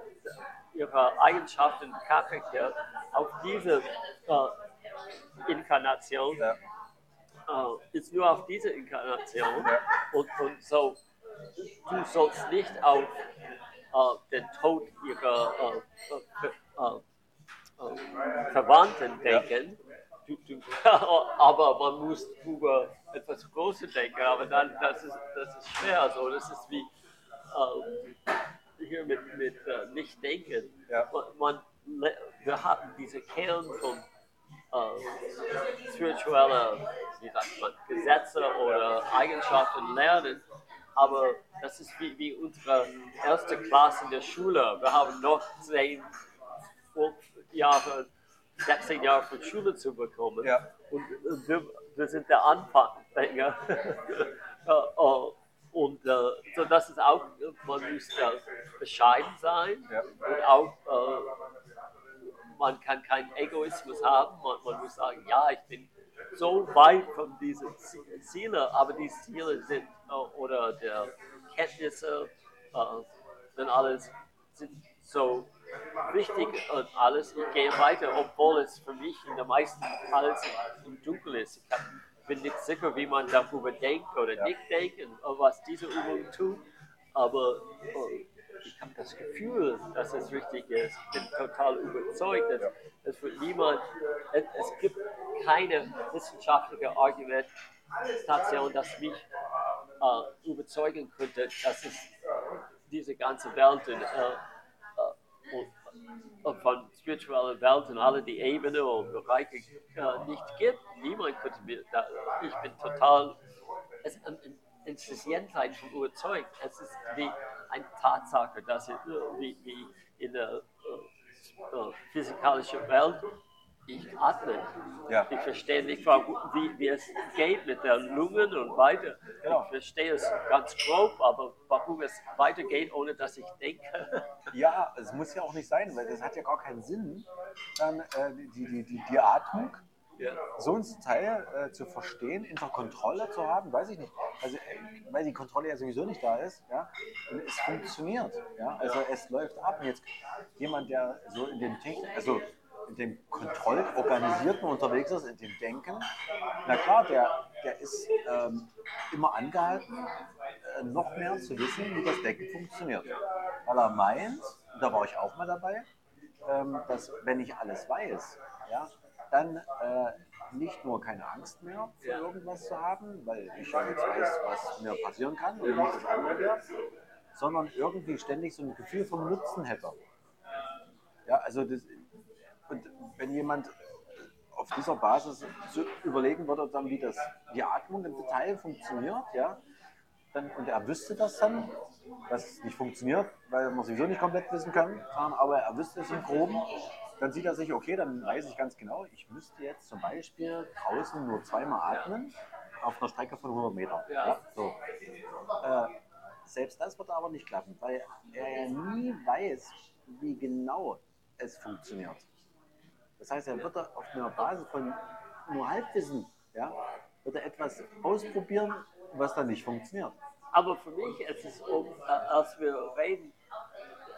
ihre Eigenschaften, Charakter auf diese äh, Inkarnation Ja. äh, ist nur auf diese Inkarnation und, und so du sollst nicht auf äh, den Tod ihrer äh, äh, äh, äh, Verwandten denken. Du, du, aber man muss über etwas Großes denken, aber dann das ist, das ist schwer. So. Das ist wie hier mit, mit äh, Nicht-Denken. Ja. Man, man, wir haben diese Kern von äh, spirituelle, wie sagt man, Gesetze oder Eigenschaften lernen. Aber das ist wie, wie unsere erste Klasse in der Schule. Wir haben noch zehn Jahre, 16 Jahre von Schule zu bekommen. Ja. Und wir, wir sind der Anfänger. Äh, Und äh, so das ist auch, man muss bescheiden sein Ja. und auch äh, man kann keinen Egoismus haben. Man, man muss sagen, ja, ich bin so weit von diesen Zie- Zielen, aber die Ziele sind äh, oder der Kenntnisse äh, und alles sind so wichtig und alles. Ich gehe weiter, obwohl es für mich in der meisten alles im Dunkel ist. Ich hab, bin nicht sicher, wie man darüber denkt oder nicht denkt und was diese Übung tut, aber äh, ich habe das Gefühl, dass es richtig ist. Ich bin total überzeugt, dass es wird niemand, es, es gibt keine wissenschaftliche Argumentation, das mich äh, überzeugen könnte, dass es diese ganze Welt und, äh, äh, und, von spiritueller Welt und alle die Ebenen und Bereiche äh, nicht gibt. Niemand könnte mir, da, ich bin total, es, ähm, es ist jenseits von überzeugt. Es ist wie eine Tatsache, dass wie, wie in der äh, äh, physikalischen Welt ich atme. Ja. Ich verstehe nicht, wie, wie es geht mit der Lungen und weiter. Genau. Ich verstehe es ganz grob, aber warum es weitergeht, ohne dass ich denke. Ja, es muss ja auch nicht sein, weil das hat ja gar keinen Sinn. Dann äh, die, die, die, die Atmung Ja. so ein Teil äh, zu verstehen, unter Kontrolle zu haben, weiß ich nicht. Also, äh, weil die Kontrolle ja sowieso nicht da ist, ja, und es funktioniert, ja, also es läuft ab. Und jetzt jemand, der so in dem Technik, also in dem Kontrollorganisierten unterwegs ist, in dem Denken, na klar, der, der ist ähm, immer angehalten, äh, noch mehr zu wissen, wie das Denken funktioniert. Weil er meint, da war ich auch mal dabei, ähm, dass wenn ich alles weiß, ja, dann äh, nicht nur keine Angst mehr für irgendwas zu haben, weil ich ja jetzt weiß, was mir passieren kann und wie das andere sondern irgendwie ständig so ein Gefühl vom Nutzen hätte. Ja, also das, und wenn jemand auf dieser Basis so überlegen würde, dann, wie das, die Atmung im Detail funktioniert, ja, dann, und er wüsste das dann, dass es nicht funktioniert, weil wir sowieso nicht komplett wissen sondern aber er wüsste es im Groben, dann sieht er sich, okay, dann weiß ich ganz genau, ich müsste jetzt zum Beispiel draußen nur zweimal atmen auf einer Strecke von 100 Metern. Ja. so. äh, selbst das wird aber nicht klappen, weil er ja nie weiß, wie genau es funktioniert. Das heißt, er wird da auf einer Basis von nur Halbwissen, ja, wird er etwas ausprobieren, was dann nicht funktioniert. Aber für mich ist es, um, äh, als wir reden,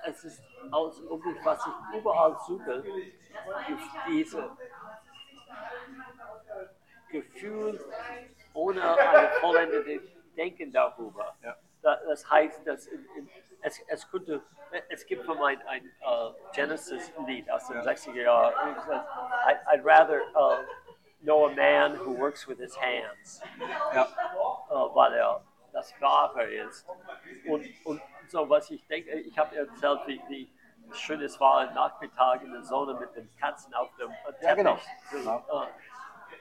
es ist aus was ich überall suche, ist diese Gefühl ohne ein vollendetes Denken darüber. Ja. Da- Das heißt, dass in, in, es, es könnte, es gibt von ein, ein äh, Genesis-Lied aus den 60er Jahren. I, I'd rather uh, know a man who works with his hands Ja. äh, weil er das Wahre ist. Und, und so, was ich denke, ich habe erzählt, wie, wie schön es war, Nachmittag in der Sonne mit den Katzen auf dem äh, Teppich. Ja, genau.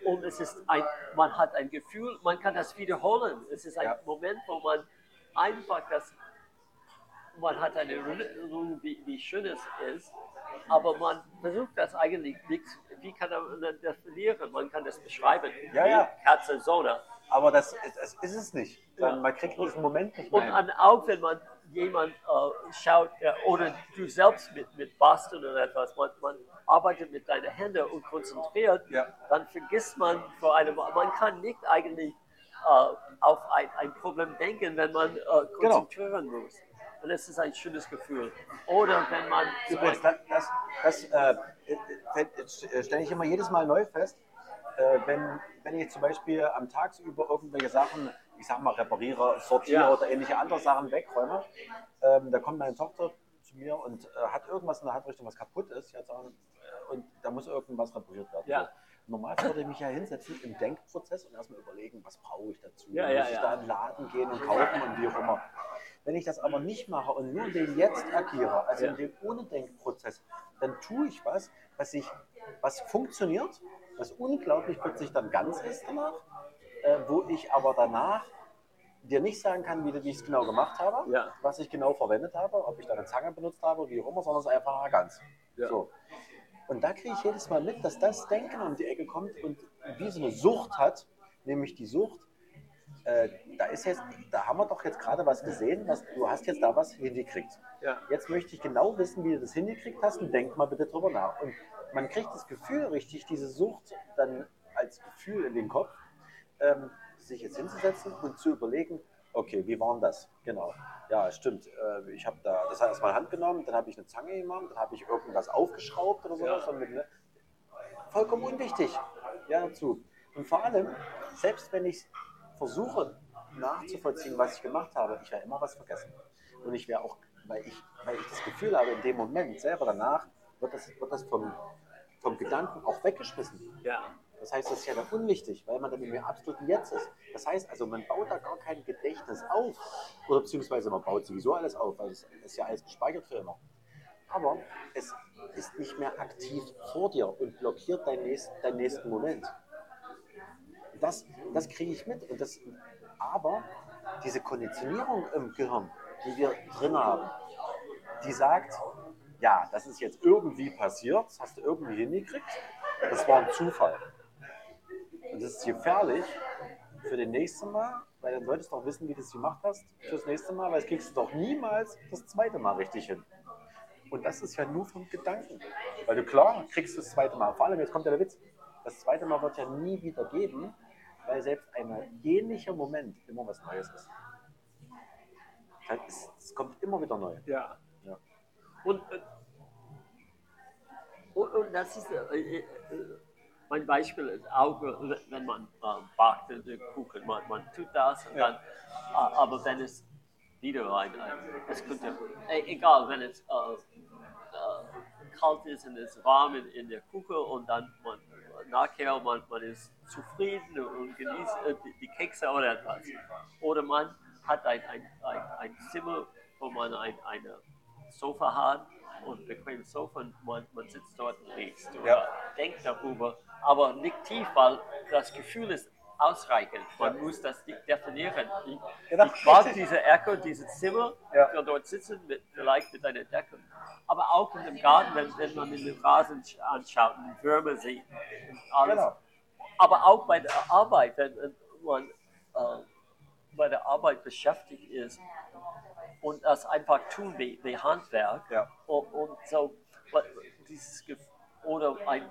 äh, Und es ist ein, man hat ein Gefühl, man kann das wiederholen. Es ist ein Ja. Moment, wo man einfach das, man hat eine Erinnerung, wie, wie schön es ist, aber man versucht das eigentlich nicht. Wie kann man das definieren? Man kann das beschreiben. Ja, ja. Katze, Sonne. Aber das, das ist es nicht. Man kriegt diesen Moment nicht Und mehr. an, auch wenn man jemand äh, schaut, äh, oder du selbst mit, mit Basteln oder etwas, man, man arbeitet mit deinen Händen und konzentriert, Ja. dann vergisst man vor einem, man kann nicht eigentlich äh, auf ein, ein Problem denken, wenn man äh, Genau. konzentrieren muss. Und es ist ein schönes Gefühl. Oder wenn man Übrigens, das, das, das äh, äh, stelle ich immer jedes Mal neu fest, wenn, wenn ich zum Beispiel am Tagsüber irgendwelche Sachen, ich sag mal, repariere, sortiere Ja. oder ähnliche andere Sachen wegräume, ähm, da kommt meine Tochter zu mir und äh, hat irgendwas in der Handrichtung, was kaputt ist, sagen, äh, und da muss irgendwas repariert werden. Ja. So. Normalerweise würde ich mich ja hinsetzen im Denkprozess und erstmal überlegen, was brauche ich dazu? Ja, muss ja, ich ja. da in den Laden gehen und kaufen und wie auch immer. Wenn ich das aber nicht mache und nur den Jetzt agiere, also in dem ohne Denkprozess, dann tue ich was, was, ich, was funktioniert, was unglaublich plötzlich dann ganz ist danach, äh, wo ich aber danach dir nicht sagen kann, wie, ich es genau gemacht habe, Ja. was ich genau verwendet habe, ob ich da eine Zange benutzt habe, wie auch immer, sondern es ist einfach ganz. Ja. So. Und da kriege ich jedes Mal mit, dass das Denken um die Ecke kommt und wie so eine Sucht hat, nämlich die Sucht, äh, da ist jetzt, da haben wir doch jetzt gerade was gesehen, was, du hast jetzt da was hingekriegt. Ja. Jetzt möchte ich genau wissen, wie du das hingekriegt hast und denk mal bitte drüber nach. Und man kriegt das Gefühl richtig, diese Sucht dann als Gefühl in den Kopf, ähm, sich jetzt hinzusetzen und zu überlegen, okay, wie war denn das? Genau. Ja, stimmt. Äh, ich habe da das erstmal Hand genommen, dann habe ich eine Zange genommen, dann habe ich irgendwas aufgeschraubt oder sowas. Ja. Mit, ne, vollkommen unwichtig. Ja, dazu. Und vor allem, selbst wenn ich versuche nachzuvollziehen, was ich gemacht habe, ich werde immer was vergessen. Und ich werde auch, weil ich, weil ich das Gefühl habe, in dem Moment selber danach, wird das, wird das vom, vom Gedanken auch weggeschmissen. Ja. Das heißt, das ist ja dann unwichtig, weil man dann im absoluten Jetzt ist. Das heißt also, man baut da gar kein Gedächtnis auf. Oder beziehungsweise man baut sowieso alles auf, weil es ist ja alles gespeichert für immer. Aber es ist nicht mehr aktiv vor dir und blockiert deinen nächsten, deinen nächsten Moment. Das, das kriege ich mit. Und das, aber diese Konditionierung im Gehirn, die wir drin haben, die sagt, ja, das ist jetzt irgendwie passiert, das hast du irgendwie hingekriegt, das war ein Zufall. Und das ist gefährlich für den nächsten Mal, weil dann solltest du doch wissen, wie du es gemacht hast fürs nächste Mal, weil das kriegst du doch niemals das zweite Mal richtig hin. Und das ist ja nur vom Gedanken. Weil du klar kriegst das zweite Mal. Vor allem, jetzt kommt ja der Witz. Das zweite Mal wird ja nie wieder geben, weil selbst ein ähnlicher Moment immer was Neues ist. Es, es kommt immer wieder neu. Ja. Ja. Und, äh, und, und das ist äh, äh, mein Beispiel ist auch, äh, wenn man äh, backt äh, Kuchen, man, man tut das und dann, äh, aber wenn es wieder ein, ein es könnte, äh, egal, wenn es äh, äh, kalt ist und es warm in, in der Küche und dann man, nachher man, man ist zufrieden und genießt äh, die, die Kekse oder etwas. Oder man hat ein, ein, ein, ein Zimmer, wo man ein eine Sofa hat und bequemes Sofa und man, man sitzt dort und liest oder Ja. denkt darüber, aber nicht tief, weil das Gefühl ist ausreichend. Man muss das nicht definieren. Ich, Genau. ich mag diese Ecke, dieses Zimmer, Ja. will dort sitzen, mit, vielleicht mit einer Decke. Aber auch in dem Garten, wenn, wenn man in den Rasen sch- anschaut und Würmer sieht. Und alles. Genau. Aber auch bei der Arbeit, wenn man äh, bei der Arbeit beschäftigt ist und das einfach tun wie, wie Handwerk. Ja. Und, und so, dieses oder ein,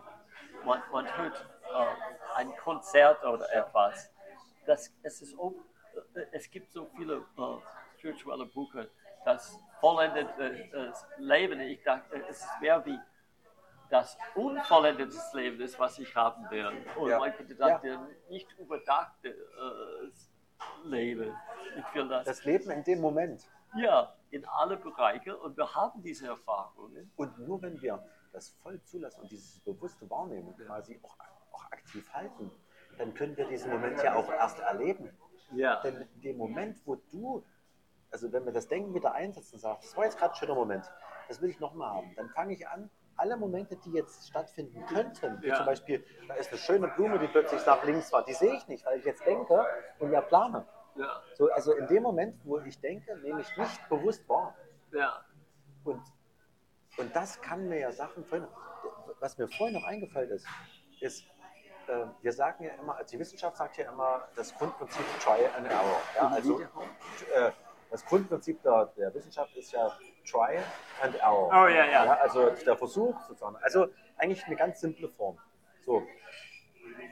man, man hört äh, ein Konzert oder etwas. Das, es, ist äh, es gibt so viele äh, spirituelle Bücher, das vollendete äh, Leben. Ich dachte, es ist mehr wie das unvollendetes Leben ist, was ich haben will. Und Ja. man könnte sagen, der nicht überdachte äh, Leben. Ich will das, Das Leben in dem Moment. ja in alle Bereiche und wir haben diese Erfahrungen. Und nur wenn wir das voll zulassen und dieses bewusste Wahrnehmen quasi auch, auch aktiv halten, dann können wir diesen Moment ja auch erst erleben. Ja. Denn in dem Moment, wo du, also wenn wir das Denken wieder einsetzen und sagen, das war jetzt gerade ein schöner Moment, das will ich nochmal haben, dann fange ich an, alle Momente, die jetzt stattfinden könnten, wie Ja. zum Beispiel, da ist eine schöne Blume, die plötzlich nach links war, die sehe ich nicht, weil ich jetzt denke und ja plane. Ja. So, also in dem Moment, wo ich denke, nehme ich nicht bewusst wahr. Ja. Und, und das kann mir ja Sachen was mir vorhin noch eingefallen ist, ist, äh, wir sagen ja immer, also die Wissenschaft sagt ja immer, das Grundprinzip Try and Error. Ja, also äh, das Grundprinzip der, der Wissenschaft ist ja Try and Error. Oh ja, ja. also der Versuch sozusagen. Also eigentlich eine ganz simple Form. So.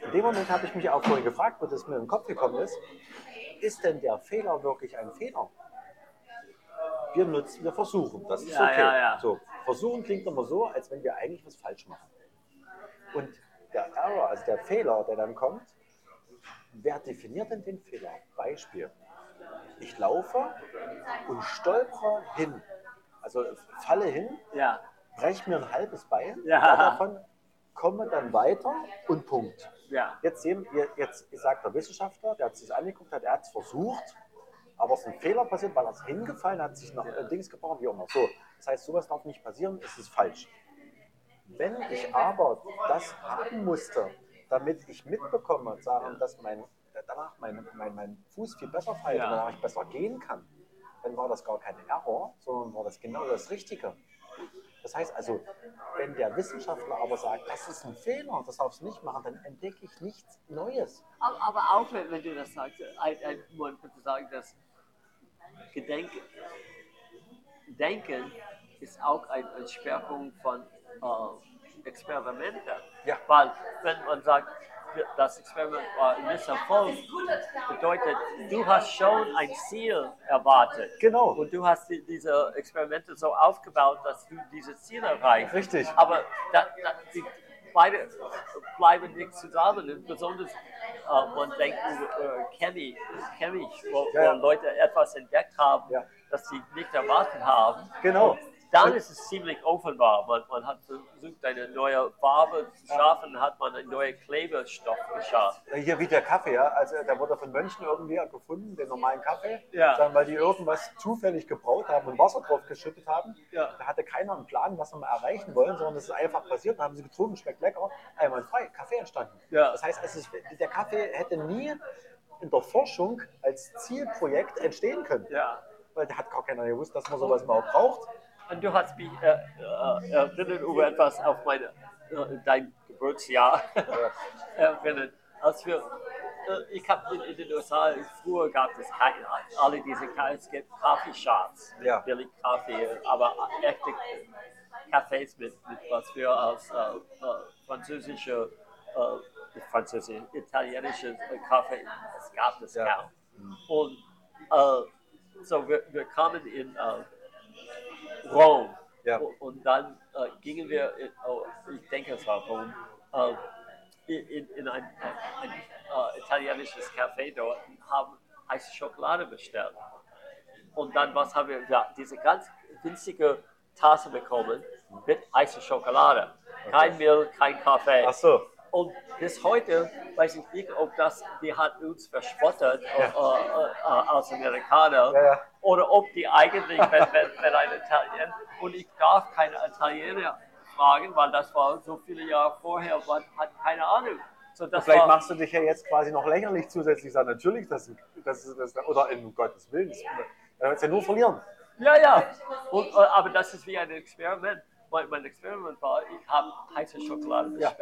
In dem Moment habe ich mich auch vorhin gefragt, wo das mir in den Kopf gekommen ist, ist denn der Fehler wirklich ein Fehler? Wir nutzen, wir versuchen, das ist Ja, okay. ja, ja. So, versuchen klingt immer so, als wenn wir eigentlich was falsch machen. Und der Error, also der Fehler, der dann kommt, wer definiert denn den Fehler? Beispiel. Ich laufe und stolpere hin, also falle hin, Ja. breche mir ein halbes Bein, davon komme dann weiter und Punkt. Jetzt, sehen, wir- jetzt sagt der Wissenschaftler, der hat sich das angeguckt hat, er hat es versucht, aber es ist ein Fehler passiert, weil er ist hingefallen hat, sich noch äh, Dings gebrochen, wie auch immer. So, das heißt, sowas darf nicht passieren, es ist falsch. Wenn ich aber das haben musste, damit ich mitbekomme, sagen, dass mein, danach mein, mein, mein Fuß viel besser fällt, Ja. danach ich besser gehen kann, dann war das gar kein Error, sondern war das genau das Richtige. Das heißt also, wenn der Wissenschaftler aber sagt, das ist ein Fehler, das darfst du nicht machen, dann entdecke ich nichts Neues. Aber, aber auch wenn, wenn du das sagst, ein, ein, man könnte sagen, dass Gedenken, Denken ist auch ein, ein Schwerpunkt von äh, Experimenten. Ja. Weil wenn man sagt, das Experiment war ein Misserfolg, bedeutet, du hast schon ein Ziel erwartet. Genau. Und du hast die, diese Experimente so aufgebaut, dass du diese Ziele erreichst. Richtig. Aber da, da, die beide bleiben nicht zusammen. Und besonders, äh, man denkt über äh, Chemie, chemisch, wo, Ja, ja. wo Leute etwas entdeckt haben, Ja. das sie nicht erwartet haben. Genau. Und dann ist es ziemlich offenbar. Man, man hat versucht, eine neue Farbe zu schaffen, hat man einen neuen Klebestoff geschafft. Hier wie der Kaffee, ja. Also der wurde von Mönchen irgendwie gefunden, den normalen Kaffee. Ja. Sagen, weil die irgendwas zufällig gebraut haben und Wasser drauf geschüttet haben. Ja. Da hatte keiner einen Plan, was sie mal erreichen wollen, sondern es ist einfach passiert. Dann haben sie getrunken, schmeckt lecker, einwandfrei, Kaffee entstanden. Ja. Das heißt, ist, der Kaffee hätte nie in der Forschung als Zielprojekt entstehen können. Ja. Weil da hat gar keiner gewusst, dass man sowas auch braucht. Und du hast mich äh, äh, erinnert über etwas auf meine, äh, dein Geburtsjahr erinnert. Als wir, äh, ich habe in, in den USA, früher gab es keine, alle diese es gibt Kaffeeshops, mit Ja. billig Kaffee, aber echte Cafés mit, mit was wir als äh, äh, französische französische, italienische Kaffee, es gab das Ja. kaum. Und äh, so wir, wir kamen in Rom Ja. und, dann äh, gingen wir, in, oh, ich denke es war Rom, äh, in, in- in ein, ein, äh, italienisches Café dort und haben heiße Schokolade bestellt. Und dann, was haben wir? Ja, diese ganz winzige Tasse bekommen mit heißer Schokolade. Kein Milch, kein Kaffee. Ach so. Und bis heute weiß ich nicht, ob das, die hat uns verspottet äh, äh, äh, als Amerikaner Ja, ja. Oder ob die eigentlich, wenn, wenn, wenn ein Italiener, und ich darf keine Italiener fragen, weil das war so viele Jahre vorher, man hat keine Ahnung. So, Vielleicht war, machst du dich ja jetzt quasi noch lächerlich zusätzlich sagen. Natürlich, das, das, das, oder in Gottes Willen. Da wird ja nur verlieren. Ja, ja. Und, äh, aber das ist wie ein Experiment. Mein, mein Experiment war, ich habe heiße Schokolade Ja.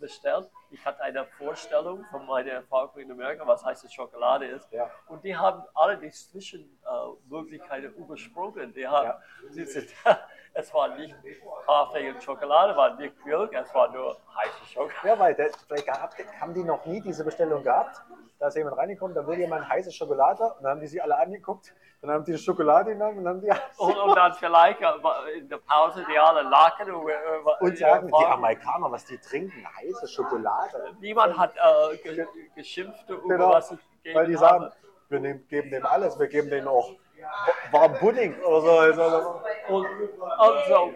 Bestellt. Ich hatte eine Vorstellung von meiner Erfahrung in Amerika, was heiße Schokolade ist. Ja. Und die haben alle die Zwischenmöglichkeiten übersprungen. Die haben, Ja. die sind, es war nicht Kaffee und Schokolade, war nicht Milch, es war nur heiße Schokolade. Ja, weil der, vielleicht haben die noch nie diese Bestellung gehabt. Da ist jemand reingekommen, da will jemand heiße Schokolade. Und dann haben die sie alle angeguckt. Dann haben die Schokolade genommen und dann haben die. Und, und dann vielleicht in der Pause die alle lachen und, äh, Und sagen, die Amerikaner, was die trinken, heiße Schokolade. Niemand hat äh, ge geschimpft über Genau, was ich gegeben Weil die sagen, habe. wir nehmen, geben dem alles, wir geben denen auch warmen Pudding oder so. Also, Und also,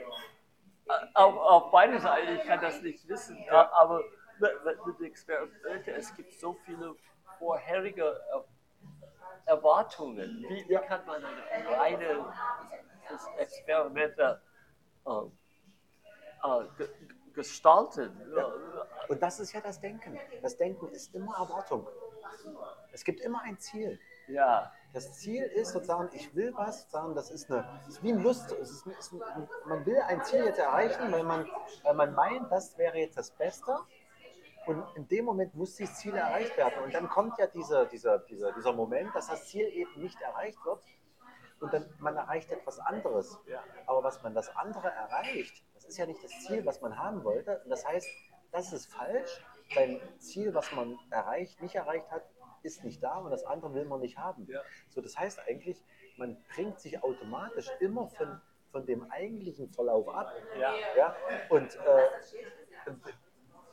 äh, auf, auf beide Seiten, ich kann das nicht wissen, ja. aber mit, mit, Experimenten, es gibt so viele vorherige äh, Erwartungen. Wie, wie kann man eine reine Experiment äh, äh, ge gestalten? Und das ist ja das Denken. Das Denken ist immer Erwartung. Es gibt immer ein Ziel. Ja, Das Ziel ist sozusagen, ich will was, sozusagen, das ist, eine, ist wie ein Lust. Ist, ist man will ein Ziel jetzt erreichen, weil man, weil man meint, das wäre jetzt das Beste. Und in dem Moment muss dieses Ziel erreicht werden. Und dann kommt ja dieser, dieser, dieser, dieser Moment, dass das Ziel eben nicht erreicht wird. Und dann man erreicht etwas anderes. Aber was man das andere erreicht, das ist ja nicht das Ziel, was man haben wollte. Und das heißt, das ist falsch. Sein Ziel, was man erreicht, nicht erreicht hat, ist nicht da und das andere will man nicht haben. Ja. So, das heißt eigentlich, man bringt sich automatisch immer von, von dem eigentlichen Verlauf ab. ja. Ja? Und, äh,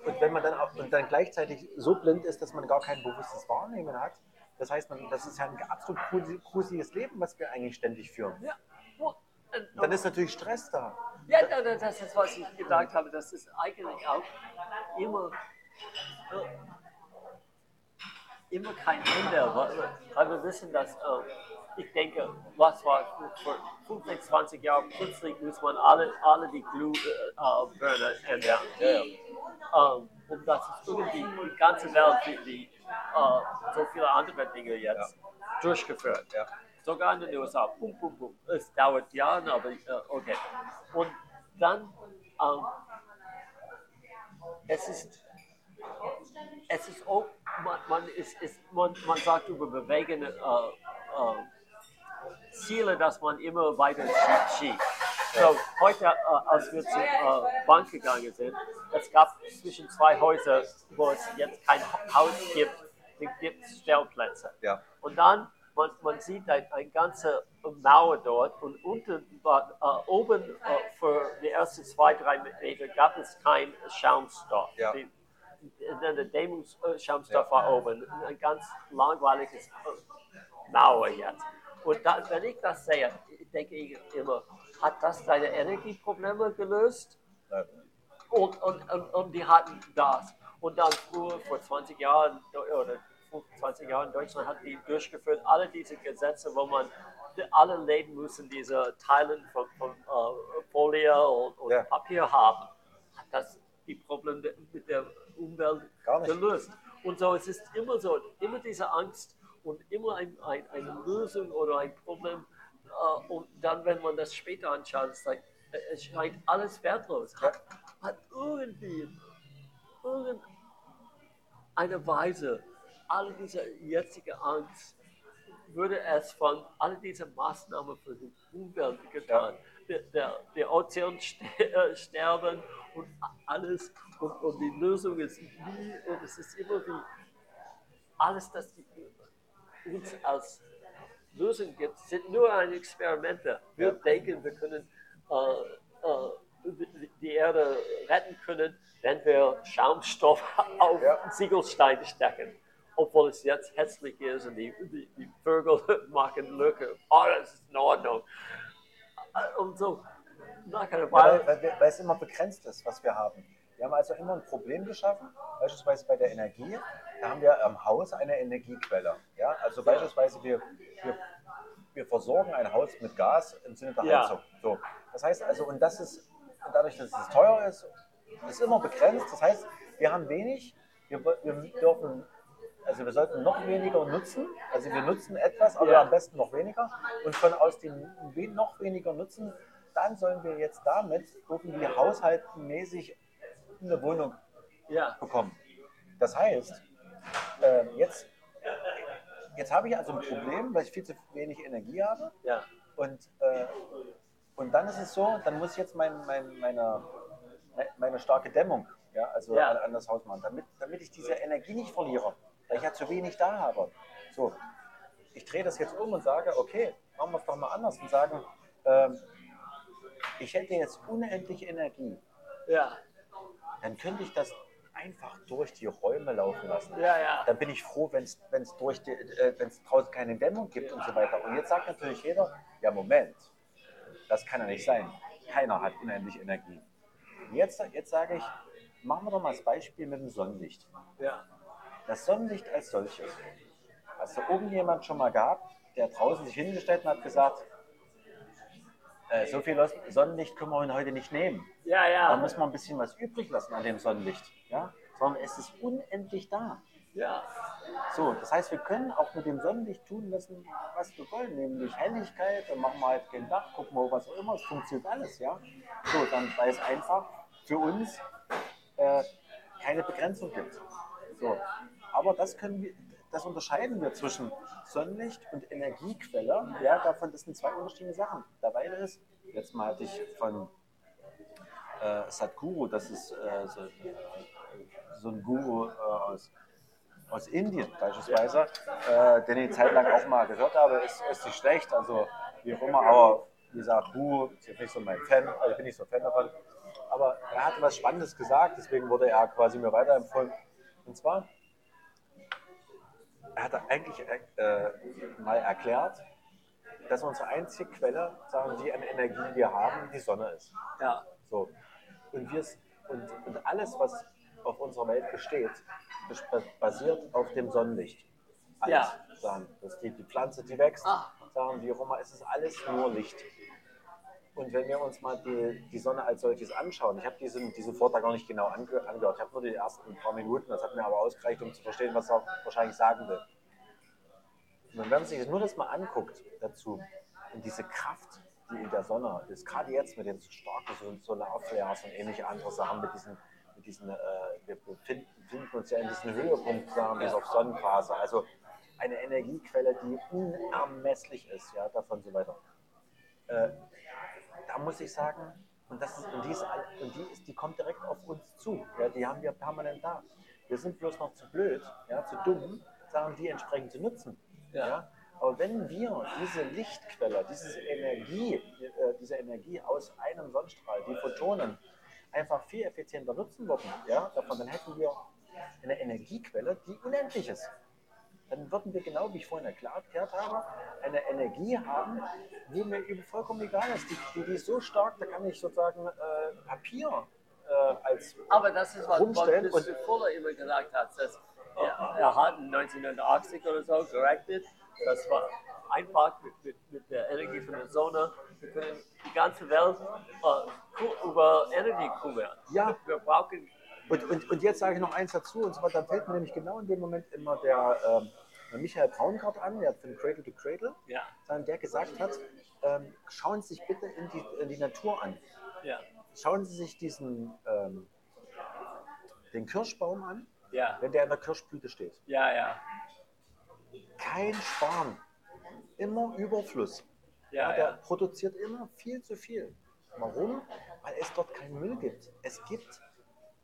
und, wenn man dann auch, und dann gleichzeitig so blind ist, dass man gar kein bewusstes Wahrnehmen hat, das heißt, man, das ist ja ein absolut gruseliges Leben, was wir eigentlich ständig führen. ja. Und, Dann ist natürlich Stress da. Ja, da- da- das ist, was ich gesagt habe. Das ist eigentlich auch immer, äh, immer kein Ende. Weil, wir wissen, dass, äh, ich denke, was war vor 15, 20 Jahren, plötzlich muss man alle, alle die Glühbirne ändern. Ähm, und das ist irgendwie die ganze Welt, wie, wie äh, so viele andere Dinge jetzt durchgeführt. Ja. Sogar in den USA. Bum, bum, bum. Es dauert Jahre, aber äh, okay. Und dann, ähm, es ist, es ist auch, man, man, ist, ist, man, man sagt über bewegende äh, äh, Ziele, dass man immer weiter schie- schiebt. So, heute, äh, als wir zur äh, Bank gegangen sind, es gab zwischen zwei Häusern, wo es jetzt kein Haus gibt, gibt es Stellplätze. Ja. Und dann, man, man sieht ein, ein ganze Mauer dort und unten, äh, oben äh, für die ersten zwei, drei Meter gab es kein Schaumstoff. Ja. Die, der der Dämmungsschaumstoff war oben, ein ganz langweiliges äh, Mauer jetzt. Und da, wenn ich das sehe, denke ich immer, hat das deine Energieprobleme gelöst? Und, und, und, und die hatten das. Und dann früher, vor 20 Jahren oder 25 Jahren in Deutschland hat die durchgeführt, alle diese Gesetze, wo man alle Läden müssen diese Teilen von, von äh, Folie und, und Ja. Papier haben. Hat das die Probleme mit der Umwelt gelöst? Und so, es ist immer so, immer diese Angst und immer ein, ein, eine Lösung oder ein Problem. Äh, und dann, wenn man das später anschaut, es, scheint alles wertlos. Hat, hat irgendwie irgendeine Weise all diese jetzige Angst würde es von all diese Maßnahmen für die Umwelt getan. Der, der, der Ozean äh, sterben und alles und, und die Lösung ist nie und es ist immer wie alles, das die uns als Lösung gibt, sind nur ein Experimente. Wir Ja. denken, wir können äh, äh, die Erde retten können, wenn wir Schaumstoff auf Ja. Ziegelsteine stecken. Obwohl es jetzt hässlich ist und die, die, die Vögel machen Lücke. Oh, das ist in Ordnung. Äh, Und so, nach einer Weil, Weile. weil, wir- weil es immer begrenzt ist, was wir haben. Wir haben also immer ein Problem geschaffen, beispielsweise bei der Energie. Da haben wir am Haus eine Energiequelle. Ja? Also beispielsweise wir, wir, wir versorgen ein Haus mit Gas im Sinne der Ja. Heizung. So. Das heißt also, und das ist dadurch, dass es teuer ist, ist immer begrenzt. Das heißt, wir haben wenig, wir, wir dürfen, also wir sollten noch weniger nutzen. Also wir nutzen etwas, aber Ja. am besten noch weniger. Und von aus dem noch weniger Nutzen, dann sollen wir jetzt damit irgendwie haushaltenmäßig eine Wohnung Ja, bekommen. Das heißt, äh, jetzt, jetzt habe ich also ein Problem, weil ich viel zu wenig Energie habe. ja, Und, äh, und dann ist es so, dann muss ich jetzt mein, mein, meine, meine starke Dämmung ja, also Ja. An, an das Haus machen, damit, damit ich diese Energie nicht verliere, weil ich ja zu wenig da habe. So, ich drehe das jetzt um und sage, okay, machen wir es doch mal anders und sagen, ähm, ich hätte jetzt unendlich Energie, ja, dann könnte ich das einfach durch die Räume laufen lassen ja, ja. dann bin ich froh, wenn es durch die, äh, wenn es draußen keine Dämmung gibt und so weiter. Und jetzt sagt natürlich jeder, ja Moment, das kann ja nicht sein. Keiner hat unendlich Energie. Und Jetzt, jetzt sage ich, machen wir doch mal das Beispiel mit dem Sonnenlicht. ja. Das Sonnenlicht als solches. Hast du irgendjemand schon mal gehabt, der draußen sich hingestellt und hat gesagt, äh, so viel Sonnenlicht können wir heute nicht nehmen. Ja, Da ja, müssen wir ein bisschen was übrig lassen an dem Sonnenlicht. Ja? Sondern es ist unendlich da. ja, So, das heißt, wir können auch mit dem Sonnenlicht tun lassen, was wir wollen, nämlich Helligkeit, dann machen wir halt kein Dach, gucken wir, was auch immer, es funktioniert alles, ja. So, dann, weil es einfach für uns äh, keine Begrenzung gibt. So, aber das können wir, das unterscheiden wir zwischen Sonnenlicht und Energiequelle. Ja, davon, das sind zwei unterschiedliche Sachen. Dabei ist, letztes Mal hatte ich von äh, Sadhguru, das ist äh, so, so ein Guru äh, aus aus Indien beispielsweise, äh, den ich Zeit lang auch mal gehört habe, ist, ist nicht schlecht, also wie auch immer, aber wie gesagt, Hu ist jetzt nicht so mein Fan, also ich bin nicht so Fan davon, aber er hat was Spannendes gesagt, deswegen wurde er quasi mir weiterempfohlen. Und zwar, er hat eigentlich äh, mal erklärt, dass unsere einzige Quelle, sagen die an Energie wir haben, die Sonne ist. ja, So. Und, wir, und, und alles, was auf unserer Welt besteht, bes- basiert auf dem Sonnenlicht. Alles. Ja. Sagen. Das die, die Pflanze, die wächst, Ah. sagen wie auch immer, es ist alles nur Licht. Und wenn wir uns mal die, die Sonne als solches anschauen, ich habe diesen, diesen Vortrag gar nicht genau ange, angehört, ich habe nur die ersten paar Minuten, das hat mir aber ausgereicht, um zu verstehen, was er wahrscheinlich sagen will. Und wenn man sich nur das mal anguckt dazu und diese Kraft, die in der Sonne ist, gerade jetzt mit den starken so Solarflares und ähnliche andere Sachen, mit diesen, mit diesen äh, wir befinden, befinden uns ja in diesem Höhepunkt, sagen wir, auf Sonnenphase, also eine Energiequelle, die unermesslich ist, ja, davon so weiter. Äh, da muss ich sagen, und, das ist, und, die, ist, und die, ist, die kommt direkt auf uns zu. Ja, die haben wir permanent da. Wir sind bloß noch zu blöd, ja, zu dumm, sagen die entsprechend zu nutzen. Ja. Ja. Aber wenn wir diese Lichtquelle, diese Energie, äh, diese Energie aus einem Sonnenstrahl, die Photonen, einfach viel effizienter nutzen würden, ja, davon, dann hätten wir eine Energiequelle, die unendlich ist dann würden wir genau, wie ich vorhin erklärt habe, eine Energie haben, die mir eben vollkommen egal ist. Die, die, die ist so stark, da kann ich sozusagen äh, Papier äh, als Aber das ist, was, rumstellen. Mr. Fuller immer gesagt hat. Dass er, er hat 1980 oder so gerechnet, das war einfach mit, mit, mit der Energie von der Sonne. Wir können die ganze Welt äh, über Energie kümmern. Ja. Wir brauchen. Und, und, und jetzt sage ich noch eins dazu, und zwar, da fällt mir nämlich genau in dem Moment immer der, ähm, der Michael Braungart an, der von Cradle to Cradle, Ja, der gesagt hat, ähm, schauen Sie sich bitte in die, in die Natur an. ja, Schauen Sie sich diesen, ähm, den Kirschbaum an, ja, wenn der in der Kirschblüte steht. ja, ja, kein Sparen, immer Überfluss. ja, der ja. produziert immer viel zu viel. Warum? Weil es dort keinen Müll gibt. Es gibt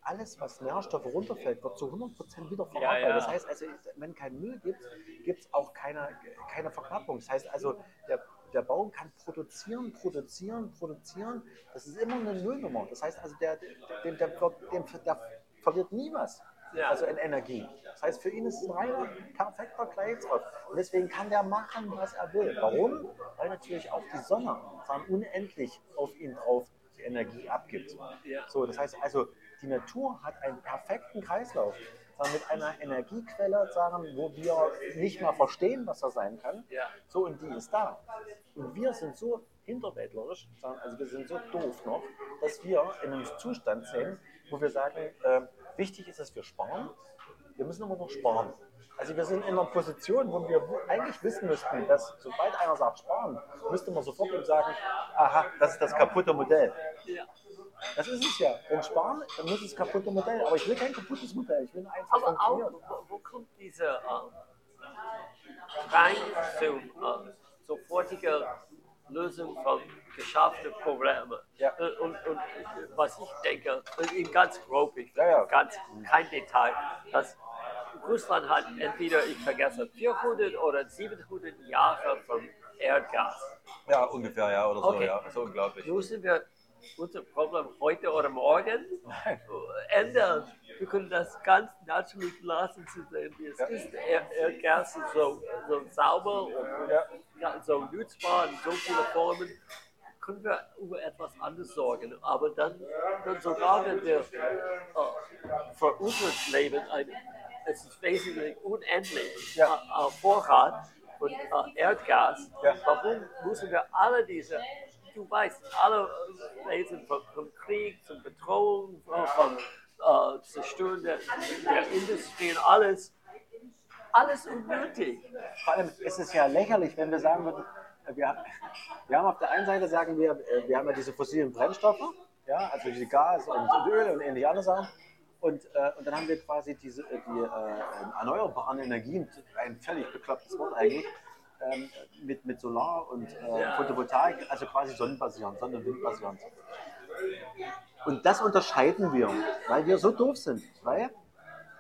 alles, was Nährstoffe runterfällt, wird zu 100% wieder verarbeitet. Ja, ja. Das heißt also, wenn kein Müll gibt, gibt es auch keine, keine Verknappung. Das heißt also, der, der Baum kann produzieren, produzieren, produzieren. Das ist immer eine Nullnummer. Das heißt also, der, der, der, der, verliert nie was. Ja. Also in Energie. Das heißt, für ihn ist es ein reiner, perfekter Kreislauf. Und deswegen kann der machen, was er will. Warum? Weil natürlich auch die Sonne sagen, unendlich auf ihn drauf die Energie abgibt. So, das heißt also, die Natur hat einen perfekten Kreislauf. Mit einer Energiequelle, sagen, wo wir nicht mal verstehen, was er sein kann. Ja. So, und die ist da. Und wir sind so hinterwäldlerisch, sagen, also wir sind so doof noch, dass wir in einem Zustand sind, wo wir sagen, äh, wichtig ist, dass wir sparen. Wir müssen aber noch sparen. Also wir sind in einer Position, wo wir eigentlich wissen müssten, dass sobald einer sagt sparen, müsste man sofort sagen, aha, das ist das kaputte Modell. Ja. Das ist es ja. Wenn sparen, dann muss es kaputte Modell. Aber ich will kein kaputtes Modell. Ich will eins, das Aber auch, wo, wo kommt diese ähm, Drang zu äh, sofortiger Lösung von geschafften Problemen? Ja. Äh, Und, und was ich denke, in ganz grob, ich Ja, ja. ganz kein Detail, dass Russland hat entweder, ich vergesse, 400 oder 700 Jahre vom Erdgas. Ja, ungefähr, ja, oder so, Okay. ja. So unglaublich. Müssen wir unser Problem heute oder morgen ändern? Wir können das ganz natürlich lassen, zu sehen, wie es Ja. ist. Er, Erdgas ist so, so sauber und Ja. so nutzbar in so viele Formen. Können wir über etwas anderes sorgen, aber dann, dann sogar wenn wir äh, für unser Leben ein, es ist wesentlich unendlich Ja. äh, Vorrat und äh, Erdgas. Ja. Warum müssen wir alle diese, du weißt, alle äh, Wesen von, von Krieg zum Bedrohung, von, von äh, Zerstören der, der Industrie und alles, alles unnötig. Vor allem ist es ja lächerlich, wenn wir sagen würden, äh, wir, wir haben auf der einen Seite sagen wir, äh, wir haben ja diese fossilen Brennstoffe, ja, also diese Gas und, und Öl und ähnliche andere Sachen. Und, äh, und dann haben wir quasi diese, die äh, erneuerbaren Energien, ein völlig beklopptes Wort eigentlich, ähm, mit, mit Solar und äh. Photovoltaik, also quasi sonnenbasierend, Sonnen- und Windbasierend. Und das unterscheiden wir, weil wir so doof sind. Weil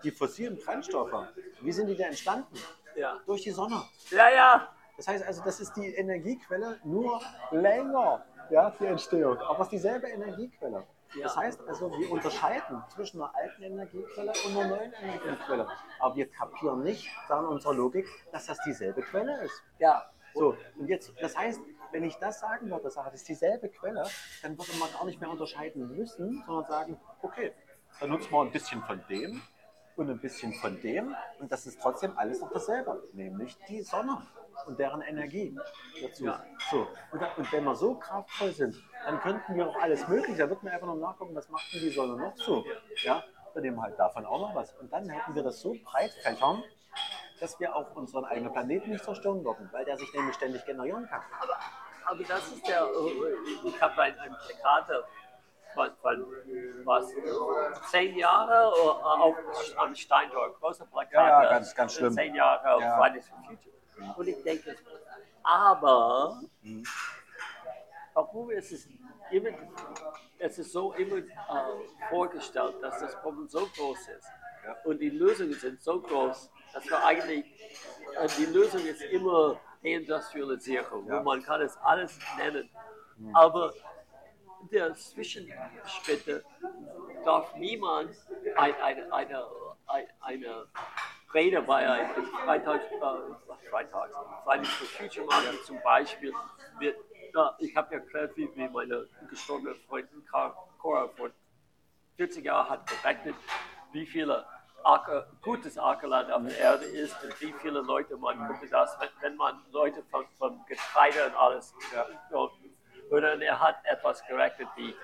die fossilen Brennstoffe, wie sind die denn entstanden? Ja, Durch die Sonne. ja, ja. Das heißt also, das ist die Energiequelle nur länger, ja, die Entstehung. Aber es ist dieselbe Energiequelle. Das Ja. heißt also, wir unterscheiden zwischen einer alten Energiequelle und einer neuen Energiequelle. Aber wir kapieren nicht, sagen unserer Logik, dass das dieselbe Quelle ist. ja. So, und jetzt, das heißt, wenn ich das sagen würde, sage, das ist dieselbe Quelle, dann würde man gar nicht mehr unterscheiden müssen, sondern sagen, okay, dann nutzen wir ein bisschen von dem und ein bisschen von dem und das ist trotzdem alles noch dasselbe, nämlich die Sonne und deren Energie dazu. Ja. So, und, und wenn wir so kraftvoll sind, dann könnten wir auch alles Mögliche, da wird man einfach nur nachgucken, was macht denn die Sonne noch so. Ja, dann nehmen wir halt davon auch noch was. Und dann hätten wir das so breit fächern, dass wir auch unseren eigenen Planeten nicht zerstören würden, weil der sich nämlich ständig generieren kann. Aber das ist der, äh, ich habe ein, ein Plakate von, von was, zehn Jahre äh, auf, am Steintor, große Plakate. Ja, ja, ganz- ganz schlimm. Zehn Jahre auf Ja. Fridays for Future. Und ich denke, aber Mhm. ist es immer, es ist so immer äh, vorgestellt, dass das Problem so groß ist und die Lösungen sind so groß, dass wir eigentlich, äh, die Lösung ist immer Deindustrialisierung, Ja. wo man kann es alles nennen. Aber der Zwischenschritte darf niemand ein, eine, eine, eine, eine Rede bei einem Freitag, äh, Freitags, Fridays for Future machen zum Beispiel. Mit, ja, ich habe ja erklärt, wie, wie meine gestorbene Freundin Cora vor 40 Jahren hat berechnet, wie viele Acker, gutes Ackerland auf der Erde ist und wie viele Leute man könnte das, wenn, wenn man Leute von, von Getreide und alles und, und dann er hat etwas gerechnet wie äh,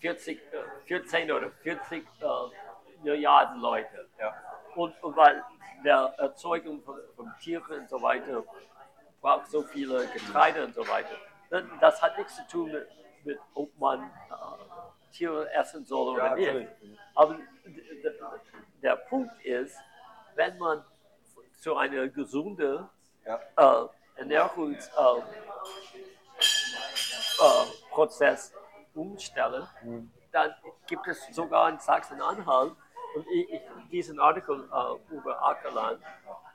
40, äh, 14 oder 40 äh, Milliarden Leute. Ja. Und, und weil der Erzeugung von, von Tieren und so weiter braucht so viele Getreide und so weiter. Das- hat nichts zu tun mit, mit ob man äh, Tiere essen soll oder Ja, nicht. Aber der Punkt ist, wenn man zu einer gesunden Ja. äh, Ernährungsprozess äh, Prozess umstellen, dann gibt es sogar in Sachsen-Anhalt und ich, ich, diesen Artikel äh, über Ackerland,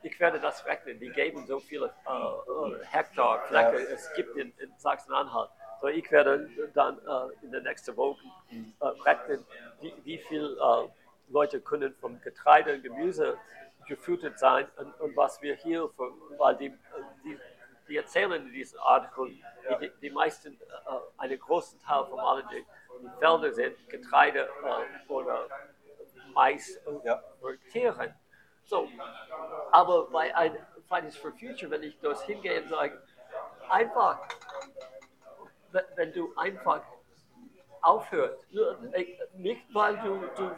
ich werde das rechnen, die geben so viele äh, äh, Hektar Fläche es gibt in, in Sachsen-Anhalt. So ich werde dann äh, in der nächsten Woche äh, rechnen, wie, wie viel äh, Leute können vom Getreide und Gemüse gefüttert sein und, und was wir hier, für, weil die, die, die erzählen in diesem Artikel, die, die meisten, äh, einen großen Teil von allen die, die Felder sind Getreide äh, oder Mais Ja. für Tiere. So, aber bei ein Fridays for Future, wenn ich das hingehe und sage, einfach, wenn, du einfach aufhört, nur, äh, nicht weil du, du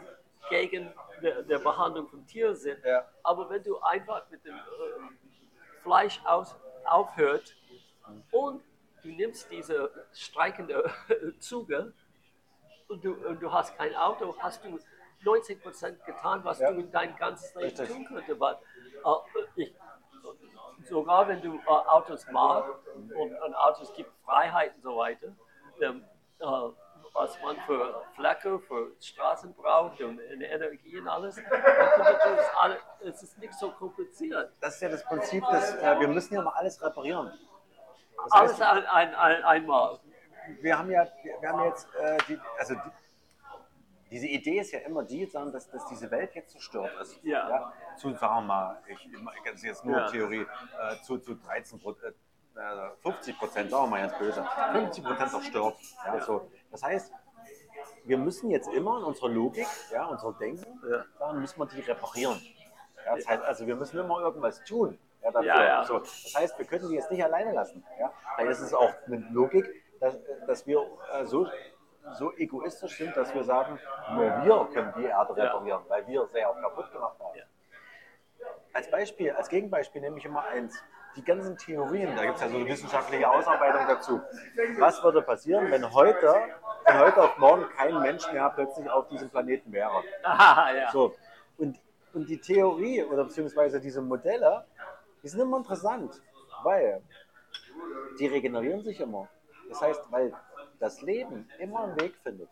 gegen der, der Behandlung von Tieren sind, Ja. aber wenn du einfach mit dem äh, Fleisch aus, aufhört und du nimmst diese streikende Züge und du, und du hast kein Auto, hast du 90 Prozent getan, was Ja. du in dein ganzes Leben Richtig. tun könntest. Weil, äh, ich, sogar wenn du äh, Autos magst und, und Autos gibt Freiheit und so weiter, ähm, äh, was man für Fläche, für Straßen braucht und in Energie und alles, das alle, es ist nicht so kompliziert. Das ist ja das Prinzip, dass äh, wir müssen ja mal alles reparieren. Das Alles heißt, ein, ein, ein, einmal. wir haben ja, wir haben jetzt, äh, die, also die, diese Idee ist ja immer die, dass, dass diese Welt jetzt zerstört ist. Ja. Zu, sagen wir mal, ich, ist jetzt nur Ja. Theorie, äh, zu, zu 13 Prozent, äh, 50 Prozent, sagen wir mal ganz böse, 50 Prozent zerstört. Ja, So. Das heißt, wir müssen jetzt immer in unserer Logik, ja, unserem Denken, Ja. sagen, müssen wir die reparieren. Ja, das heißt, also wir müssen immer irgendwas tun. Ja, dafür. Ja, ja. So, das heißt, wir können die jetzt nicht alleine lassen. Ja? Es ist auch eine Logik, dass, dass wir äh, so, so egoistisch sind, dass wir sagen, nur wir können die Erde reparieren, weil wir auch kaputt gemacht haben. Als Beispiel, als Gegenbeispiel nehme ich immer eins. Die ganzen Theorien, da gibt es ja so eine wissenschaftliche Ausarbeitung dazu. Was würde passieren, wenn heute, von heute auf morgen kein Mensch mehr plötzlich auf diesem Planeten wäre? Ah, ja. So. Und, und die Theorie oder beziehungsweise diese Modelle, die sind immer interessant, weil die regenerieren sich immer. Das heißt, weil das Leben immer einen Weg findet.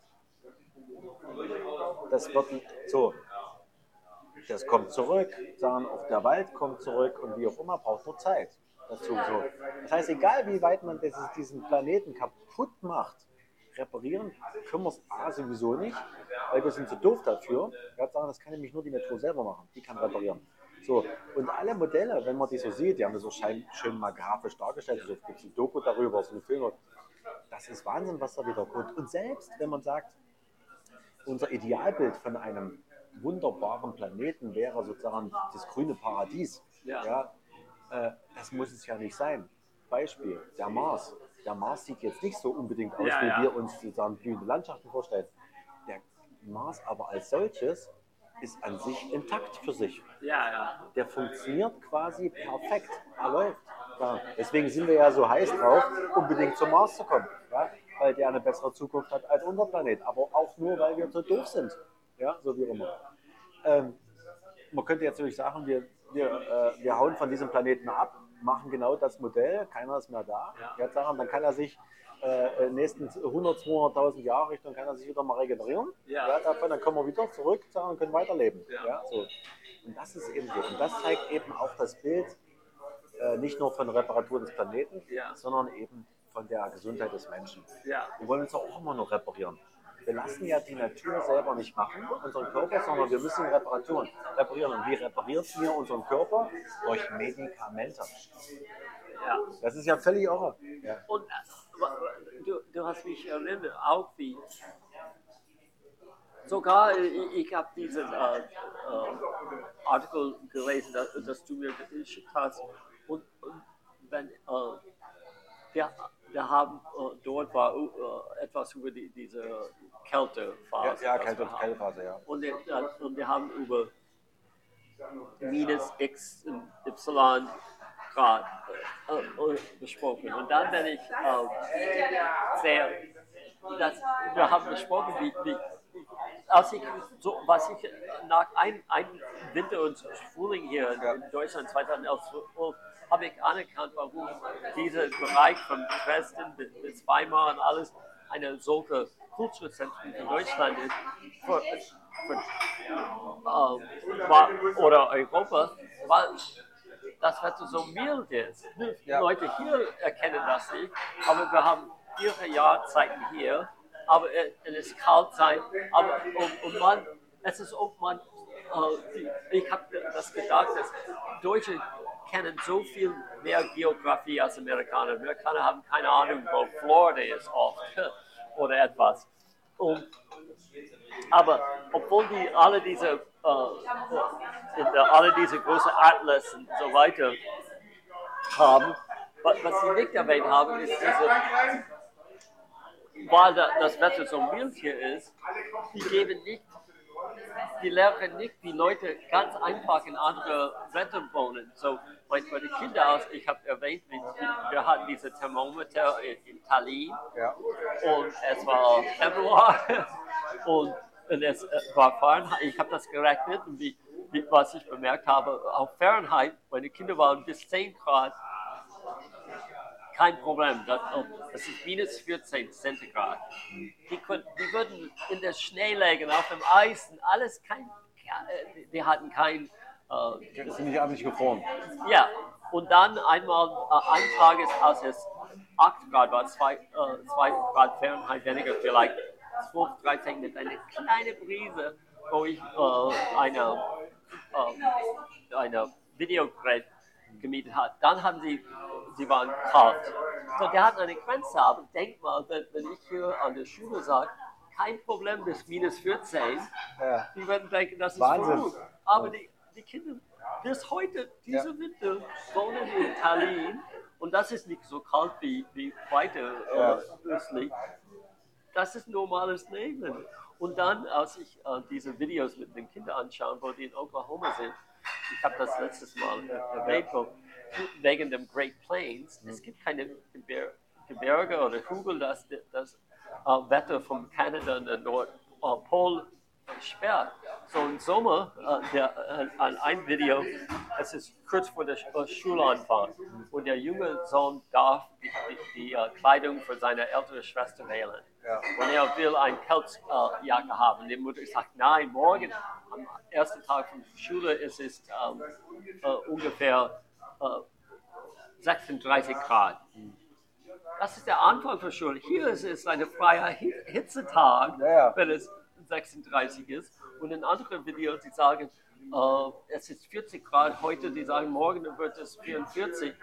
Das wird so. Das kommt zurück, sagen auch der Wald kommt zurück und wie auch immer, braucht nur Zeit dazu. So. Das heißt, egal wie weit man dieses, diesen Planeten kaputt macht, reparieren können wir es sowieso nicht, weil wir sind zu doof dafür. Ja, sagen, das kann nämlich nur die Natur selber machen. Die kann reparieren. So, und alle Modelle, wenn man die so sieht, die haben das so schön mal grafisch dargestellt, also es gibt ein Doku darüber, so eine Filme. Das ist Wahnsinn, was da wieder kommt. Und selbst wenn man sagt, unser Idealbild von einem wunderbaren Planeten wäre sozusagen das grüne Paradies. Ja. äh, das muss es ja nicht sein. Beispiel, der Mars. Der Mars sieht jetzt nicht so unbedingt aus, Ja, wie ja. wir uns sozusagen blühende Landschaften vorstellen. Der Mars aber als solches ist an sich intakt für sich. Ja, ja. Der funktioniert quasi perfekt. Er läuft. Ja, deswegen sind wir ja so heiß drauf, unbedingt zum Mars zu kommen. Ja? Weil der eine bessere Zukunft hat als unser Planet. Aber auch nur, weil wir so doof sind. Ja, so wie immer. Ähm, man könnte jetzt natürlich sagen, wir, wir, äh, wir hauen von diesem Planeten ab, machen genau das Modell, keiner ist mehr da. Ja. Jetzt sagen, dann kann er sich äh, den nächsten 100, 200.000 Jahre Richtung kann er sich wieder mal regenerieren. Ja. davon, dann kommen wir wieder zurück sagen, und können weiterleben. Ja. so. Und das ist eben so. Und das zeigt eben auch das Bild äh, nicht nur von Reparatur des Planeten, Ja. sondern eben von der Gesundheit des Menschen. Ja. Wir wollen uns auch immer noch reparieren. Wir lassen ja die Natur selber nicht machen, unseren Körper, sondern wir müssen Reparaturen reparieren. Und wie repariert wir unseren Körper? Durch Medikamente. ja. Das ist ja völlig irre. Ja. Und äh, du, du hast mich erinnert, auch wie sogar äh, ich, ich habe diesen äh, äh, Artikel gelesen, das, das du mir geschickt hast. Und, und wenn, äh, wir, wir haben äh, dort war äh, etwas über die, diese Ja, Kältephase. ja das Kälte. Kältephase, ja. Und, wir- und wir haben über minus x und y Grad besprochen. Und dann, wenn ich äh, sehe, dass wir haben besprochen, wie, wie als ich so, was ich nach einem ein Winter und Frühling hier in- Ja. Deutschland 2011 so, habe ich anerkannt, warum dieser Bereich von Dresden bis, Weimar und alles eine solche Kulturzentrum in Deutschland ist, für, für, äh, war, oder Europa, weil das Wetter so mild ist. Die. Leute hier erkennen das nicht, aber wir haben ihre Jahrzeiten hier, aber es es ist kalt sein, aber und, und man, es ist ob man, äh, die, ich habe das gedacht, dass Deutsche kennen so viel mehr Geografie als Amerikaner. Amerikaner haben keine Ahnung, wo Florida ist oft oder etwas. Und aber obwohl die alle diese, äh, der, alle diese großen Atlas und so weiter haben, wa- was sie nicht erwähnt haben, ist diese, weil da, das Wetter so mild hier ist, die geben nicht, die lehren nicht die Leute ganz einfach in andere Wetter wohnen. So, mein- meine Kinder, aus, ich habe erwähnt, wir hatten diese Thermometer in, in Tallinn Ja. und es war Februar und, und es äh, war Fahrenheit. Ich habe das gerechnet und wie, wie, was ich bemerkt habe, auf Fahrenheit, meine Kinder waren bis 10 Grad, kein Problem. Das, das ist minus 14 Zentigrad. Die, konnten, die würden in der Schnee legen, auf dem Eis und alles, kein, äh, die hatten kein äh, Das sind nicht absichtlich gefroren. ja, und dann einmal, äh, ein Tag ist, als es 8 Grad war, 2 äh, zwei Grad Fahrenheit weniger, vielleicht 12, 13 mit einer kleinen Brise, wo ich äh, eine, äh, eine Videogerät gemietet habe. Dann haben sie, sie waren kalt. So, der hat eine Grenze, aber denk mal, wenn, wenn ich hier an der Schule sage, kein Problem bis minus 14, Ja. die werden denken, das ist Wahnsinn. verrückt. Aber die, die Kinder bis heute, diese Winter, wohnen in Tallinn und das ist nicht so kalt wie, wie weiter Ja. äh, östlich. Das ist normales Leben. Und dann, als ich äh, diese Videos mit den Kindern anschaue, wo die in Oklahoma sind, ich habe das letztes Mal äh, erwähnt, wegen dem Great Plains, es gibt keine Gebir Gebirge oder Hügel, das das äh, Wetter von Kanada und der Nordpol sperrt. So im Sommer, äh, der, äh, an ein Video, es ist kurz vor der äh, Schulanfang und der junge Sohn darf die, die, die äh, Kleidung für seine ältere Schwester wählen. Ja. Und er will eine Pelzjacke äh, haben. Die Mutter sagt, nein, morgen, am ersten Tag von Schule ist es ähm, äh, ungefähr äh, 36 Grad. Das ist der Anfang für Schule. Hier ist es ein freier Hi- Hitzetag, Ja, ja. wenn es 36 ist. Und in anderen Videos, die sagen, äh, es ist 40 Grad heute, die sagen, morgen wird es 44.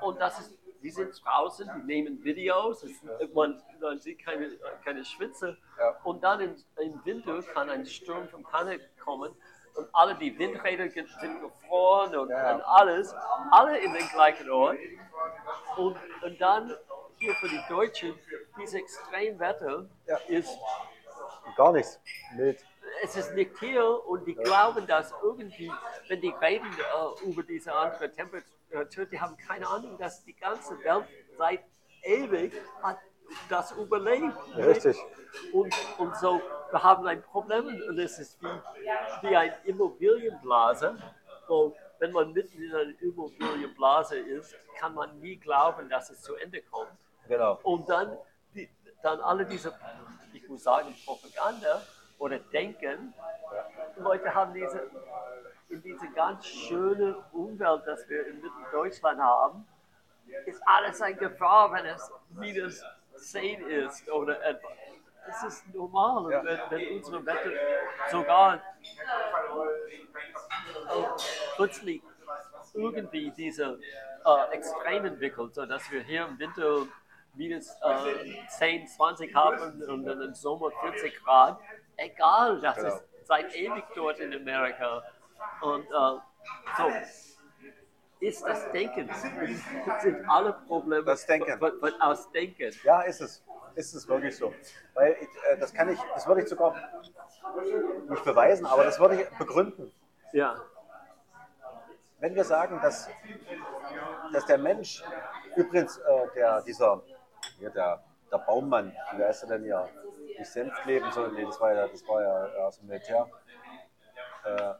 Und das ist, die sind draußen, die nehmen Videos, es, man, man sieht keine, keine Schwitze. Ja. Und dann im, im Winter kann ein Sturm vom Kanne kommen und alle die Windräder sind gefroren und, Ja. und alles, alle in den gleichen Ort. Und, und dann hier für die Deutschen, dieses Extremwetter Ja. ist, Gar nichts. Mild. es ist nicht hier und die glauben, dass irgendwie, wenn die reden äh, über diese andere Temperatur, die haben keine Ahnung, dass die ganze Welt seit ewig hat das überlebt. Richtig. Und, und so, wir haben ein Problem und es ist wie, wie eine Immobilienblase, wo, wenn man mitten in einer Immobilienblase ist, kann man nie glauben, dass es zu Ende kommt. Genau. Und dann, die, dann alle diese, muss sagen, Propaganda oder Denken, Leute haben diese, in diese ganz schöne Umwelt, das wir in Mitteldeutschland haben, ist alles eine Gefahr, wenn es minus 10 ist oder etwas. Das ist normal, Ja. wenn, wenn unsere Wetter sogar plötzlich irgendwie diese äh, Extrem entwickelt, sodass wir hier im Winter minus äh, 10, 20 haben und dann im Sommer 40 Grad. Egal, das Genau. ist seit ewig dort in Amerika. Und äh, so ist das Denken. sind alle Probleme Das Denken. von, von aus Denken. Ja, ist es. Ist es wirklich so. Weil ich, äh, das kann ich, das würde ich sogar nicht beweisen, aber das würde ich begründen. Ja, Wenn wir sagen, dass, dass der Mensch, übrigens äh, der, dieser, hier der, der Baummann, wie heißt er denn hier? Nicht Senfkleben, sondern nee, das war ja, das war ja aus dem Militär. Äh,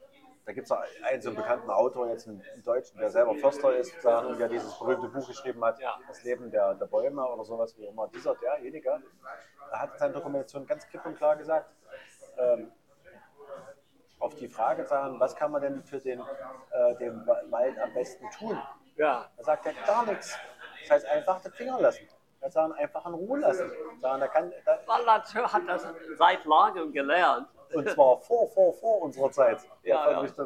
da gibt es einen so einen bekannten Autor, jetzt einen, Deutschen, der selber Förster ist, sozusagen, der dieses berühmte Buch geschrieben hat, Ja. Das Leben der, der Bäume oder sowas, wie immer. Dieser, derjenige, der hat in seiner Dokumentation ganz klipp und klar gesagt, ähm, auf die Frage sagen, was kann man denn für den, äh, den Wa- Wald am besten tun? Ja. Da sagt er gar nichts. Das heißt einfach den Finger lassen. Er sagen einfach in Ruhe lassen. Sagen, da kann, da, Natur hat das seit langem gelernt. und zwar vor, vor, vor unserer Zeit. Ja, ja. Und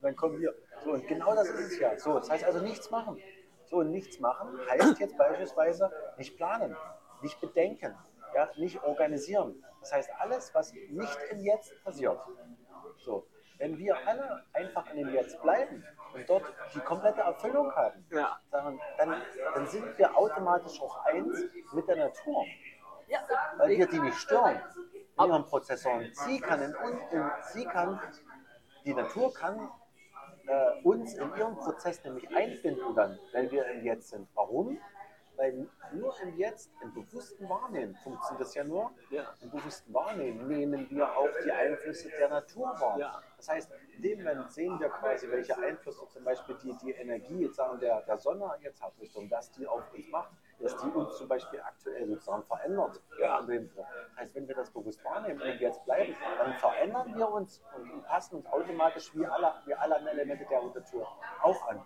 dann kommen wir. So, und genau das ist es ja. So, das heißt also nichts machen. So, und nichts machen heißt jetzt beispielsweise nicht planen, nicht bedenken, ja, nicht organisieren. Das heißt, alles, was nicht im Jetzt passiert. So, wenn wir alle einfach in dem Jetzt bleiben und dort die komplette Erfüllung haben, Ja. dann, dann, sind wir automatisch auch eins mit der Natur Ja, weil wir die nicht stören in ihren Prozessoren. Sie kann, in, in, sie kann die Natur kann äh, uns in ihren Prozess nämlich einbinden dann, wenn wir im Jetzt sind. Warum? Weil nur im Jetzt, im bewussten Wahrnehmen, funktioniert das ja nur, Ja. im bewussten Wahrnehmen nehmen wir auch die Einflüsse der Natur wahr. Ja. Das heißt, in dem Moment sehen wir quasi, welche Einflüsse zum Beispiel die, die Energie jetzt sagen, der, der Sonne jetzt hat, Richtung, dass die auf uns macht, dass die uns zum Beispiel aktuell sozusagen verändert. Ja. Das heißt, wenn wir das bewusst wahrnehmen und jetzt bleiben, dann verändern wir uns und, passen uns automatisch wie alle, wie alle Elemente der Natur auch an.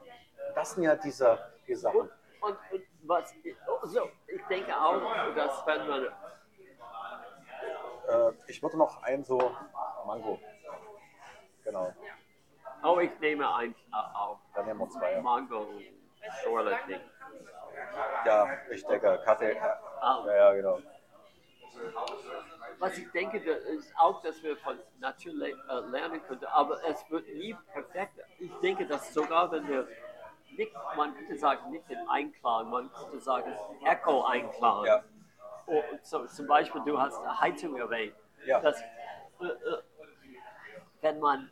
Das sind ja diese, die Sachen. Und, und, was, so, ich denke auch, dass wenn man, Äh, ich würde noch ein so Mango. Genau. oh, ich nehme ein, äh, auch Dann nehmen wir zwei. Mango Schorle Ding. Ja, ich denke, Kaffee. Ah. Ja, ja, genau. Was ich denke, ist auch, dass wir von Natur äh, lernen könnten, aber es wird nie perfekt. Ich denke, dass sogar wenn wir nicht, man könnte sagen, nicht in Einklang, man könnte sagen Echo-Einklang. Ja. Oh, so, zum Beispiel, du hast Heizung erwähnt. Ja. Dass, äh, äh, wenn man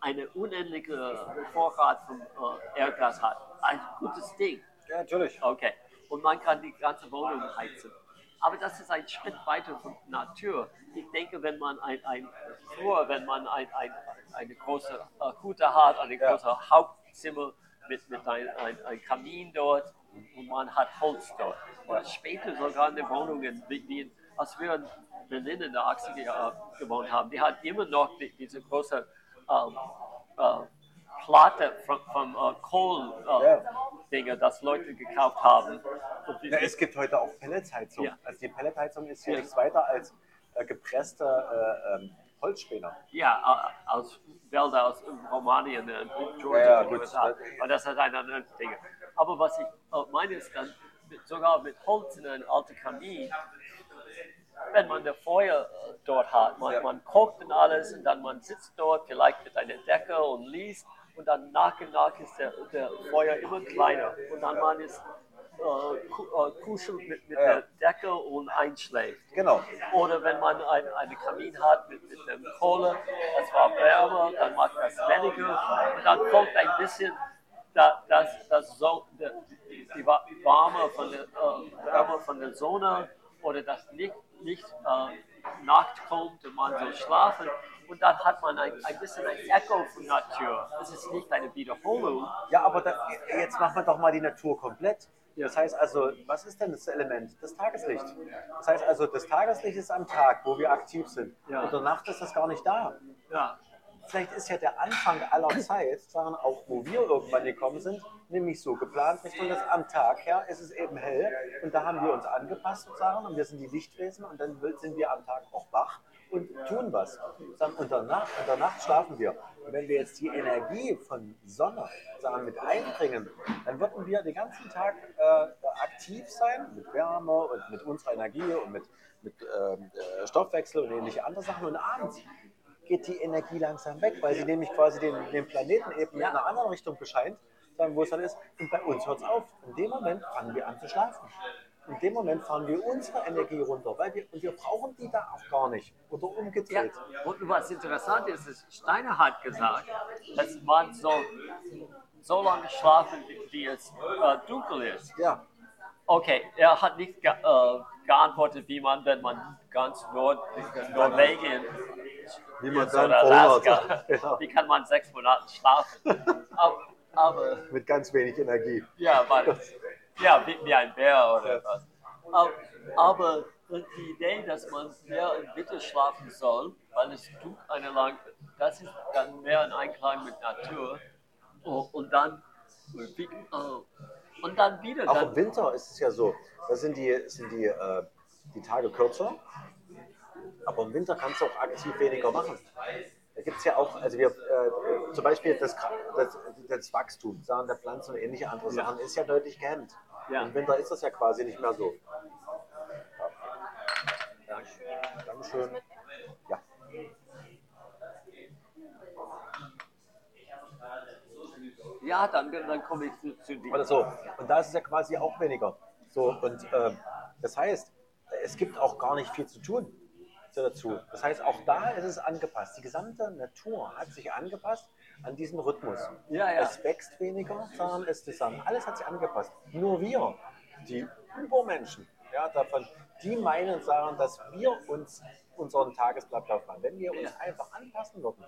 eine unendliche Vorrat von äh, Erdgas hat, ein gutes Ding. Ja, natürlich. Okay. Und man kann die ganze Wohnung heizen. Aber das ist ein Schritt weiter von Natur. Ich denke, wenn man ein, ein früher, wenn man ein, ein, eine große äh, Hütte hat, ein Ja. großes Hauptzimmer mit, mit ein, ein, ein Kamin dort und man hat Holz dort. Oder später sogar in den Wohnungen, wie, wie in, als wir in Berlin in der 80er Jahren gewohnt haben, die hat immer noch die, diese große ähm, äh, Platte vom, vom äh, Kohl äh, Ja. Dinge, das Leute gekauft haben. Ja, es gibt heute auch Pelletsheizung. Ja. Also die Pelletheizung ist hier nichts weiter als äh, gepresste äh, ähm, Holzspäne. ja, aus Wälder aus Romanien, Georgia, Ja, gut. USA. Und das ist ein anderes Ding. Aber was ich äh, meine ist dann, sogar mit Holz in einem alten Kamin, wenn man das Feuer äh, dort hat, man, Ja. man kocht und alles und dann man sitzt dort vielleicht mit einer Decke und liest und dann nach und nach ist der, der Feuer immer kleiner und dann man ist äh, äh, kuschelt mit, mit Ja. der Decke und einschläft. Genau. Oder wenn man ein, einen Kamin hat mit, mit der Kohle, das war wärmer, dann macht das weniger und dann kommt ein bisschen da, das, das so, die, Wärme von der, äh, Wärme von der Sonne oder das Licht, Licht äh, Nacht kommt und man soll schlafen und dann hat man ein, ein bisschen ein Echo von Natur. Es ist nicht eine Wiederholung. Ja, aber da, jetzt machen wir doch mal die Natur komplett. Ja. Das heißt also, was ist denn das Element? Das Tageslicht. Das heißt also, das Tageslicht ist am Tag, wo wir aktiv sind. Ja. Und der Nacht ist das gar nicht da. Ja, Vielleicht ist ja der Anfang aller Zeit, sagen auch, wo wir irgendwann gekommen sind, nämlich so geplant, Richtung das am Tag her ist es eben hell und da haben wir uns angepasst sozusagen und wir sind die Lichtwesen und dann sind wir am Tag auch wach und tun was. Sagen, und danach, und danach schlafen wir. Und wenn wir jetzt die Energie von Sonne sagen, mit einbringen, dann würden wir den ganzen Tag äh, aktiv sein mit Wärme und mit unserer Energie und mit, mit äh, Stoffwechsel und ähnliche andere Sachen und abends geht die Energie langsam weg, weil sie nämlich quasi den, den Planeten eben in einer anderen Richtung bescheint, sagen, wo es dann ist. Und bei uns hört es auf. In dem Moment fangen wir an zu schlafen. In dem Moment fahren wir unsere Energie runter, weil wir, und wir brauchen die da auch gar nicht. Oder Ja, umgedreht. und was interessant ist, ist, Steiner hat gesagt, dass man so, so lange schlafen, wie- wie es äh, dunkel ist. Ja, Okay, er hat nicht ge äh, geantwortet, wie man, wenn man ganz Nord Norwegen Wie man dann verhungert. Alaska. Genau. Wie kann man sechs Monate schlafen? aber, aber Mit ganz wenig Energie. ja, weil, ja, wie, wie ein Bär oder was. Aber, aber die Idee, dass man mehr im Winter schlafen soll, weil es tut eine lang, das ist dann mehr in Einklang mit Natur. Oh, und dann, oh, und dann wieder, Auch im dann, Winter ist es ja so, da sind die, sind die, äh, die Tage kürzer, aber im Winter kannst du auch aktiv weniger machen. Da gibt es ja auch, also wir, äh, zum Beispiel das, das, das Wachstum sagen der Pflanzen und ähnliche andere Sachen ist ja deutlich gehemmt. Ja. Im Winter ist das ja quasi nicht mehr so. Dankeschön. Ja. ja, dann, dann komme ich zu, zu die, Oder so. Und da ist es ja quasi auch weniger. So, und ähm, das heißt, es gibt auch gar nicht viel zu tun dazu. Das heißt, auch da ist es angepasst. Die gesamte Natur hat sich angepasst an diesen Rhythmus. Ja, ja. Es wächst weniger, sondern es ist zusammen. Alles hat sich angepasst. Nur wir, die Übermenschen, ja, davon, die meinen und sagen, dass wir uns unseren Tagesablauf machen. Wenn wir uns Ja. einfach anpassen würden,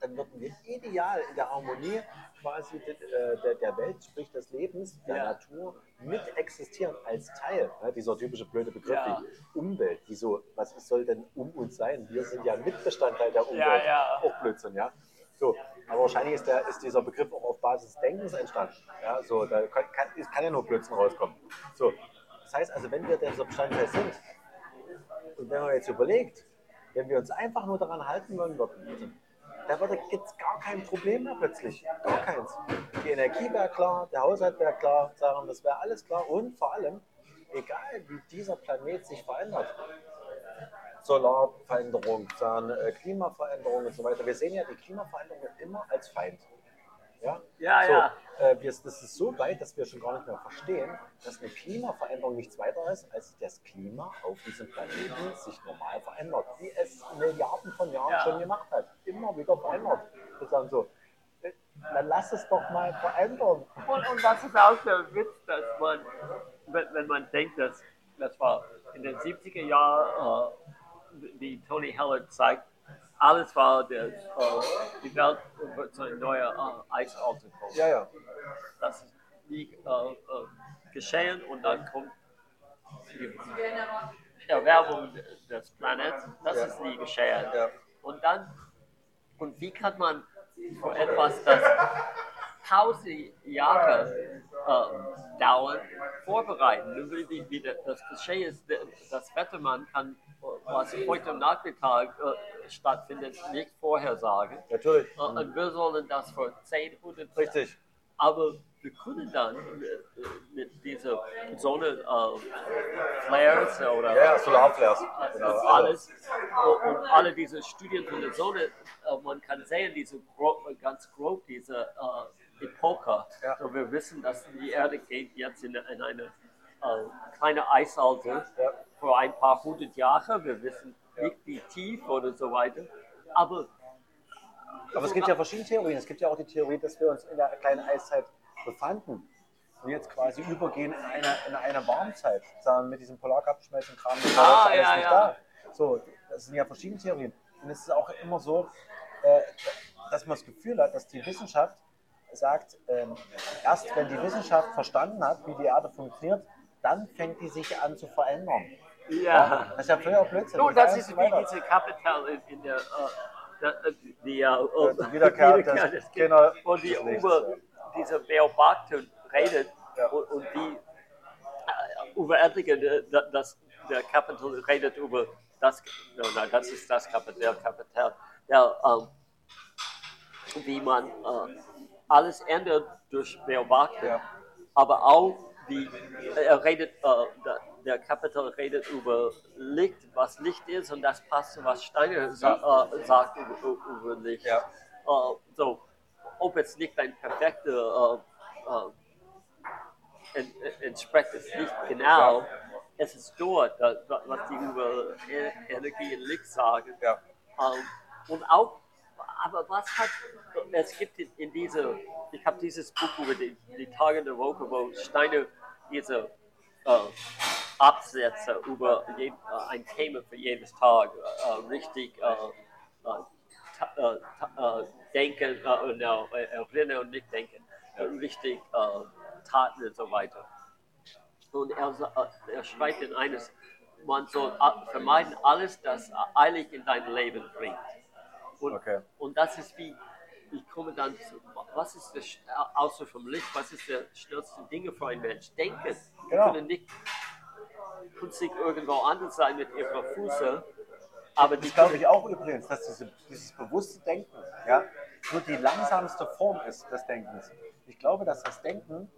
dann würden wir ideal in der Harmonie quasi äh, der, der Welt, sprich des Lebens, der Ja. Natur, mit existieren als Teil. Ne, dieser typische blöde Begriff, Ja. die Umwelt. Wieso, was soll denn um uns sein? Wir sind ja Mitbestandteil der Umwelt. Auch Blödsinn, ja. So, aber wahrscheinlich ist, der, ist dieser Begriff auch auf Basis des Denkens entstanden. Ja, so, da kann, kann, kann ja nur Blödsinn rauskommen. So, das heißt also, wenn wir denn so Bestandteil sind, und wenn man jetzt überlegt, wenn wir uns einfach nur daran halten wollen würden, da gibt es gar kein Problem mehr plötzlich. Gar keins. Die Energie wäre klar, der Haushalt wäre klar, sagen, das wäre alles klar. Und vor allem, egal wie dieser Planet sich verändert, Solarveränderung, dann äh, Klimaveränderung und so weiter. Wir sehen ja die Klimaveränderung immer als Feind. Ja, Ja, so, ja. Äh, wir, das ist so weit, dass wir schon gar nicht mehr verstehen, dass eine Klimaveränderung nichts weiter ist, als das Klima auf diesem Planeten sich normal verändert, wie es Milliarden von Jahren Ja. schon gemacht hat. Immer wieder verändert. Sozusagen so. Äh, Dann lass es doch mal verändern. Und, und das ist auch der Witz, dass man, wenn, wenn man denkt, dass das war in den 70er Jahren, äh, wie Tony Heller zeigt, alles war, der, äh, die Welt wird zu einem neuen äh, Eisalter kommen. Ja, ja. Das ist nie äh, äh, geschehen und dann kommt die Erwärmung des Planeten. Das Ja. ist nie geschehen. Ja. Und dann, und wie kann man für etwas, das tausend Jahre äh, dauern, vorbereiten? Wie, wie, das Geschehen ist, das Wettermann kann, was heute Nachmittag äh, stattfindet, nicht vorhersagen. Natürlich. Äh, Und wir sollen das für 10, 100 Richtig. aber wir können dann mit, mit dieser Sonne äh, Flares oder Ja, Solarflares. äh, Genau, also- alles und, und alle diese Studien von der Sonne, äh, man kann sehen, diese gro ganz grob, diese äh, Epoche. Ja. So wir wissen, dass die Erde geht jetzt in, in eine äh, kleine Eisalter Ja. für ein paar hundert Jahre. Wir wissen nicht wie tief oder so weiter. Aber Aber es gibt ja verschiedene Theorien. Es gibt ja auch die Theorie, dass wir uns in der kleinen Eiszeit befanden und jetzt quasi übergehen in eine, in eine Warmzeit. Sagen mit diesem Polarkappenschmelzen Kram, das ist Ah, alles ja, nicht ja. da. So, das sind ja verschiedene Theorien. Und es ist auch immer so, äh, dass man das Gefühl hat, dass die Wissenschaft sagt, ähm, erst wenn die Wissenschaft verstanden hat, wie die Erde funktioniert, dann fängt die sich an zu verändern. ja. Das ist ja völliger Blödsinn. No, das verändert ist wie diese Kapital in, in der, äh, die, äh, die Wiederkehr des des Kinder- und die über ja. diese Beobachter redet Ja. und, und die äh, über da- das, der Kapital redet über das, no, nein, das ist das Kapital, Kapital, der, ähm, wie man äh, alles ändert durch Beobachter, Ja. aber auch wie er redet, äh, der, Kapital redet über Licht, was Licht ist und das passt zu was Steiner sa äh, sagt über, über Licht. Ja. Äh, so, ob es nicht ein perfekter äh, äh, en- entspricht es nicht genau. Es ist dort, was die über E- Energie und Licht sagen. Ja. Ähm, und auch, aber was hat, es gibt in, in diese, ich habe dieses Buch über die, die Tage der Woche, wo Steiner diese äh, Absätze über jeden, äh, ein Thema für jedes Tag äh, richtig äh, äh, äh, denken, äh, erinnern und nicht denken, richtig taten und so weiter. Und er, er schreibt in eines, man soll vermeiden alles, das eilig in dein Leben bringt. Und, Okay. und das ist wie, ich komme dann zu, was ist das, außer vom Licht, was ist der schnellste Dinge für einen Mensch? Denken. Genau. können nicht künstlich irgendwo anders sein mit ihrer Füße, aber Das glaube ich auch übrigens, dass diese, dieses bewusste Denken ja, nur die langsamste Form ist des Denkens. Ich glaube, dass das Denken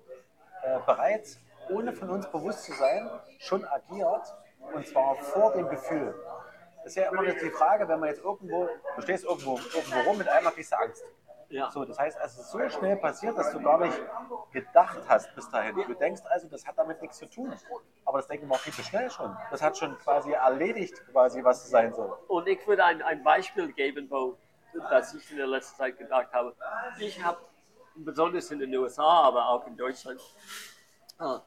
äh, bereits, ohne von uns bewusst zu sein, schon agiert und zwar vor dem Gefühl. Das ist ja immer die Frage, wenn man jetzt irgendwo, du stehst irgendwo, irgendwo rum, mit einmal kriegst du Angst. ja, So, das heißt, es ist so schnell passiert, dass du gar nicht gedacht hast bis dahin. Du denkst also, das hat damit nichts zu tun. Aber das Denken war viel zu schnell schon. Das hat schon quasi erledigt, quasi, was es sein soll. Und ich würde ein, ein Beispiel geben, wo das ich in der letzten Zeit gedacht habe. Ich habe, besonders in den USA, aber auch in Deutschland, äh,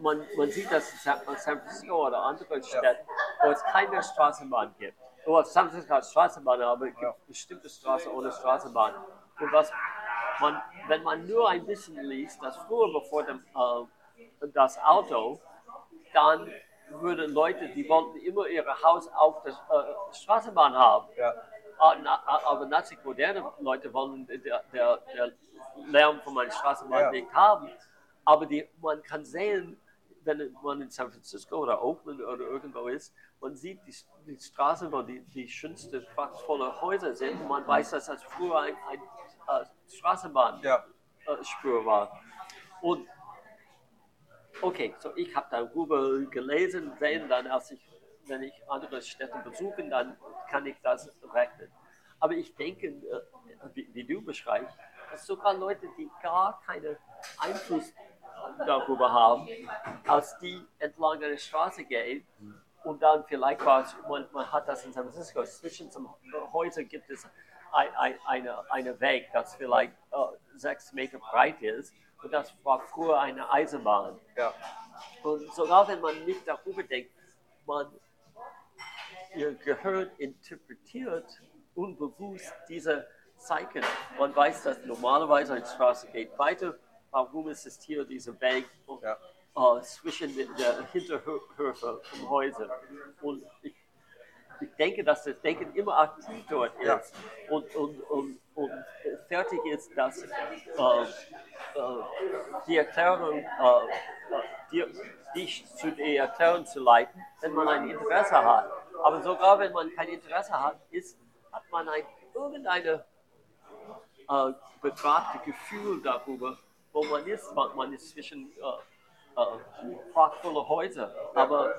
man, man sieht das in San Francisco oder anderen Städten, wo es keine Straßenbahn gibt. Oh, San Francisco hat Straßenbahn, aber es gibt bestimmte Straßen ohne Straßenbahn. Und was man, wenn man nur ein bisschen liest, dass früher bevor dem, äh, das Auto, dann würden Leute, die wollten immer ihr Haus auf der äh, Straßenbahn haben. Ja. Ah, ah, Aber nazi moderne Leute wollen der, der, der Lärm von meiner Straßenbahn Ja. nicht haben. Aber die, man kann sehen, wenn man in San Francisco oder Oakland oder irgendwo ist, man sieht die, die Straßen, wo die, die schönsten, prachtvolle Häuser sind. Und man weiß, dass das früher ein, ein äh, Straßenbahnspur Ja. äh, war. Und okay, so ich habe darüber gelesen, sehen dann, als ich, wenn ich andere Städte besuche, dann kann ich das rechnen. Aber ich denke, äh, wie, wie du beschreibst, dass sogar Leute, die gar keinen Einfluss darüber haben, als die entlang einer Straße gehen und dann vielleicht war es, man, man hat das in San Francisco, zwischen den Häusern gibt es ein, ein, eine, eine Weg, das vielleicht äh, sechs Meter breit ist und das war früher eine Eisenbahn. Ja. Und sogar wenn man nicht darüber denkt, man ihr Gehirn interpretiert unbewusst diese Zeichen. Man weiß, dass normalerweise eine Straße geht weiter. Warum ist es hier dieser Weg Ja. äh, zwischen den der Hinterhöfe von Häusern? Und ich, ich denke, dass das Denken immer aktiv dort ist Ja. und, und, und, und fertig ist, dass äh, äh, die Erklärung, äh, äh, die, dich zu der Erklärung zu leiten, wenn man ein Interesse hat. Aber sogar wenn man kein Interesse hat, ist, hat man ein, irgendeine äh, betragte Gefühl darüber, wo man ist. Man, man ist zwischen äh, äh, prachtvolle Häuser. Aber,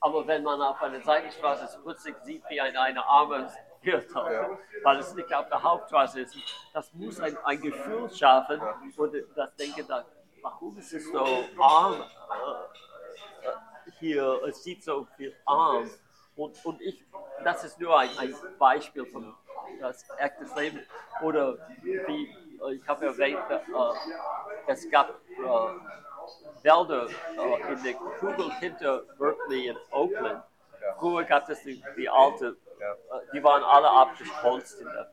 aber wenn man auf einer Seitenstraße plötzlich sieht, wie ein, eine arme Hirte, weil es nicht auf der Hauptstraße ist, das muss ein, ein Gefühl schaffen und das Denken, da, warum ist es so arm äh, hier, es sieht so viel arm. Und, und ich, das ist nur ein, ein Beispiel von das echtes Leben. Oder wie äh, ich habe erwähnt, äh, es gab äh, Wälder äh, in der Kugel hinter Berkeley in Oakland. Früher gab es die, die alte, äh, die waren alle abgeholzt in der,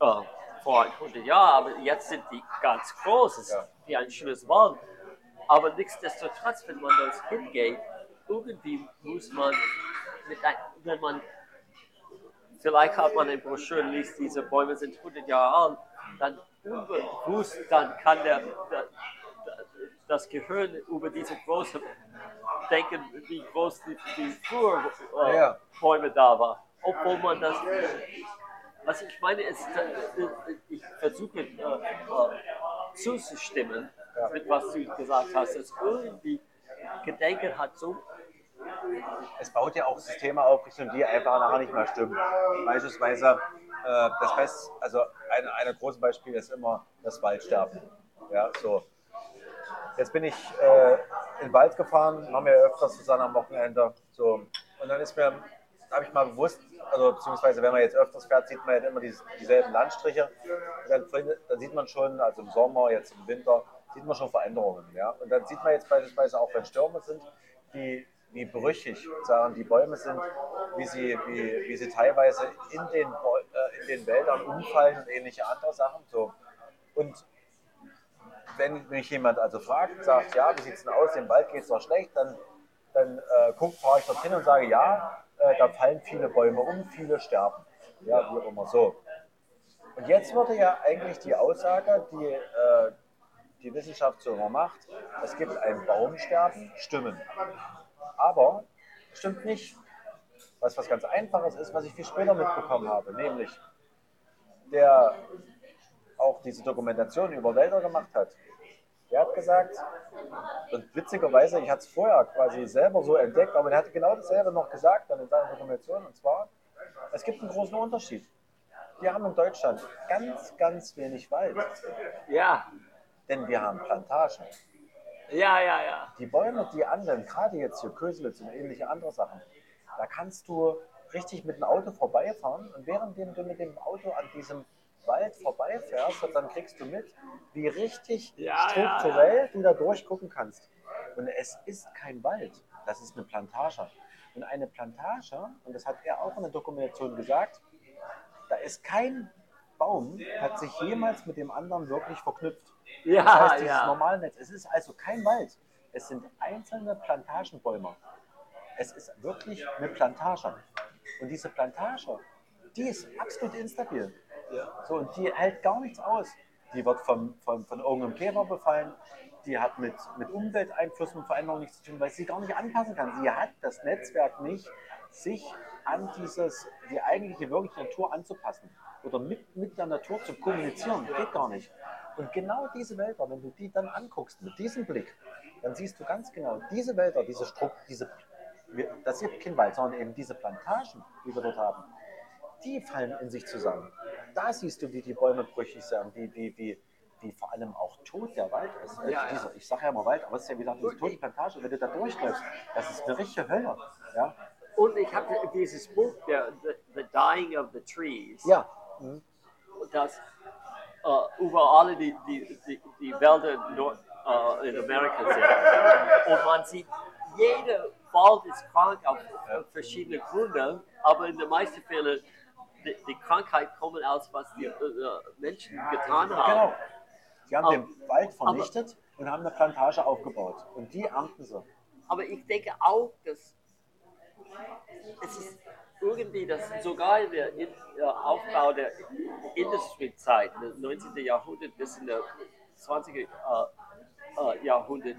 äh, vor 100 Jahren, aber jetzt sind die ganz groß, es ist wie ein schönes Wald. Aber nichtsdestotrotz, wenn man das hingeht, irgendwie muss man, ein, wenn man, vielleicht hat man in Broschüren liest, diese Bäume sind 100 Jahre alt, dann unbewusst, dann kann der, der, das Gehirn über diese große denken, wie groß die, die früher äh, da waren. Obwohl man das, was ich meine, ist, äh, ich versuche äh, äh, zuzustimmen mit was du gesagt hast, dass irgendwie Gedenken hat so es baut ja auch Systeme auf, die einfach nachher nicht mehr stimmen. Beispielsweise, äh, das Best, also ein, ein großes Beispiel ist immer das Waldsterben. Ja, so. Jetzt bin ich äh, in den Wald gefahren, haben wir öfters zusammen am Wochenende. So. Und dann ist mir, habe ich mal bewusst, also beziehungsweise wenn man jetzt öfters fährt, sieht man halt immer die, dieselben Landstriche. Dann, dann sieht man schon, also im Sommer, jetzt im Winter, sieht man schon Veränderungen. Ja? Und dann sieht man jetzt beispielsweise auch, wenn Stürme sind, die wie brüchig sagen, die Bäume sind, wie sie, wie, wie sie teilweise in den, äh, in den Wäldern umfallen und ähnliche andere Sachen. So. Und wenn mich jemand also fragt, sagt, ja, wie sieht es denn aus, im Wald geht es doch schlecht, dann, dann äh, guck, fahre ich dorthin und sage, ja, äh, da fallen viele Bäume um, viele sterben. Ja, wie auch immer so. Und jetzt würde ja eigentlich die Aussage, die äh, die Wissenschaft so immer macht, es gibt ein Baumsterben, stimmen. Aber stimmt nicht. Was was ganz Einfaches ist, was ich viel später mitbekommen habe, nämlich der auch diese Dokumentation über Wälder gemacht hat. Der hat gesagt, und witzigerweise, ich hatte es vorher quasi selber so entdeckt, aber der hatte genau dasselbe noch gesagt dann in seiner Dokumentation, und zwar, es gibt einen großen Unterschied. Wir haben in Deutschland ganz, ganz wenig Wald, Ja, denn wir haben Plantagen. Ja, ja, ja. Die Bäume, die anderen, gerade jetzt hier Köselitz und ähnliche andere Sachen, da kannst du richtig mit dem Auto vorbeifahren und während du mit dem Auto an diesem Wald vorbeifährst, dann kriegst du mit, wie richtig Ja, ja, strukturell du da durchgucken kannst. Und es ist kein Wald, das ist eine Plantage. Und eine Plantage, und das hat er auch in der Dokumentation gesagt, da ist kein Baum, hat sich jemals mit dem anderen wirklich verknüpft. Das Ja, heißt, dieses ja. normale Netz. Es ist also kein Wald. Es sind einzelne Plantagenbäume. Es ist wirklich eine Plantage. Und diese Plantage, die ist absolut instabil. So, und die hält gar nichts aus. Die wird vom, vom, von irgendeinem Käfer befallen. Die hat mit, mit Umwelteinflüssen und Veränderungen nichts zu tun, weil sie gar nicht anpassen kann. Sie hat das Netzwerk nicht, sich an dieses, die eigentliche wirkliche Natur anzupassen oder mit, mit der Natur zu kommunizieren. Geht gar nicht. Und genau diese Wälder, wenn du die dann anguckst mit diesem Blick, dann siehst du ganz genau, diese Wälder, diese Strukt, diese, das ist kein Wald, sondern eben diese Plantagen, die wir dort haben, die fallen in sich zusammen. Da siehst du, wie die Bäume brüchig sind, wie, wie, wie, wie vor allem auch tot der Wald ist. Also Ja, ja. dieser, ich sage ja immer Wald, aber es ist ja wie gesagt diese tote Plantage. Wenn du da durchläufst, das ist eine richtige Hölle. Ja, Und ich habe dieses Buch, der, the, the Dying of the Trees, ja. das äh, über alle die, die, die, die Wälder Nord, äh, in Amerika sind. Und man sieht, jeder Wald ist krank auf verschiedene Gründe, aber in den meisten Fällen die, die Krankheit kommt aus, was die äh, Menschen getan haben. Genau. Die haben Aber- den Wald vernichtet und haben eine Plantage aufgebaut. Und die ernten sie. Aber ich denke auch, dass es ist irgendwie, dass sogar in der in, äh, Aufbau der Industriezeit, des 19. Jahrhundert bis in der 20. Äh, äh, Jahrhundert,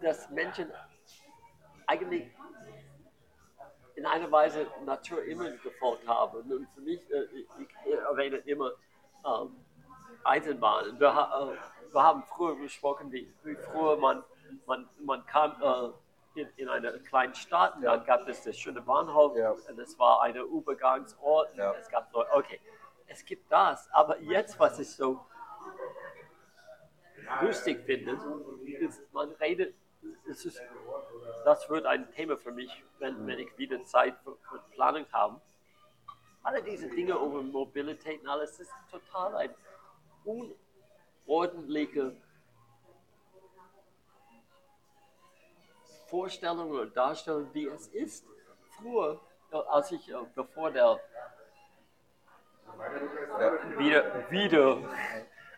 dass Menschen eigentlich in einer Weise Natur immer gefolgt haben. Und für mich, äh, ich, erwähne immer ähm, Eisenbahnen. Wir, äh, wir haben früher gesprochen, wie, wie früher man, man, man kam äh, in, in einer kleinen Stadt, und dann gab es das schöne Bahnhof, Ja. und es war ein Übergangsort, Ja. es gab Leute, okay, es gibt das, aber jetzt, was ich so lustig finde, ist, man redet, es ist, das wird ein Thema für mich, wenn, wenn ich wieder Zeit für, für Planung habe. Alle diese Dinge über Mobilität und alles, ist total ein unordentliche Vorstellung oder Darstellung, wie es ist. Früher, äh, als ich, äh, bevor der wieder, wieder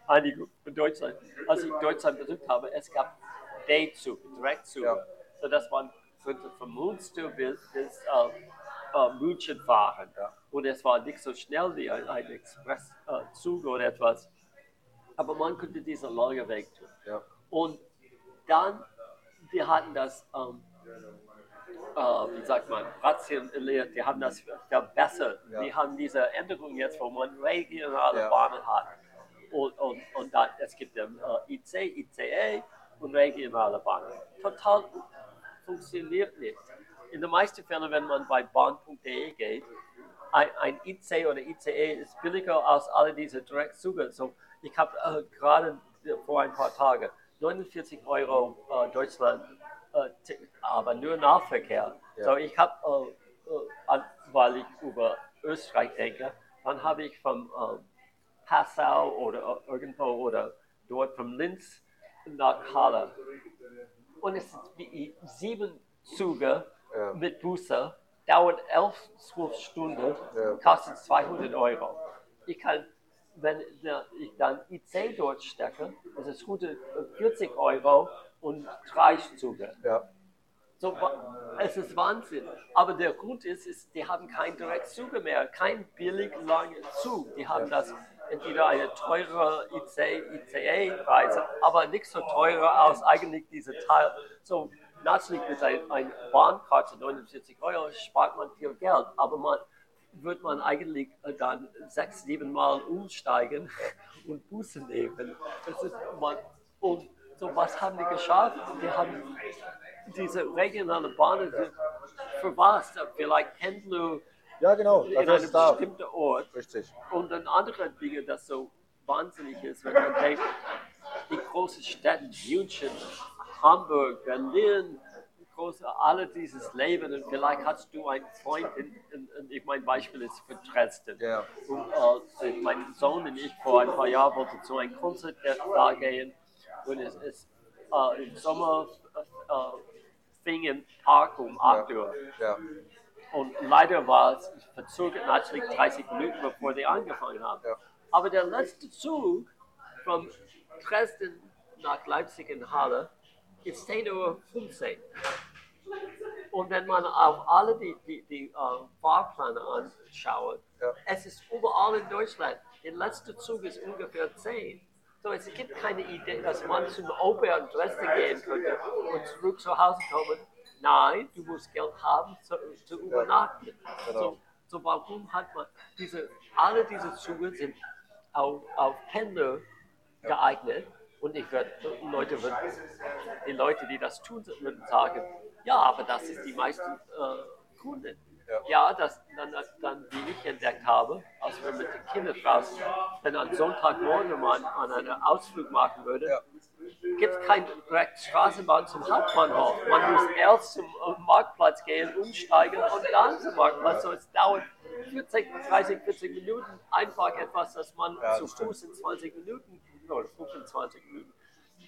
einige in Deutschland, als ich Deutschland besucht habe, es gab Day-Zug, Direktzug, Ja. sodass man könnte von Münster bis, bis äh, äh, München fahren. Ja. Und es war nicht so schnell wie ein, ein Expresszug oder etwas. Aber man konnte diesen langen Weg tun. Ja. Und dann, wir hatten das, ähm, äh, wie sagt man, rationiert, die haben das verbessert. Ja. Die haben diese Änderung jetzt, wo man regionale Ja. Bahnen hat. Und, und, und dann, es gibt den äh, IC, ICE und regionale Bahnen. Total funktioniert nicht. In den meisten Fällen, wenn man bei bahn.de geht, ein, ein IC oder ICE ist billiger als alle diese Direktzüge. So, ich habe äh, gerade vor ein paar Tagen 49 Euro äh, Deutschland, äh, aber nur Nahverkehr. Ja. So, ich habe, äh, äh, weil ich über Österreich denke, dann habe ich vom äh, Passau oder irgendwo oder dort von Linz nach Halle. Und es wie sieben Züge Ja. mit Busse, dauert 11, 12 Stunden, Ja. kostet 200 Euro. Ich kann, wenn ich dann IC dort stecke, das ist 140 Euro und drei Züge. Ja. So, es ist Wahnsinn. Aber der Grund ist, ist die haben keinen Direktzüge mehr, kein billig langen Zug. Die haben das entweder eine teure IC, ICE-Reise, aber nicht so teure als eigentlich diese Teil. So, natürlich mit einer ein Bahnkarte 49 Euro spart man viel Geld, aber man wird man eigentlich äh, dann sechs, sieben Mal umsteigen und Busse nehmen. Ist, man, und so was haben die geschafft? Die haben diese regionale Bahnen sind für was? Vielleicht Pendler Ja, genau. in ist einem es da. bestimmten Ort. Richtig. Und dann andere Dinge, das so wahnsinnig ist, wenn man denkt, die großen Städte, München, Hamburg, Berlin, große, alle dieses Leben. Und vielleicht hast du einen Freund, in, in, in, ich mein Beispiel ist für Dresden. Ja. Und äh, mein Sohn und ich vor ein paar Jahren wollten zu einem Konzert da gehen. Und es ist äh, im Sommer äh, fing im Park um 8 Uhr. Ja. Und leider war es verzögert natürlich 30 Minuten, bevor die angefangen haben. Aber der letzte Zug von Dresden nach Leipzig in Halle ist 10.15 Uhr. Und wenn man auf alle die, die, die äh, Fahrpläne anschaut, Ja. es ist überall in Deutschland. Der letzte Zug ist ungefähr 10. So, es gibt keine Idee, dass man zum Oper in Dresden gehen könnte und zurück zu Hause kommen. Nein, du musst Geld haben zu, zu übernachten. Genau. So, so warum hat man diese, alle diese Züge sind auf, auf Pendler geeignet und ich werde, Leute würden, die Leute, die das tun, würden sagen, ja, aber das ist die meisten äh, Kunden. Ja. Das dann, dann, wie ich entdeckt habe, als wir mit den Kindern draußen, wenn am Sonntagmorgen man an einen Ausflug machen würde, Ja. gibt es keine direkte Straßenbahn zum Hauptbahnhof. Man muss erst zum äh, Marktplatz gehen, umsteigen und dann zum Marktplatz. So, es dauert 40, 30, 40 Minuten. Einfach etwas, das man Ja, zu. Fuß in 20 Minuten oder 25 Minuten.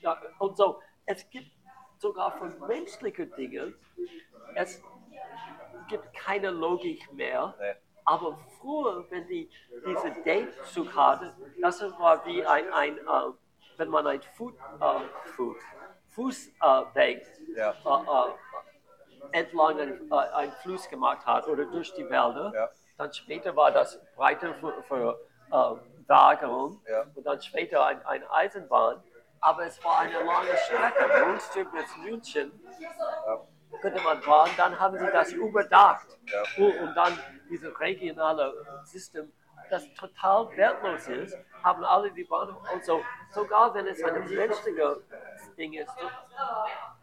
Ja, und so, es gibt sogar für menschliche Dinge, es gibt keine Logik mehr. Nee. Aber früher, wenn die diese Datezug hatte, das war wie ein, ein äh, wenn man ein Food, äh, Food, Fußweg Ja. äh, entlang ein, äh, einen Fluss gemacht hat oder durch die Wälder, Ja. dann später war das breiter für, für Wagen Ja. und dann später ein, eine Eisenbahn. Aber es war eine lange Strecke, Brunswick bis München Ja. könnte man fahren, dann haben sie das überdacht. Ja. Und, dann dieses regionale System, das total wertlos ist, haben alle die Bahnhof. Und so, sogar wenn es ein menschliches Ding ist,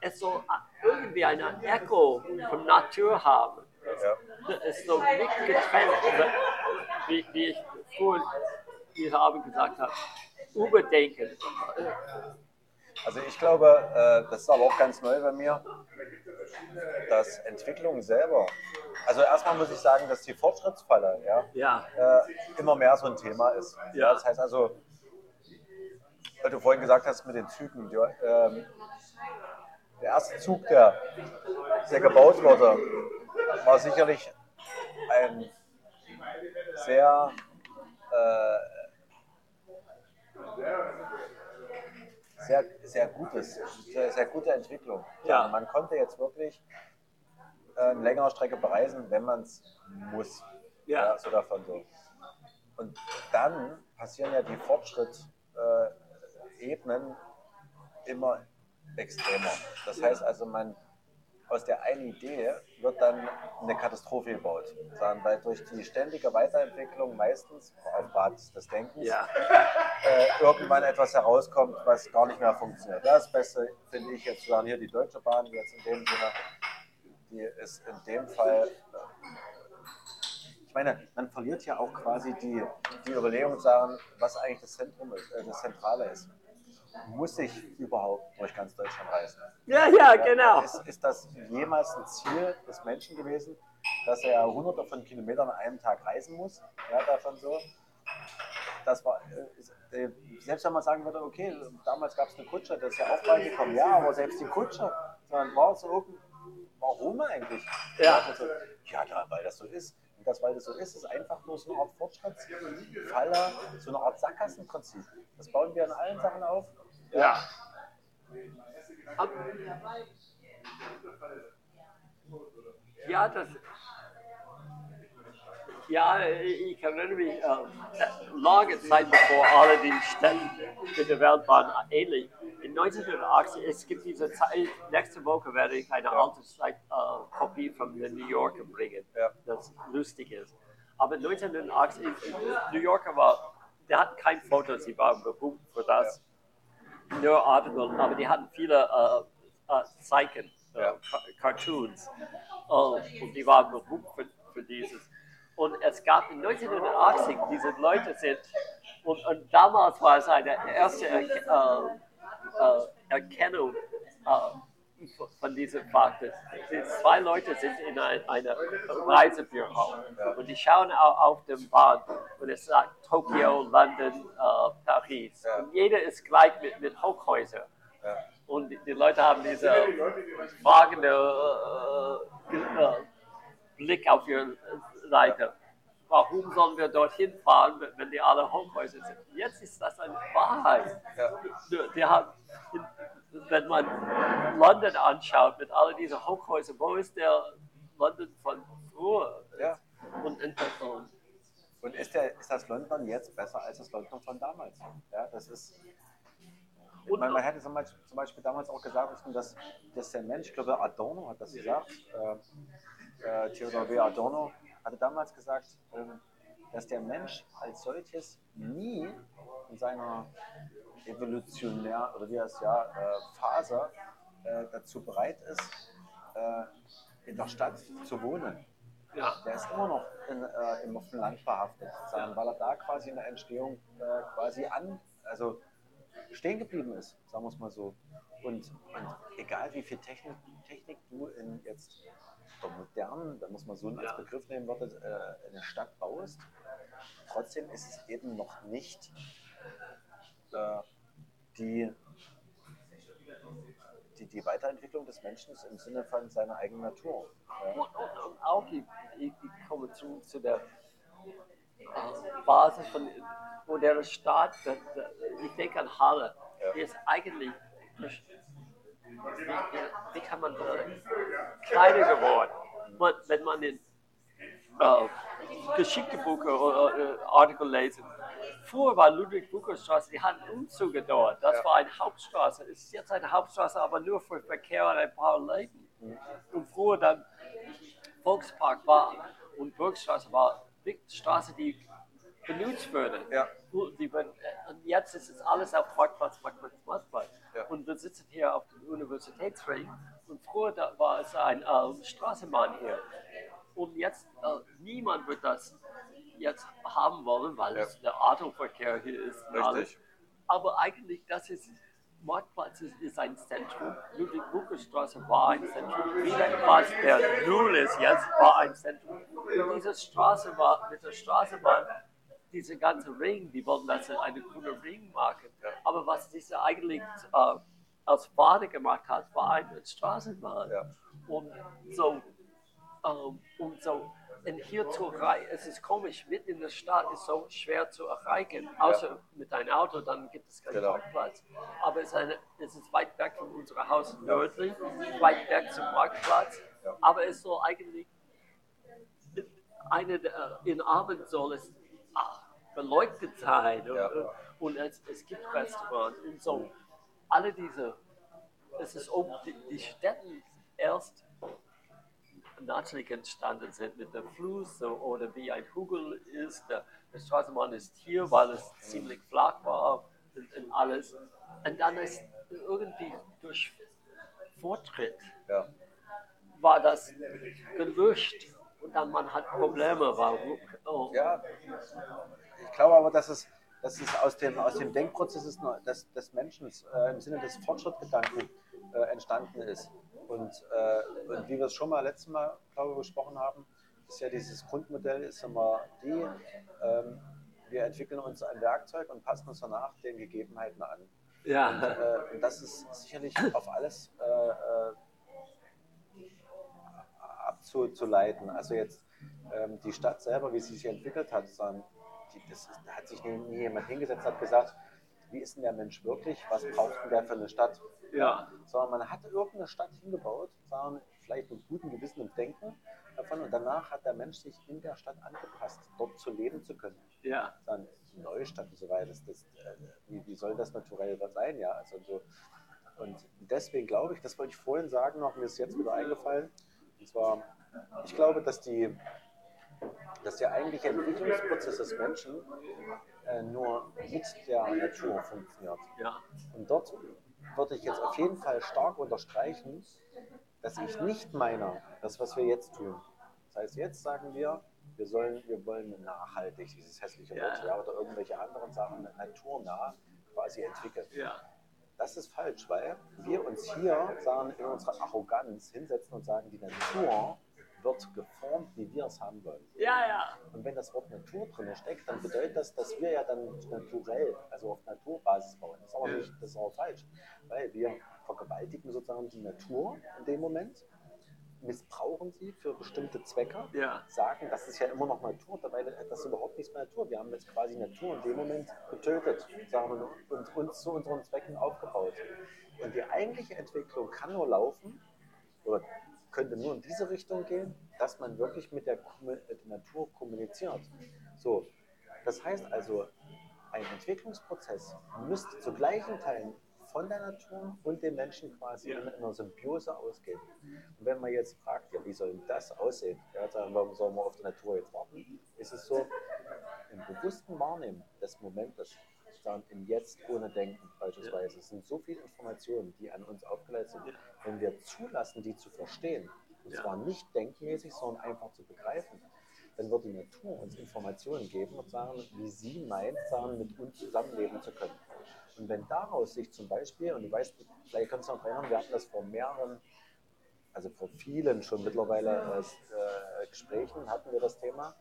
es soll irgendwie ein Echo von Natur haben. Ja. Es ist so nicht getrennt, wie, wie ich vorhin diese Abend gesagt habe. Überdenken. Also ich glaube, äh, das ist aber auch ganz neu bei mir, dass Entwicklung selber, also erstmal muss ich sagen, dass die Fortschrittsfalle ja, Ja. äh, immer mehr so ein Thema ist. Ja. Das heißt also, weil du vorhin gesagt hast mit den Zügen, die, ähm, der erste Zug, der, der gebaut wurde, war sicherlich ein sehr äh, sehr, sehr gutes, sehr, sehr gute Entwicklung. Ja. Man konnte jetzt wirklich äh, eine längere Strecke bereisen, wenn man es muss. Ja. so davon so. Und dann passieren ja die Fortschritt-Ebenen immer extremer. Das heißt also, man aus der einen Idee wird dann eine Katastrophe gebaut. Sondern weil durch die ständige Weiterentwicklung meistens auf Basis des Denkens Ja. äh, irgendwann etwas herauskommt, was gar nicht mehr funktioniert. Das Beste finde ich jetzt sagen hier die Deutsche Bahn, die jetzt in dem Sinne, die ist in dem Fall. Ich meine, man verliert ja auch quasi die, die Überlegung, sagen, was eigentlich das Zentrum ist, äh, das Zentrale ist. Muss ich überhaupt durch ganz Deutschland reisen? Ja, ja, genau. Ist, ist das jemals ein Ziel des Menschen gewesen, dass er hunderte von Kilometern an einem Tag reisen muss? Ja, davon so. Das war, äh, äh, selbst wenn man sagen würde, okay, damals gab es eine Kutsche, das ist ja auch reingekommen. Ja, aber selbst die Kutsche, sondern war so warum eigentlich? Ja. Also, ja, weil das so ist. Und das, weil das so ist, ist einfach nur so eine Art Fortschrittsfalle, so eine Art Sackgassenprinzip. Das bauen wir in allen Sachen auf. Ja. Ab- Ja, das. Ja, ich erinnere mich, äh, lange Zeit bevor alle die Städte in der Welt waren ähnlich. In 1980, es gibt diese Zeit, nächste Woche werde ich eine alte Zeit, äh, Kopie von der New Yorker bringen, Ja. das lustig ist. Aber 1980, New Yorker war, die hatten kein Foto, sie waren berühmt für das. Nur Artikel, aber die hatten viele äh, äh, Zeichen, äh, Ja. Ca- Cartoons. Äh, und die waren berühmt für, für dieses. Und es gab in 1980 diese Leute sind, und, und damals war es eine erste Erke- äh, Erkennung von- diesem Fakt. Zwei Leute sind in ein, einer Reisebüro und die schauen au- auf dem Bahn und es sagt Tokio, London, äh, Paris. Und jeder ist gleich mit, mit Hochhäusern. Und die, die Leute haben diese fragende äh, Ge- äh, Blick auf ihre Seite. Warum sollen wir dorthin fahren, wenn- die alle Hochhäuser sind? Jetzt ist das eine Wahrheit. Die- Die haben, wenn man London anschaut mit all diesen Hochhäusern, wo ist der London von früher? Ja. Und, und, und Und ist, der, ist das London jetzt besser als das London von damals? Ja, das ist. Und- meine, man hätte zum Beispiel, zum Beispiel damals auch gesagt, dass, dass der Mensch, ich glaube Adorno hat das gesagt, äh, äh, Theodor W. Adorno hatte damals gesagt, ähm, dass der Mensch als solches nie in seiner evolutionär oder wie heißt ja äh, Phase äh, dazu bereit ist, äh, in der Stadt zu wohnen. ja, Der ist immer noch in, äh, im dem Land behaftet, sozusagen, weil er da quasi in der Entstehung äh, quasi an, also stehen geblieben ist, sagen wir es mal so. Und, und egal wie viel Technik, Technik du in jetzt der modernen, da muss man so als. Begriff nehmen, wird, äh, eine Stadt baust, trotzdem ist es eben noch nicht äh, die, die, die Weiterentwicklung des Menschen im Sinne von seiner eigenen Natur. Ja. Und, und, und auch, ich, ich, komme zu, zu der äh, Basis von moderner Staat. Ich denke an Halle. Ja. Die ist eigentlich, wie, kann man sagen, kleiner geworden. Man, wenn man den äh, Geschichtebuche oder äh, Artikel lesen. Früher war Ludwig-Bucher-Straße, die hatten Umzüge dort. Das Ja. war eine Hauptstraße. Es ist jetzt eine Hauptstraße, aber nur für Verkehr und ein paar Läden. Und früher dann Volkspark war und Burgstraße war die Straße, die benutzt wurde. Ja. Und wird- und jetzt ist es alles auf Marktplatz, Marktplatz, Marktplatz. Ja. Und wir sitzen hier auf dem Universitätsring und früher da war es ein äh, Straßenbahn hier. Und jetzt, äh, niemand wird das jetzt haben wollen, weil Ja. es der Autoverkehr hier ist. Richtig. Aber eigentlich, das ist, Marktplatz ist, ist ein Zentrum. Ludwig-Bucher-Straße war ein Zentrum. Wiederplatz, der Null ist jetzt, war ein Zentrum. Und diese Straße war, mit der Straßenbahn, diese ganze Ring, die wollten das in eine grüne Ring machen. Ja. Aber was diese eigentlich äh, als Bade gemacht hat, war eine Straßenbahn. Ja. Und so, ähm, und so, und hier zu erreichen, es ist komisch, mitten in der Stadt ist so schwer zu erreichen, außer mit einem Auto, dann gibt es keinen Genau. Parkplatz. Aber es ist, eine, es ist weit weg von unserem Haus nördlich, weit weg zum Marktplatz, Ja. aber es soll eigentlich, eine, der- in Abend soll es beleuchtet sein und, Ja. und es, es gibt Restaurants und so. Alle diese, es ist ob die, die Städte erst natürlich entstanden sind mit dem Fluss oder wie ein Hügel ist. Der, der Straßenbahn ist hier, weil es ziemlich flach war und, und alles. Und dann ist irgendwie durch Fortschritt Ja. war das gelöscht und dann man hat Probleme. Warum? Oh, Ja, ich glaube aber, dass es, dass es aus, dem, aus dem Denkprozess des, des, des Menschen äh, im Sinne des Fortschrittgedanken äh, entstanden ist. Und, äh, und wie wir es schon mal letztes Mal, glaube ich, besprochen haben, ist ja dieses Grundmodell ist immer die, ähm, wir entwickeln uns ein Werkzeug und passen uns danach den Gegebenheiten an. ja. Äh, und das ist sicherlich auf alles äh, äh, zu, zu leiten. Also jetzt ähm, die Stadt selber, wie sie sich entwickelt hat, sondern das, da hat sich nie, jemand hingesetzt und hat gesagt, wie ist denn der Mensch wirklich, was braucht denn der für eine Stadt? Ja. Sondern man hat irgendeine Stadt hingebaut, sondern vielleicht mit gutem Gewissen und Denken davon und danach hat der Mensch sich in der Stadt angepasst, dort zu leben zu können. Ja. Dann Neustadt und so weiter, das, das, äh, wie, wie soll das naturell sein, ja? Also so, und deswegen glaube ich, das wollte ich vorhin sagen, noch mir ist jetzt wieder eingefallen, und zwar, ich glaube, dass die dass der eigentliche Entwicklungsprozess des Menschen äh, nur mit der Natur funktioniert. Ja. Und dort würde ich jetzt auf jeden Fall stark unterstreichen, dass ich nicht meine, das, was wir jetzt tun. Das heißt, jetzt sagen wir, wir, sollen, wir wollen nachhaltig, dieses hässliche Ja. Wort, ja, oder irgendwelche anderen Sachen naturnah quasi entwickeln. Ja. Das ist falsch, weil wir uns hier sagen, in unserer Arroganz hinsetzen und sagen, die Natur wird geformt, wie wir es haben wollen. Ja, ja. Und wenn das Wort Natur drin steckt, dann bedeutet das, dass wir ja dann naturell, also auf Naturbasis bauen. Das ist aber, nicht, das ist aber falsch, weil wir vergewaltigen sozusagen die Natur in dem Moment, missbrauchen sie für bestimmte Zwecke, Ja. sagen, das ist ja immer noch Natur, dabei das überhaupt nichts mehr Natur. Wir haben jetzt quasi Natur in dem Moment getötet sagen wir, und uns zu unseren Zwecken aufgebaut. Und die eigentliche Entwicklung kann nur laufen, oder könnte nur in diese Richtung gehen, dass man wirklich mit der, äh, der Natur kommuniziert. So, das heißt also, ein Entwicklungsprozess müsste zu gleichen Teilen von der Natur und dem Menschen quasi Ja. in einer Symbiose ausgehen. Und wenn man jetzt fragt, ja, wie soll das aussehen? Ja, sagen, warum sollen wir auf die Natur jetzt warten? Ist es so, im bewussten Wahrnehmen des Momentes, sagen, im Jetzt ohne Denken beispielsweise, es sind so viele Informationen, die an uns aufgeleitet sind. Wenn wir zulassen, die zu verstehen, und Ja. zwar nicht denkmäßig, sondern einfach zu begreifen, dann wird die Natur uns Informationen geben und sagen, wie sie meint, sagen, mit uns zusammenleben zu können. Und wenn daraus sich zum Beispiel, und du weißt, vielleicht kannst du noch erinnern, wir hatten das vor mehreren, also vor vielen schon mittlerweile äh, äh, Gesprächen, hatten wir das Thema,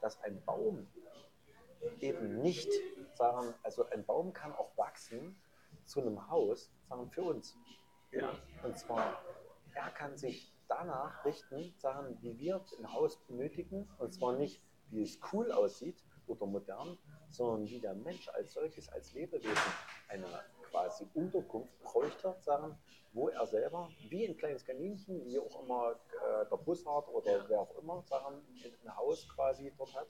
dass ein Baum eben nicht sagen, also ein Baum kann auch wachsen zu einem Haus, sagen für uns. Ja. Und zwar, er kann sich danach richten, sagen, wie wir ein Haus benötigen. Und zwar nicht, wie es cool aussieht oder modern, sondern wie der Mensch als solches, als Lebewesen, eine quasi Unterkunft bräuchte, sagen, wo er selber, wie ein kleines Kaninchen, wie auch immer äh, der Bussard oder wer auch immer, sagen, ein Haus quasi dort hat.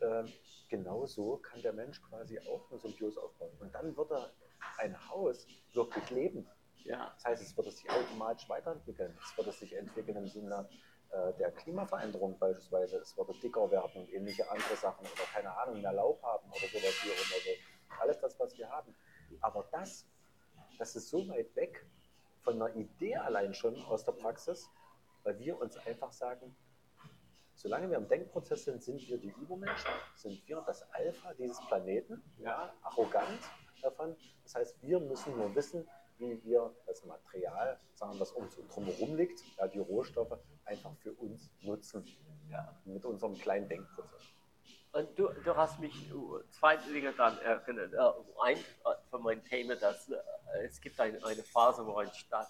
Ähm, genauso kann der Mensch quasi auch eine Symbiose aufbauen. Und dann wird er ein Haus wirklich leben. Ja. Das heißt, es wird es sich automatisch weiterentwickeln. Es wird es sich entwickeln im Sinne äh, der Klimaveränderung beispielsweise. Es wird dicker werden und ähnliche andere Sachen oder keine Ahnung, mehr Laub haben oder sowas hier oder so. Alles das, was wir haben. Aber das, das ist so weit weg von einer Idee allein schon aus der Praxis, weil wir uns einfach sagen, solange wir im Denkprozess sind, sind wir die Übermenschen, sind wir das Alpha dieses Planeten, ja, arrogant davon. Das heißt, wir müssen nur wissen, wie wir das Material, sagen, was uns drumherum liegt, ja, die Rohstoffe, einfach für uns nutzen. Ja, mit unserem kleinen Denkprozess. Und du, du hast mich uh, zwei Dinge dann erinnert. Äh, Ein äh, von meinen Themen, dass äh, es gibt ein, eine Phase, wo ein Stadt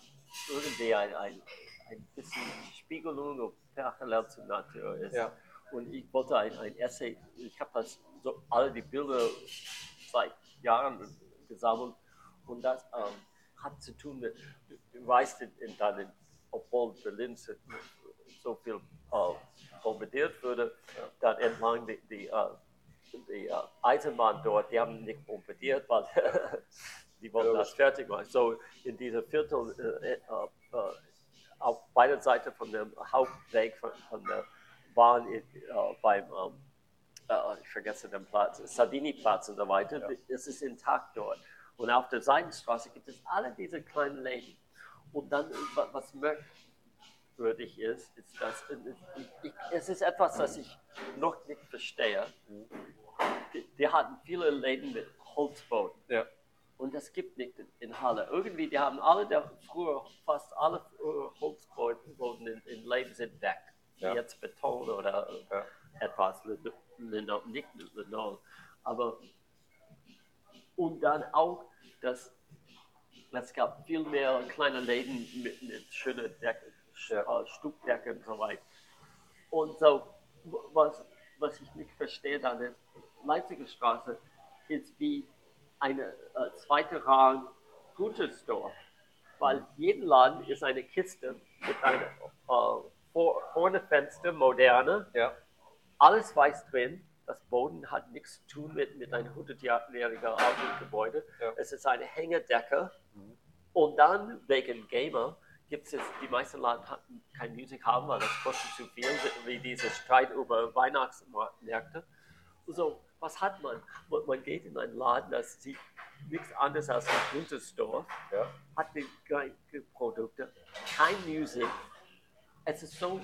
irgendwie ein, ein, ein bisschen Spiegelung und parallel zur Natur ist. Ja. Und ich wollte ein, ein Essay, ich habe das so alle die Bilder seit Jahren gesammelt und das ähm, hat zu tun mit, du, weißt in, in deinen, obwohl Berlin so, viel äh, bombardiert wurde, dann entlang die, die, äh, die äh, Eisenbahn dort, die haben nicht bombardiert, weil die wollten das fertig machen. So in dieser Viertel, auf beider Seiten von dem Hauptweg von, von der Bahn in, beim, ähm, äh, ich vergesse den Platz, Sardini-Platz und so weiter, Ja. es ist intakt dort. Und auf der Seitenstraße gibt es alle diese kleinen Läden. Und dann, wa- was merkwürdig ist, ist, dass ich, ich, es ist etwas, das ich noch nicht verstehe. Die, die hatten viele Läden mit Holzboden. Ja. Und das gibt nicht in, Halle. Irgendwie, die haben alle, der, früher, fast alle früher Holzboden in, in Läden sind weg. Ja. Jetzt Beton oder Ja. etwas, Lin- Lino- nicht Linoleum. Aber, und dann auch, dass es gab viel mehr kleine Läden mit, mit schönen Deck, Ja. äh, Stuckdecke und so weiter. Und so, was, was ich nicht verstehe, an der Leipziger Straße, ist wie eine äh, zweite Rang Gütersdorf. Weil jeden Laden ist eine Kiste mit einem äh, vor, vorne Fenster, moderne, Ja. alles weiß drin. Das Boden hat nichts zu tun mit, mit einem 100-jährigen alten Gebäude. Ja. Es ist eine Hängedecke. Und dann wegen Gamer gibt es, die meisten Laden hatten kein Musik haben, weil das kostet zu viel, wie dieser Streit über Weihnachtsmärkte. So, was hat man? Man geht in einen Laden, das sieht nichts anderes als ein Gütersdorf, Ja. hat die gleichen Produkte, kein Musik. Es ist so,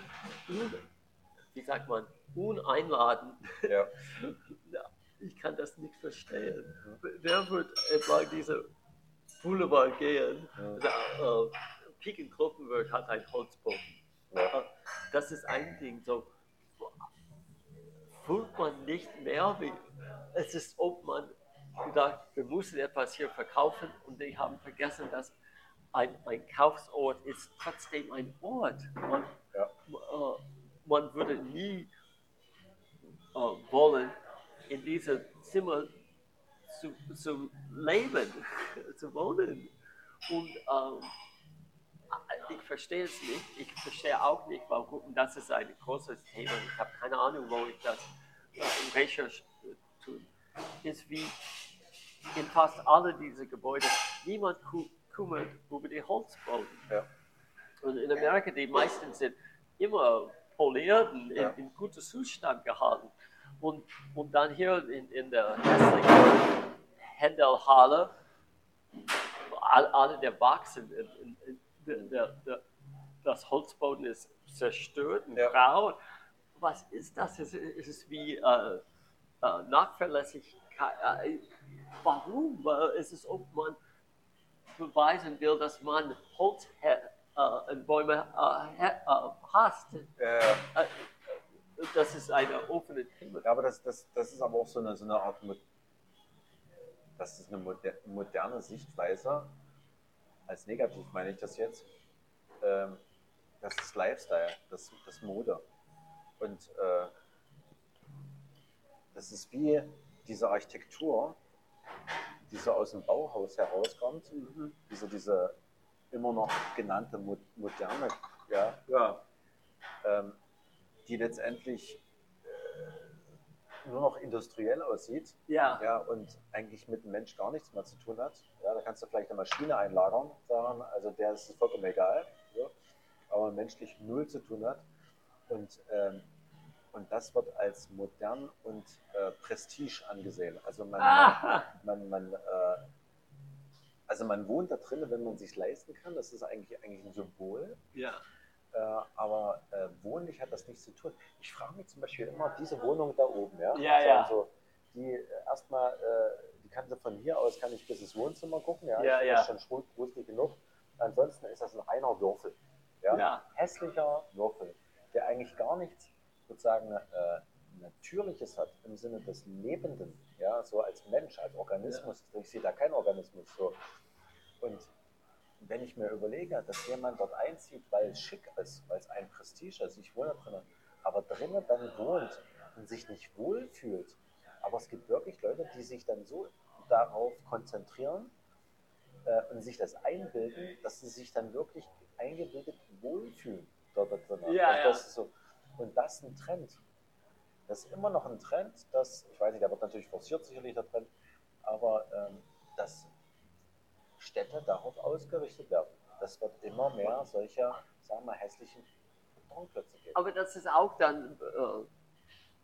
wie sagt man, uneinladend. Ja. Ja, ich kann das nicht verstehen. Wer wird entlang dieser Boulevard gehen? Der, äh, Pikenkloppenwörth hat ein Holzboden. Ja. Äh, Das ist ein Ding. So fühlt man nicht mehr wie. Es ist, ob man gedacht, wir müssen etwas hier verkaufen und die haben vergessen, dass ein, ein Kaufsort ist trotzdem ein Ort. Man, Ja. äh, man würde nie wollen, in diesem Zimmer zu, zu leben, zu wohnen. Und ähm, ich verstehe es nicht. Ich verstehe auch nicht, warum. Das ist ein großes Thema. Ich habe keine Ahnung, wo ich das äh, Recherche äh, tun. Ist wie in fast alle diese Gebäude niemand ku kümmert über die Holzbauten. Ja. Und in Amerika, die meisten sind immer poliert und in, Ja. in gutem Zustand gehalten. Und, und dann hier in, in der hässlichen Händelhalle, all- alle der Boxen, in, in, in, der, der, das Holzboden ist zerstört und Ja. grau. Was ist das? Es ist, es ist wie äh, äh, Nachverlässigkeit. Äh, warum? Weil es ist, ob man beweisen will, dass man Holz äh, Bäume äh, hä- äh, hasst. Ja. Das ist eine offene Thema. Ja, aber das, das, das ist aber auch so eine, so eine Art, das ist eine moder moderne Sichtweise, als negativ meine ich das jetzt, ähm, das ist Lifestyle, das das ist Mode. Und äh, das ist wie diese Architektur, die so aus dem Bauhaus herauskommt, diese, diese immer noch genannte Mo moderne, ja, Ja. ähm, die letztendlich nur noch industriell aussieht Ja. ja, und eigentlich mit dem Mensch gar nichts mehr zu tun hat. Ja, da kannst du vielleicht eine Maschine einlagern, sagen, also der ist vollkommen egal, so, aber menschlich null zu tun hat. Und, ähm, und das wird als modern und äh, Prestige angesehen. Also man, Ah. man, man, äh, also man wohnt da drin, wenn man sich leisten kann. Das ist eigentlich, eigentlich ein Symbol. Ja. Äh, aber äh, wohnlich hat das nichts zu tun. Ich frage mich zum Beispiel immer, diese Wohnung da oben, ja, Ja, so, ja. So, die äh, erstmal, äh, die kannst du von hier aus, kann ich bis ins Wohnzimmer gucken, ja, Ja, ja. das ist schon gruselig genug. Ansonsten ist das ein reiner Würfel, ja, Ja. hässlicher Würfel, der eigentlich gar nichts sozusagen äh, Natürliches hat im Sinne des Lebenden, ja, so als Mensch, als Organismus. Ich sehe da keinen Organismus so. Und wenn ich mir überlege, dass jemand dort einzieht, weil es schick ist, weil es ein Prestige ist, ich wohne drinnen, aber drinnen dann wohnt und sich nicht wohlfühlt. Aber es gibt wirklich Leute, die sich dann so darauf konzentrieren äh, und sich das einbilden, dass sie sich dann wirklich eingebildet wohlfühlen dort drinnen. Ja, und, ja. das ist so, und das ist ein Trend. Das ist immer noch ein Trend, dass, ich weiß nicht, der wird natürlich forciert sicherlich der Trend, aber ähm, dass Städte darauf ausgerichtet werden. Das wird immer mehr solcher, sagen wir, hässlichen Betonklötze geben. Aber das ist auch dann äh,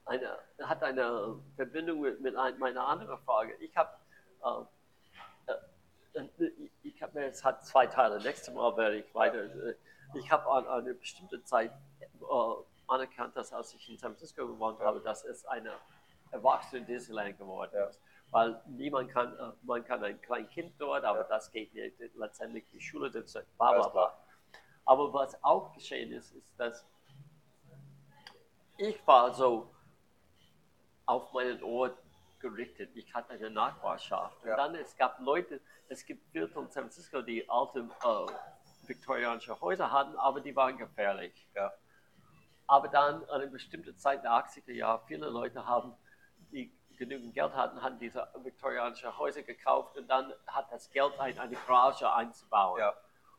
eine, hat eine Verbindung mit, mit ein, meiner anderen Frage. Ich habe äh, äh, ich habe mir jetzt hat zwei Teile. Nächstes Mal werde ich weiter. äh, Ich habe an, an eine bestimmte Zeit äh, anerkannt, dass als ich in San Francisco gewohnt habe, dass es eine erwachsene Disneyland geworden ist. Weil niemand kann, äh, man kann ein kleines Kind dort, aber Ja. das geht nicht. Letztendlich die Schule, das bla bla bla. Aber was auch geschehen ist, ist, dass ich war so auf meinen Ort gerichtet. Ich hatte eine Nachbarschaft. Und Ja. dann, es gab Leute, es gibt Viertel in San Francisco, die alte äh, viktorianische Häuser hatten, aber die waren gefährlich. Ja. Aber dann an einer bestimmten Zeit der 80er Jahre, viele Leute haben, genügend Geld hatten, haben diese viktorianischen Häuser gekauft und dann hat das Geld ein, eine Garage einzubauen. Ja.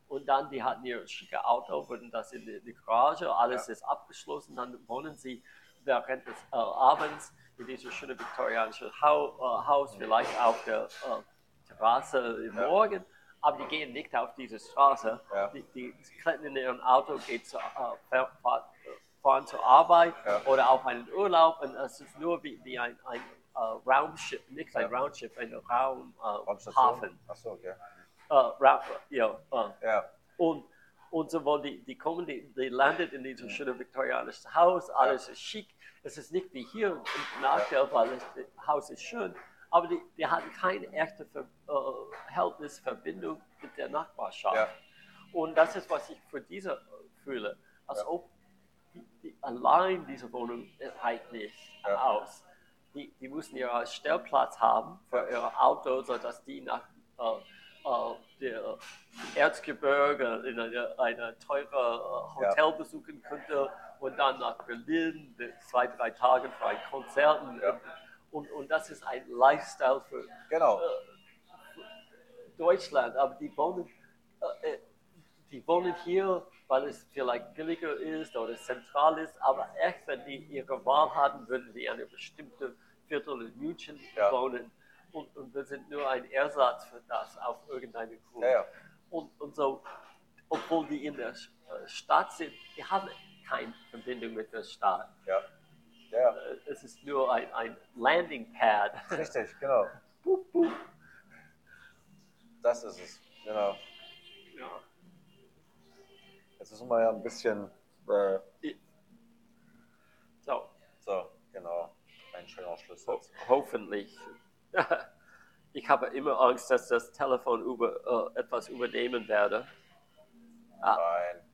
Und dann, die hatten ihr schicke Auto, wurden das in die, die Garage, alles Ja. ist abgeschlossen, dann wohnen sie während des äh, Abends in diesem schönen viktorianischen Hau, äh, Haus, vielleicht auf der äh, Terrasse im Ja. Morgen, aber die gehen nicht auf diese Straße. Die, die klettern in ihrem Auto, gehen zu, äh, fahr- fahr- fahren zur Arbeit oder auf einen Urlaub und es ist nur wie, wie ein, ein äh, Raumschiff, nicht ein Ja. Raumschiff, ein Raum, äh, Raumstation? Hafen. Achso, okay. Äh, Ra ja, äh, Ja. und, und sowohl die, die kommen, die, die landet in diesem schönen viktorianischen Haus, alles ist schick. Es ist nicht wie hier ein Nachteil, weil es, das Haus ist schön, aber die, die hatten keine echte Ver, äh, Verhältnis, Verbindung mit der Nachbarschaft. Ja. Und das ist, was ich für diese äh, fühle, als Ja. ob die, die, allein diese Wohnung reicht nicht Ja. aus. Die, die müssen ihren Stellplatz haben für ihr Auto, sodass die nach äh, äh, der Erzgebirge in eine, eine teure äh, Hotel besuchen könnte und dann nach Berlin zwei, drei Tage für ein Konzert. Und, Ja. und, und das ist ein Lifestyle für Genau. Deutschland, aber die wohnen, äh, äh, die wohnen hier, weil es vielleicht billiger ist oder zentral ist, aber echt, wenn die ihre Wahl hatten, würden die eine bestimmte Viertel in München Ja. wohnen. Und, und wir sind nur ein Ersatz für das auf irgendeine Grund. Ja, ja. Und, und so, obwohl die in der äh, Stadt sind, die haben keine Verbindung mit der Stadt. Ja. Ja, ja. Äh, Es ist nur ein, ein Landing Pad. Richtig, genau. Boop, boop. Das ist es. Genau. Ja. Jetzt müssen wir ja ein bisschen. Äh, So, so, genau. Ein schöner Ho hoffentlich. Ich habe immer Angst, dass das Telefon über, äh, etwas übernehmen werde. Nein.